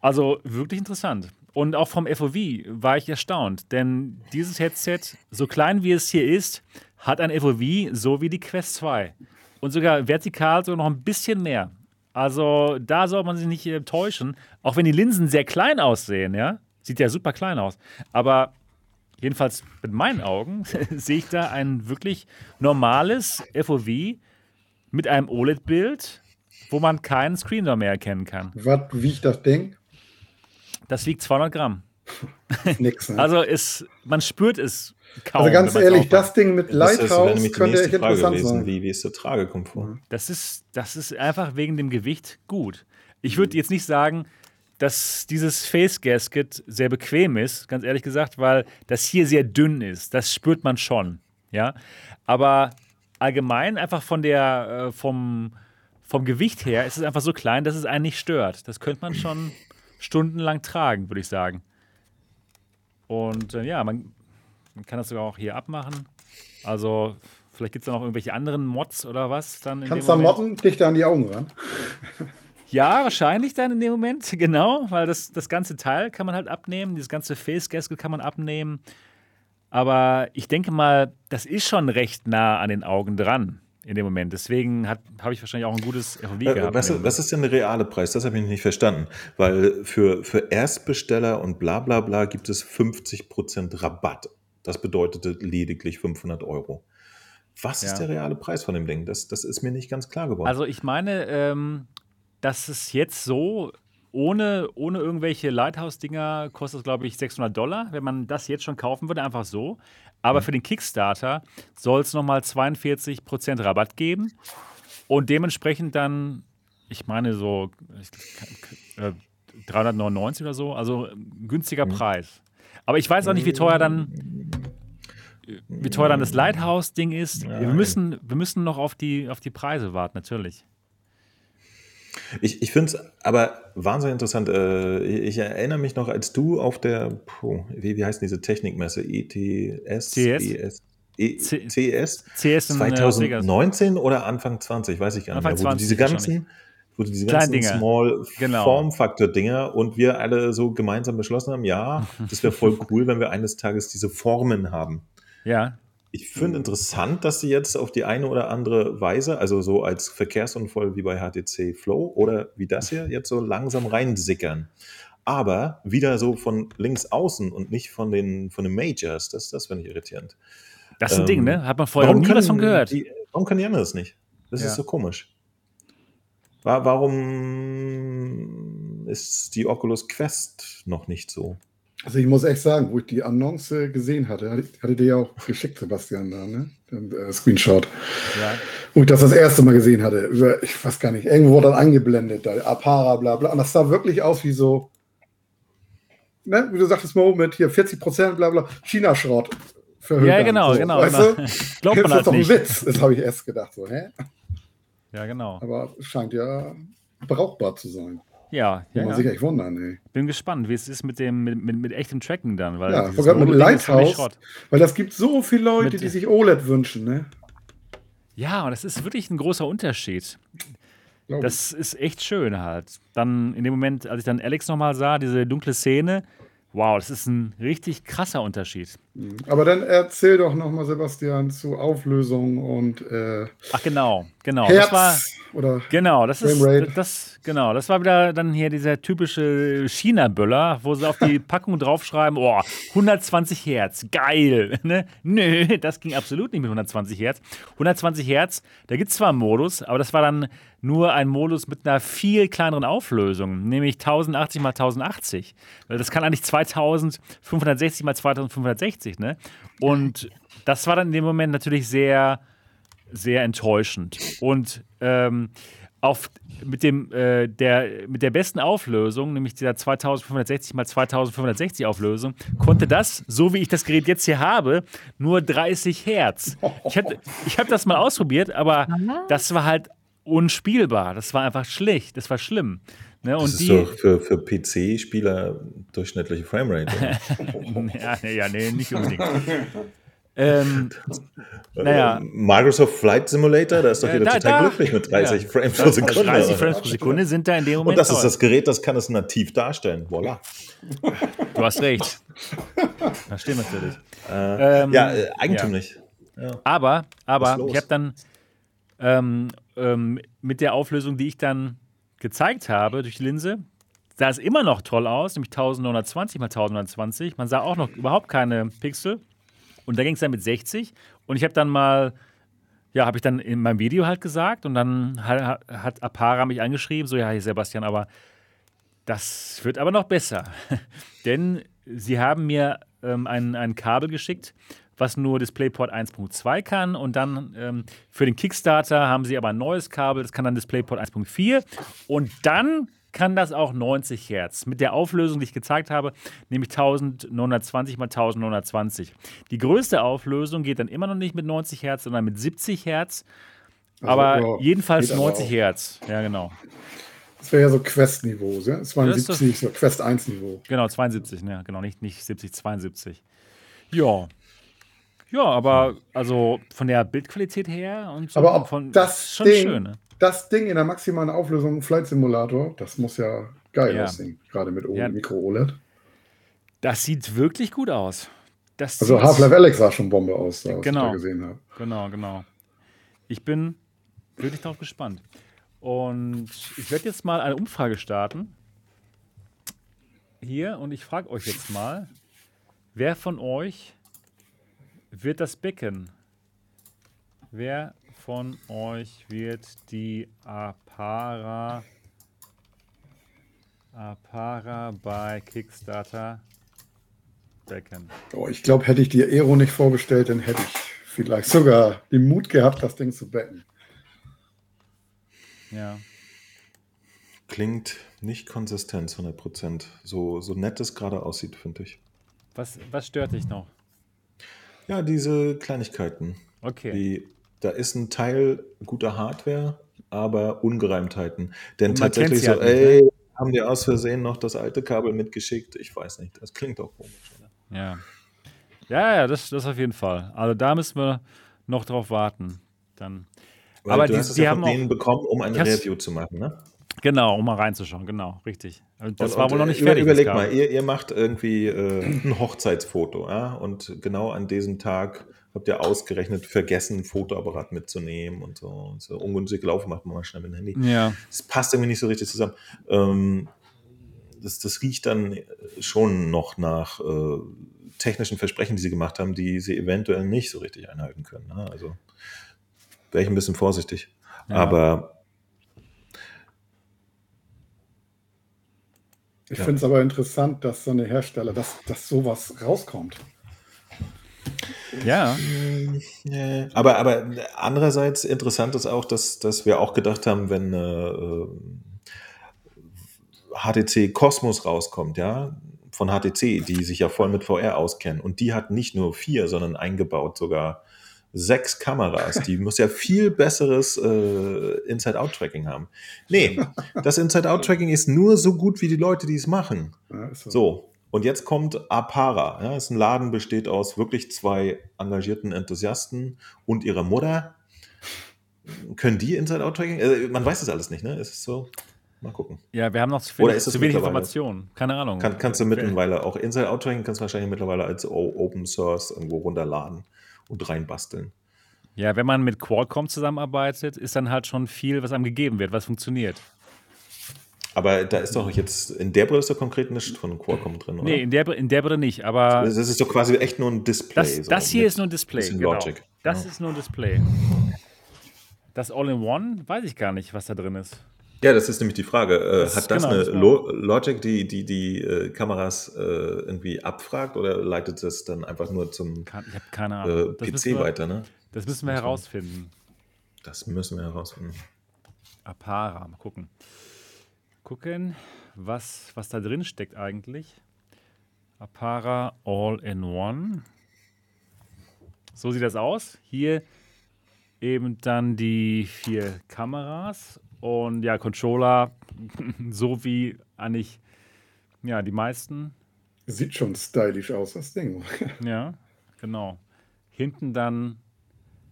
Also wirklich interessant. Und auch vom FOV war ich erstaunt, denn dieses Headset, so klein wie es hier ist, hat ein FOV so wie die Quest 2. Und sogar vertikal sogar noch ein bisschen mehr. Also da soll man sich nicht äh, täuschen, auch wenn die Linsen sehr klein aussehen, ja. Sieht ja super klein aus. Aber jedenfalls mit meinen Augen sehe ich da ein wirklich normales FOV mit einem OLED-Bild, wo man keinen Screener mehr erkennen kann. Was wiegt das Ding? Das wiegt 200 Gramm. Nix, ne? Also ist, man spürt es kaum. Also ganz ehrlich, das Ding mit Lighthouse das könnte echt interessant gewesen. sein. Wie, wie ist der Tragekomfort? Das ist, das ist einfach wegen dem Gewicht gut. Ich würde jetzt nicht sagen, dass dieses Face Gasket sehr bequem ist, ganz ehrlich gesagt, weil das hier sehr dünn ist. Das spürt man schon. Ja, aber allgemein einfach von der, äh, vom, vom Gewicht her ist es einfach so klein, dass es einen nicht stört. Das könnte man schon stundenlang tragen, würde ich sagen. Und äh, ja, man, man, kann das sogar auch hier abmachen. Also vielleicht gibt es da noch irgendwelche anderen Mods oder was dann. Kannst du da modden, dichter an die Augen ran? Ja, wahrscheinlich dann in dem Moment, genau, weil das, das ganze Teil kann man halt abnehmen, dieses ganze Face Gasket kann man abnehmen. Aber ich denke mal, das ist schon recht nah an den Augen dran in dem Moment. Deswegen habe ich wahrscheinlich auch ein gutes FOV äh, gehabt. Was, was, ist denn der reale Preis? Das habe ich nicht verstanden. Weil für, für Erstbesteller und bla bla bla gibt es 50% Rabatt. Das bedeutet lediglich 500 Euro. Was ja. ist der reale Preis von dem Ding? Das, das ist mir nicht ganz klar geworden. Also ich meine, ähm, dass es jetzt so ohne, ohne irgendwelche Lighthouse-Dinger kostet es, glaube ich, 600 Dollar, wenn man das jetzt schon kaufen würde, einfach so. Aber mhm. für den Kickstarter soll es nochmal 42% Rabatt geben und dementsprechend dann, ich meine so äh, 399 oder so, also günstiger mhm. Preis. Aber ich weiß auch nicht, wie teuer dann wie teuer dann das Lighthouse-Ding ist. Ja, wir, müssen, wir müssen noch auf die, auf die Preise warten, natürlich. Ich, ich finde es aber wahnsinnig interessant. Äh, ich erinnere mich noch, als du auf der, wie, wie heißt diese Technikmesse? ETS? TS? ES? e CES? CS 2019 äh, oder Anfang 20, weiß ich gar nicht Anfang mehr. Wo 20 diese ganzen, wo diese ganzen Dinger. Small genau. Form Factor Dinger und wir alle so gemeinsam beschlossen haben, ja, das wäre voll cool, wenn wir eines Tages diese Formen haben. Ja. Ich finde interessant, dass sie jetzt auf die eine oder andere Weise, also so als Verkehrsunfall wie bei HTC Flow oder wie das hier, jetzt so langsam reinsickern. Aber wieder so von links außen und nicht von den, von den Majors. Das, das finde ich irritierend. Das ist ein ähm, Ding, ne? Hat man vorher nie was von gehört. Die, warum können die anderen das nicht? Das ja. ist so komisch. Warum ist die Oculus Quest noch nicht so? Also ich muss echt sagen, wo ich die Annonce gesehen hatte, hatte, dir ja auch geschickt, Sebastian, da, ne? Den äh, Screenshot. Ja. Wo ich das das erste Mal gesehen hatte, über, ich weiß gar nicht, irgendwo wurde dann eingeblendet, da, Apara, bla bla. Und das sah wirklich aus wie so, ne, wie du sagtest, Mo, mit hier 40 Prozent, bla bla, China-Schrott. Ja, genau, so, genau. Weißt genau. Du? Glaubt man das halt ist doch ein Witz, das habe ich erst gedacht, so, hä? Ja, genau. Aber es scheint ja brauchbar zu sein. Ja, ja. Man ja. sich echt wundern, ey. Bin gespannt, wie es ist mit dem mit, mit, mit echtem Tracken dann. Weil ja, sogar mit Lighthouse. Weil das gibt so viele Leute, mit, die sich OLED wünschen, ne? Ja, und das ist wirklich ein großer Unterschied. Glaube das ich. ist echt schön halt. Dann in dem Moment, als ich dann Alex nochmal sah, diese dunkle Szene, Wow, das ist ein richtig krasser Unterschied. Mhm. Aber dann erzähl doch nochmal, Sebastian, zu Auflösung und. Äh, Ach, genau, genau. Herz das war, oder genau, das ist, das, genau, das war wieder dann hier dieser typische China-Böller, wo sie auf die Packung draufschreiben: Oh, 120 Hertz, geil. Ne? Nö, das ging absolut nicht mit 120 Hertz. 120 Hertz, da gibt es zwar einen Modus, aber das war dann nur ein Modus mit einer viel kleineren Auflösung, nämlich 1080 mal 1080. Das kann eigentlich 2560 mal 2560, ne? Und das war dann in dem Moment natürlich sehr, sehr enttäuschend. Und ähm, auf, mit, dem, äh, der, mit der besten Auflösung, nämlich dieser 2560 x 2560 Auflösung, konnte das, so wie ich das Gerät jetzt hier habe, nur 30 Hertz. Ich, ich habe das mal ausprobiert, aber das war halt unspielbar. Das war einfach schlecht. Das war schlimm. Ne, das ist die, doch für, für PC-Spieler durchschnittliche Framerate. ja, ja, nee, nicht unbedingt. ähm, naja. Microsoft Flight Simulator, da ist doch jeder da, total da, glücklich mit 30 ja. Frames pro Sekunde. 30 Frames pro Sekunde sind da in dem Moment. Und das ist das Gerät, das kann es nativ darstellen. Voila. Du hast recht. Das stimmt natürlich. Äh, ähm, ja, äh, eigentümlich. Ja. Aber, aber ich habe dann ähm, ähm, mit der Auflösung, die ich dann gezeigt habe durch die Linse, sah es immer noch toll aus, nämlich 1920 mal 1920. Man sah auch noch überhaupt keine Pixel. Und da ging es dann mit 60. Und ich habe dann mal, ja, habe ich dann in meinem Video halt gesagt und dann hat, hat Apara mich angeschrieben, so, ja, Sebastian, aber das wird aber noch besser. Denn sie haben mir ähm, ein, ein Kabel geschickt, was nur DisplayPort 1.2 kann. Und dann ähm, für den Kickstarter haben sie aber ein neues Kabel, das kann dann DisplayPort 1.4. Und dann kann das auch 90 Hertz. Mit der Auflösung, die ich gezeigt habe, nämlich 1920 x 1920. Die größte Auflösung geht dann immer noch nicht mit 90 Hertz, sondern mit 70 Hertz. Also, aber ja, jedenfalls 90 aber Hertz. Ja, genau. Das wäre ja so Quest-Niveau, ja? 72, so Quest 1-Niveau. Genau, 72, ne? genau, nicht, nicht 70, 72. Ja, ja, aber also von der Bildqualität her und so. Aber ob von, das schon Ding, schön, ne? das Ding in der maximalen Auflösung Flight Simulator, das muss ja geil ja. aussehen, gerade mit ja. Micro-OLED. Das sieht wirklich gut aus. Das also Half-Life Alex sah schon Bombe aus, da, genau. ich da gesehen habe. Genau, genau. Ich bin wirklich darauf gespannt. Und ich werde jetzt mal eine Umfrage starten. Hier, und ich frage euch jetzt mal, wer von euch wird das Becken. Wer von euch wird die Apara, Apara bei Kickstarter becken? Oh, ich glaube, hätte ich die Aero nicht vorbestellt, dann hätte ich vielleicht sogar den Mut gehabt, das Ding zu becken. Ja. Klingt nicht konsistent, 100%. So, so nett es gerade aussieht, finde ich. Was, was stört dich noch? Ja, diese Kleinigkeiten. Okay. Die, da ist ein Teil guter Hardware, aber Ungereimtheiten. Denn tatsächlich so, halt ey, ne? haben die aus Versehen noch das alte Kabel mitgeschickt? Ich weiß nicht, das klingt auch komisch. Oder? Ja. Ja, ja, das, das auf jeden Fall. Also da müssen wir noch drauf warten. Dann. Weil aber du die, hast es die ja von denen bekommen, um eine Review zu machen, ne? Genau, um mal reinzuschauen, genau, richtig. Also das und, war wohl noch nicht fertig. Überleg mal, ihr, ihr macht irgendwie äh, ein Hochzeitsfoto, ja, und genau an diesem Tag habt ihr ausgerechnet vergessen, ein Fotoapparat mitzunehmen und so. Und so ungünstig laufen macht man mal schnell mit dem Handy. Ja. Das passt irgendwie nicht so richtig zusammen. Ähm, das, das riecht dann schon noch nach äh, technischen Versprechen, die sie gemacht haben, die sie eventuell nicht so richtig einhalten können. Ne? Also wäre ich ein bisschen vorsichtig. Ja. Aber ich ja. finde es aber interessant, dass so eine Hersteller, dass, dass sowas rauskommt. Ja. Aber, aber andererseits interessant ist auch, dass, dass wir auch gedacht haben, wenn äh, HTC Cosmos rauskommt, ja, von HTC, die sich ja voll mit VR auskennen. Und die hat nicht nur vier, sondern eingebaut sogar sechs Kameras. Die muss ja viel besseres äh, Inside-Out-Tracking haben. Nee, das Inside-Out-Tracking ist nur so gut wie die Leute, die es machen. Ja, so. so. Und jetzt kommt Apara. Ja, ist ein Laden, besteht aus wirklich zwei engagierten Enthusiasten und ihrer Mutter. Können die Inside-Out-Tracking? Äh, man weiß das alles nicht, ne? Es ist so. Mal gucken. Ja, wir haben noch zu, viel, Oder zu wenig Informationen. Keine Ahnung. Kann, kannst du mittlerweile auch Inside-Out-Tracking kannst du wahrscheinlich mittlerweile als Open Source irgendwo runterladen und reinbasteln. Ja, wenn man mit Qualcomm zusammenarbeitet, ist dann halt schon viel, was einem gegeben wird, was funktioniert. Aber da ist doch jetzt, in der Brille ist doch konkret nicht von Qualcomm drin, oder? Nee, in der, in der Brille nicht, aber. Das ist doch quasi echt nur ein Display. Das, so das hier ist nur ein Display. Genau. Logic. Das ja. ist nur ein Display. Das All-in-One, weiß ich gar nicht, was da drin ist. Ja, das ist nämlich die Frage. Äh, das hat das genau, eine Lo Logic, die die, die äh, Kameras äh, irgendwie abfragt oder leitet das dann einfach nur zum ich habe keine Ahnung. Äh, PC wir, weiter? Ne? Das müssen wir herausfinden. Das müssen wir herausfinden. Apara, mal gucken. Gucken, was, was da drin steckt eigentlich. Apara All-in-One. So sieht das aus. Hier eben dann die vier Kameras und ja, Controller, so wie eigentlich ja, die meisten. Sieht schon stylisch aus, das Ding. ja, genau. Hinten dann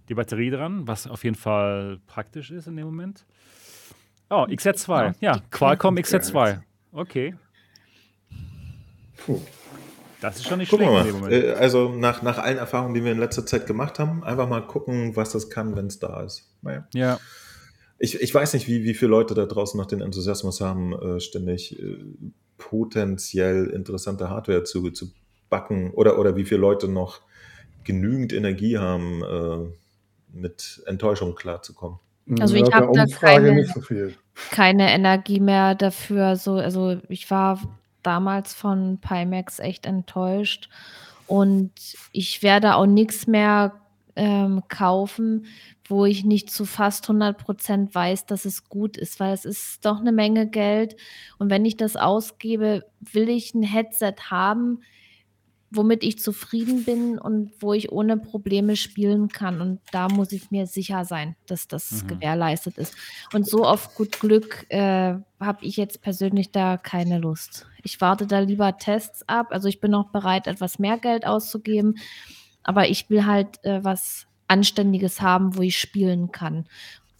die Batterie dran, was auf jeden Fall praktisch ist in dem Moment. Oh, XZ2. Ja, Qualcomm XZ2. Okay. Puh. Das ist schon nicht gucken schlecht. Mal. Äh, also nach, nach allen Erfahrungen, die wir in letzter Zeit gemacht haben, einfach mal gucken, was das kann, wenn es da ist. Naja. Ja. Ich, ich weiß nicht, wie, wie viele Leute da draußen noch den Enthusiasmus haben, äh, ständig äh, potenziell interessante Hardware zu, zu backen oder, oder wie viele Leute noch genügend Energie haben, äh, mit Enttäuschung klarzukommen. Also ich habe da keine, so keine Energie mehr dafür. So, also ich war damals von Pimax echt enttäuscht und ich werde auch nichts mehr ähm, kaufen, wo ich nicht zu fast 100 Prozent weiß, dass es gut ist, weil es ist doch eine Menge Geld. Und wenn ich das ausgebe, will ich ein Headset haben, womit ich zufrieden bin und wo ich ohne Probleme spielen kann. Und da muss ich mir sicher sein, dass das mhm. gewährleistet ist. Und so auf gut Glück äh, habe ich jetzt persönlich da keine Lust. Ich warte da lieber Tests ab. Also ich bin auch bereit, etwas mehr Geld auszugeben. Aber ich will halt äh, was Anständiges haben, wo ich spielen kann.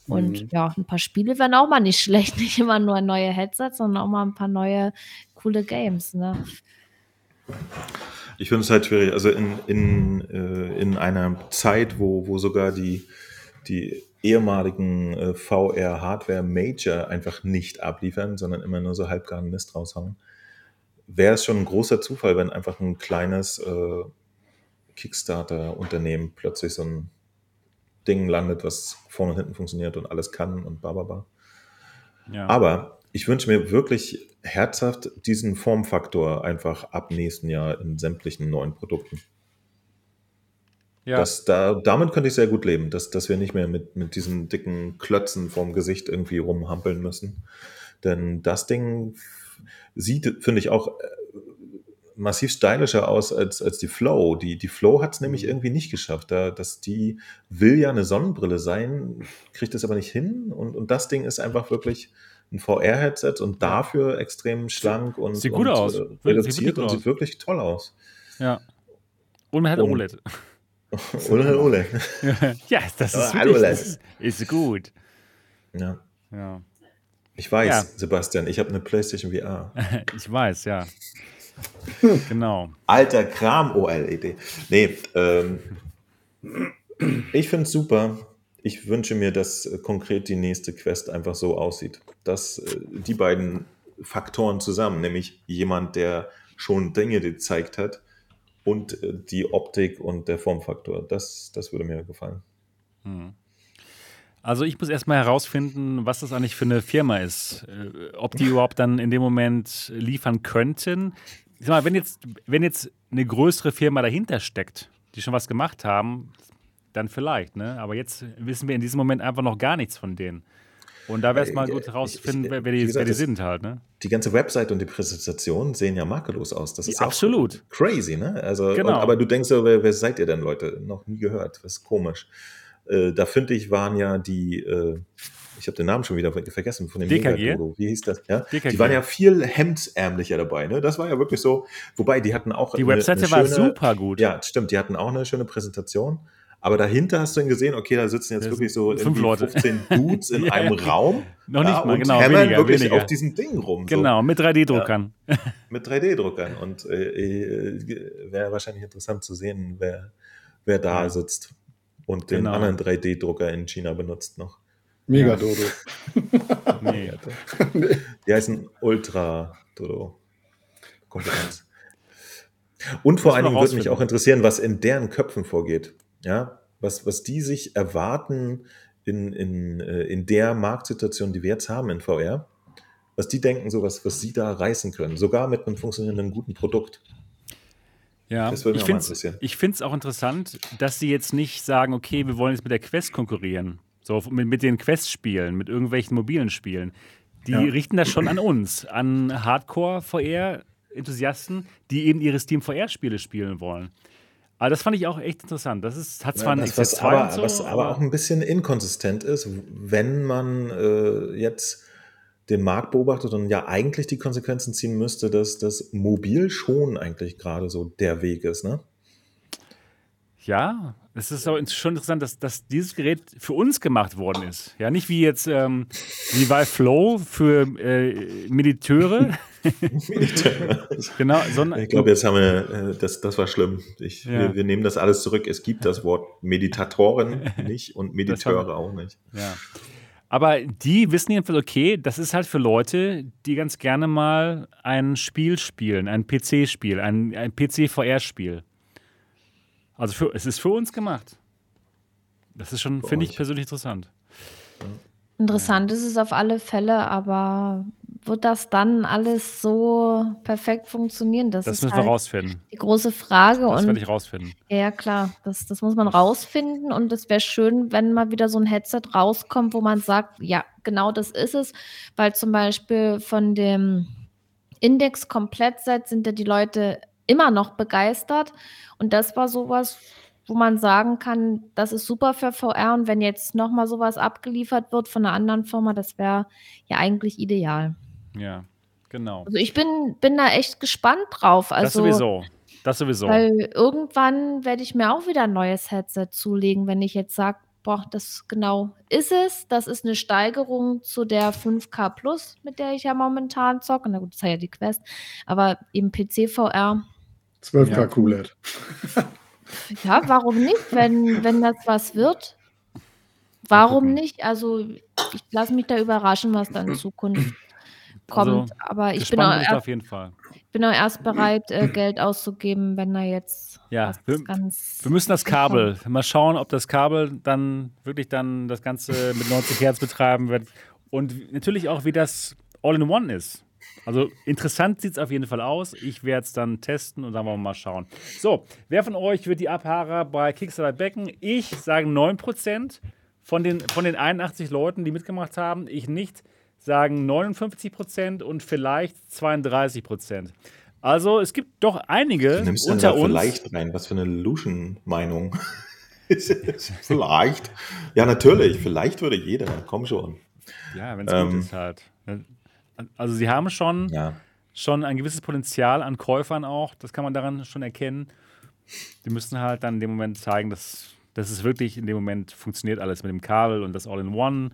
Und mhm. ja, ein paar Spiele wären auch mal nicht schlecht. Nicht immer nur neue Headsets, sondern auch mal ein paar neue coole Games. Ne? Ich finde es halt schwierig. Also in, in, äh, in einer Zeit, wo, wo sogar die, die ehemaligen äh, VR-Hardware-Major einfach nicht abliefern, sondern immer nur so halbgaren Mist raushauen, wäre es schon ein großer Zufall, wenn einfach ein kleines äh, Kickstarter-Unternehmen plötzlich so ein Ding landet, was vorne und hinten funktioniert und alles kann und bla bla bla. Ja. Aber ich wünsche mir wirklich herzhaft diesen Formfaktor einfach ab nächsten Jahr in sämtlichen neuen Produkten. Ja. Das, da, damit könnte ich sehr gut leben, dass, dass wir nicht mehr mit, mit diesen dicken Klötzen vorm Gesicht irgendwie rumhampeln müssen. Denn das Ding sieht, finde ich, auch äh, massiv stylischer aus als, als die Flow. Die, die Flow hat es nämlich mhm. irgendwie nicht geschafft. Da, dass die will ja eine Sonnenbrille sein, kriegt es aber nicht hin. Und, und das Ding ist einfach wirklich ein VR-Headset und dafür extrem schlank und, sieht gut und, aus. Äh, reduziert und aus. sieht wirklich toll aus. Ja. Und man hat und, OLED. Und hat OLED. ja, das ist, wirklich, das ist gut. Ja. ja. Ich weiß, ja. Sebastian, ich habe eine PlayStation VR. ich weiß, ja. genau. Alter Kram, OLED. Nee, ähm, ich finde es super. Ich wünsche mir, dass äh, konkret die nächste Quest einfach so aussieht. Dass äh, die beiden Faktoren zusammen, nämlich jemand, der schon Dinge gezeigt hat und äh, die Optik und der Formfaktor, das, das würde mir gefallen. Hm. Also ich muss erstmal herausfinden, was das eigentlich für eine Firma ist. Ob die überhaupt dann in dem Moment liefern könnten. Sag mal, wenn jetzt, wenn jetzt eine größere Firma dahinter steckt, die schon was gemacht haben, dann vielleicht, ne? Aber jetzt wissen wir in diesem Moment einfach noch gar nichts von denen. Und da wäre es mal äh, gut herauszufinden, wer, die, gesagt, wer die sind halt, ne? Die ganze Website und die Präsentation sehen ja makellos aus. Das ist absolut crazy, ne? Also, genau. Und, aber du denkst so, wer, wer, seid ihr denn, Leute? Noch nie gehört. Das ist komisch. Äh, da finde ich, waren ja die, äh, ich habe den Namen schon wieder vergessen von dem DKG. Wie hieß das? Ja? DKG. Die waren ja viel hemdsärmlicher dabei. Ne? Das war ja wirklich so. Wobei, die hatten auch. Die eine, Webseite eine schöne, war super gut. Ja, stimmt. Die hatten auch eine schöne Präsentation. Aber dahinter hast du dann gesehen, okay, da sitzen jetzt wirklich so fünf Leute. 15 Dudes in einem Raum. Noch nicht ja, mal, genau. Hämmern weniger, wirklich weniger. auf diesem Ding rum. Genau, mit 3D-Druckern. Ja, mit 3D-Druckern. Und äh, äh, wäre wahrscheinlich interessant zu sehen, wer, wer da sitzt und den genau. anderen 3D-Drucker in China benutzt noch. Mega Dodo. nee. Die heißen Ultra Dodo. Und vor allen Dingen würde mich auch interessieren, was in deren Köpfen vorgeht. Ja, was, was die sich erwarten in, in, äh, in der Marktsituation, die wir jetzt haben in VR. Was die denken, so was, was sie da reißen können. Sogar mit einem funktionierenden guten Produkt. Ja, ich finde es auch interessant, dass sie jetzt nicht sagen, okay, wir wollen jetzt mit der Quest konkurrieren. So mit, mit den Quest-Spielen, mit irgendwelchen mobilen Spielen. Die ja. richten das schon an uns, an Hardcore-VR-Enthusiasten, die eben ihre Steam VR-Spiele spielen wollen. Aber das fand ich auch echt interessant. Das ist, hat zwar ja, das, was, aber, so, was aber, auch ein bisschen inkonsistent ist, wenn man äh, jetzt den Markt beobachtet und ja eigentlich die Konsequenzen ziehen müsste, dass das mobil schon eigentlich gerade so der Weg ist, ne? Ja, es ist auch schon interessant, dass, dass dieses Gerät für uns gemacht worden ist. Ja, nicht wie jetzt ähm, wie Vive Flow für äh, Mediteure. Mediteure. genau, sondern, ich glaube, jetzt haben wir, äh, das, das war schlimm. Ich, ja. wir, wir, nehmen das alles zurück. Es gibt das Wort Meditatoren nicht und Mediteure auch nicht. Ja. Aber die wissen jedenfalls, okay, das ist halt für Leute, die ganz gerne mal ein Spiel spielen, ein PC-Spiel, ein, ein PC-VR-Spiel. Also für, es ist für uns gemacht. Das ist schon, finde ich persönlich interessant. Interessant ist es auf alle Fälle, aber wird das dann alles so perfekt funktionieren? Das, das müssen halt wir rausfinden. Die große Frage. Das werde ich rausfinden. Ja, klar, das, das muss man rausfinden und es wäre schön, wenn mal wieder so ein Headset rauskommt, wo man sagt, ja, genau das ist es, weil zum Beispiel von dem Index-Komplettset sind ja die Leute immer noch begeistert und das war sowas, wo man sagen kann, das ist super für VR und wenn jetzt nochmal sowas abgeliefert wird von einer anderen Firma, das wäre ja eigentlich ideal. Ja, genau. Also ich bin, bin da echt gespannt drauf. Also, das sowieso. Das sowieso. Weil irgendwann werde ich mir auch wieder ein neues Headset zulegen, wenn ich jetzt sage, boah, das genau ist es. Das ist eine Steigerung zu der 5K Plus, mit der ich ja momentan zocke. Na gut, das ist ja die Quest. Aber eben PC VR. 12K ja. QLED. Ja, warum nicht, wenn, wenn das was wird? Warum nicht? Also ich lasse mich da überraschen, was da in Zukunft kommt. Also, Aber ich bin auch, erst, bin auch erst bereit, äh, Geld auszugeben, wenn da jetzt ja, wir, wir, müssen das Kabel kommt. mal schauen, ob das Kabel dann wirklich dann das Ganze mit 90 Hertz betreiben wird. Und natürlich auch, wie das All-in-One ist. Also interessant sieht es auf jeden Fall aus. Ich werde es dann testen und dann wollen wir mal schauen. So, wer von euch wird die Abhaarer bei Kickstarter becken? Ich sage 9% von den, von den 81 Leuten, die mitgemacht haben. Ich nicht, sagen 59% und vielleicht 32%. Also es gibt doch einige Nimmst unter uns. Vielleicht rein, was für eine Luschen-Meinung. vielleicht. Ja, natürlich. Vielleicht würde jeder. Komm schon. Ja, wenn es ähm, gut ist halt. Also sie haben schon, ja. schon ein gewisses Potenzial an Käufern auch, das kann man daran schon erkennen. Die müssen halt dann in dem Moment zeigen, dass, dass es wirklich in dem Moment funktioniert alles mit dem Kabel und das All-in-One.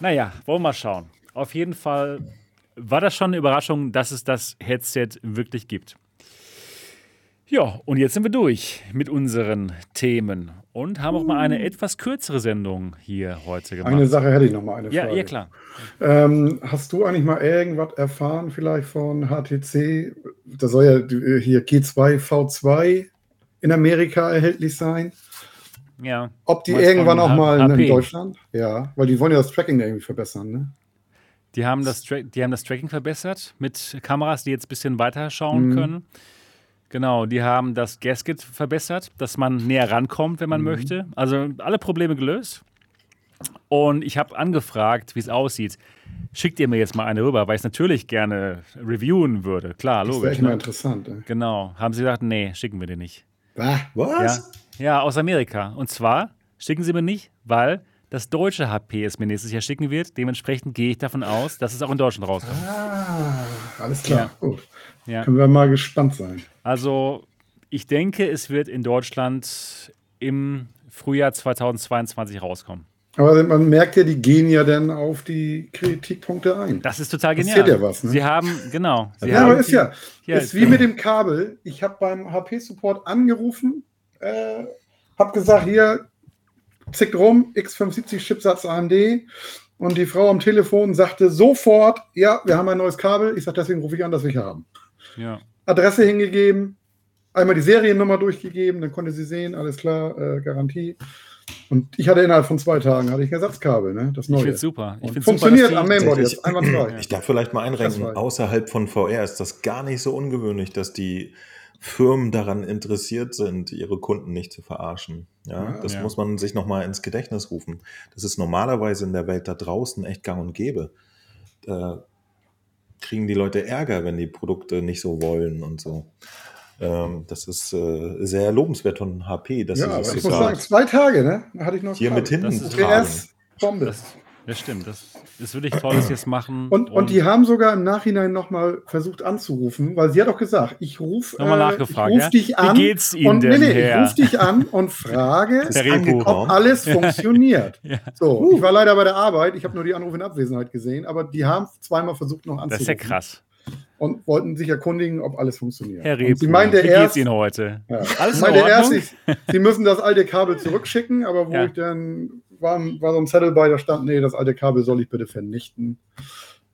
Naja, wollen wir mal schauen. Auf jeden Fall war das schon eine Überraschung, dass es das Headset wirklich gibt. Ja, und jetzt sind wir durch mit unseren Themen und haben auch mal eine etwas kürzere Sendung hier heute gemacht. Eine Sache hätte ich noch mal eine Frage. Ja, ja klar. Ähm, hast du eigentlich mal irgendwas erfahren vielleicht von HTC? Da soll ja hier G2 V2 in Amerika erhältlich sein. Ja. Ob die irgendwann auch mal HP. in Deutschland? Ja, weil die wollen ja das Tracking irgendwie verbessern, ne? Die haben das, die haben das Tracking verbessert mit Kameras, die jetzt ein bisschen weiter schauen mhm. können. Genau, die haben das Gasket verbessert, dass man näher rankommt, wenn man mhm. möchte. Also alle Probleme gelöst. Und ich habe angefragt, wie es aussieht. Schickt ihr mir jetzt mal eine rüber, weil ich es natürlich gerne reviewen würde. Klar, logisch. Das wäre echt ne? mal interessant. Ey. Genau. Haben sie gesagt, nee, schicken wir dir nicht. Was? Ja, ja, aus Amerika. Und zwar schicken sie mir nicht, weil das deutsche HP es mir nächstes Jahr schicken wird. Dementsprechend gehe ich davon aus, dass es auch in Deutschland rauskommt. Ah, alles klar. Ja. Gut. Ja. Können wir mal gespannt sein. Also, ich denke, es wird in Deutschland im Frühjahr 2022 rauskommen. Aber man merkt ja, die gehen ja dann auf die Kritikpunkte ein. Das ist total genial. Das ja was, ne? Sie haben, genau. Sie ja, haben aber ist ja, ist wie mit dem Kabel. Ich habe beim HP-Support angerufen, äh, habe gesagt, hier, zickt rum, X570 Chipsatz AMD. Und die Frau am Telefon sagte sofort, ja, wir haben ein neues Kabel. Ich sage, deswegen rufe ich an, dass wir hier haben. Ja. Adresse hingegeben, einmal die Seriennummer durchgegeben, dann konnte sie sehen, alles klar, äh, Garantie. Und ich hatte innerhalb von zwei Tagen hatte ich ein Ersatzkabel, ne? Das neue. Ich finde super. Ich funktioniert super, am Mainboard jetzt einwandfrei. Ich darf vielleicht mal einrenken, außerhalb von VR ist das gar nicht so ungewöhnlich, dass die Firmen daran interessiert sind, ihre Kunden nicht zu verarschen. Ja, ja das ja. muss man sich nochmal ins Gedächtnis rufen. Das ist normalerweise in der Welt da draußen echt gang und gäbe. Da kriegen die Leute Ärger, wenn die Produkte nicht so wollen und so. Ähm, das ist äh, sehr lobenswert von HP. Dass ja, aber ich muss sagen, zwei Tage, ne? Da hatte ich noch hier mit hinten. Bombe. Das, das stimmt. Das ist wirklich toll, dass sie es machen. Und, und, und, die haben sogar im Nachhinein nochmal versucht anzurufen, weil sie hat auch gesagt, ich rufe äh, nachgefragt, ich ruf ja? dich an. Wie geht's Ihnen und, denn nee, nee, ich rufe dich an und frage, ob alles funktioniert. ja. So, uh. ich war leider bei der Arbeit, ich habe nur die Anrufe in Abwesenheit gesehen, aber die haben zweimal versucht noch anzurufen. Das ist ja krass und wollten sich erkundigen, ob alles funktioniert. Herr Rebu, sie meinte wie erst, Ihnen heute? Ja, alles meinte erst, ich, Sie müssen das alte Kabel zurückschicken, aber wo ja. ich dann war, war so ein Zettel bei, da stand, nee, das alte Kabel soll ich bitte vernichten.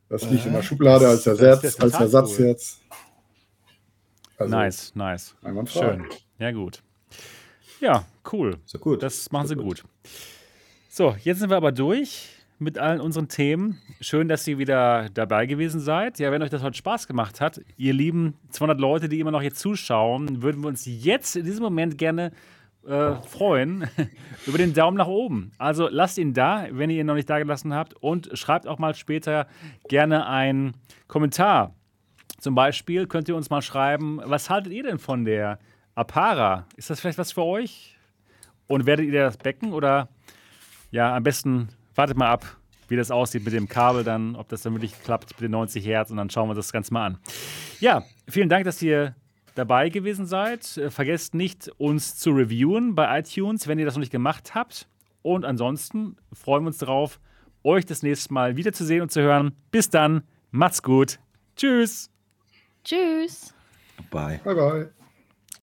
Das liegt äh, in der Schublade als Ersatz, als Ersatz cool. jetzt. Also, nice, nice. Schön. Ja, gut. Ja, cool. So gut. Das machen so sie gut. gut. So, jetzt sind wir aber durch mit allen unseren Themen. Schön, dass ihr wieder dabei gewesen seid. Ja, wenn euch das heute Spaß gemacht hat, ihr lieben 200 Leute, die immer noch jetzt zuschauen, würden wir uns jetzt in diesem Moment gerne äh, freuen über den Daumen nach oben. Also lasst ihn da, wenn ihr ihn noch nicht da gelassen habt und schreibt auch mal später gerne einen Kommentar. Zum Beispiel könnt ihr uns mal schreiben, was haltet ihr denn von der Apara? Ist das vielleicht was für euch? Und werdet ihr das Becken oder ja, am besten wartet mal ab, wie das aussieht mit dem Kabel dann, ob das dann wirklich klappt mit den 90 Hertz und dann schauen wir das Ganze mal an. Ja, vielen Dank, dass ihr dabei gewesen seid. Äh, vergesst nicht, uns zu reviewen bei iTunes, wenn ihr das noch nicht gemacht habt. Und ansonsten freuen wir uns darauf, euch das nächste Mal wiederzusehen und zu hören. Bis dann, macht's gut. Tschüss. Tschüss. Bye. Bye, bye.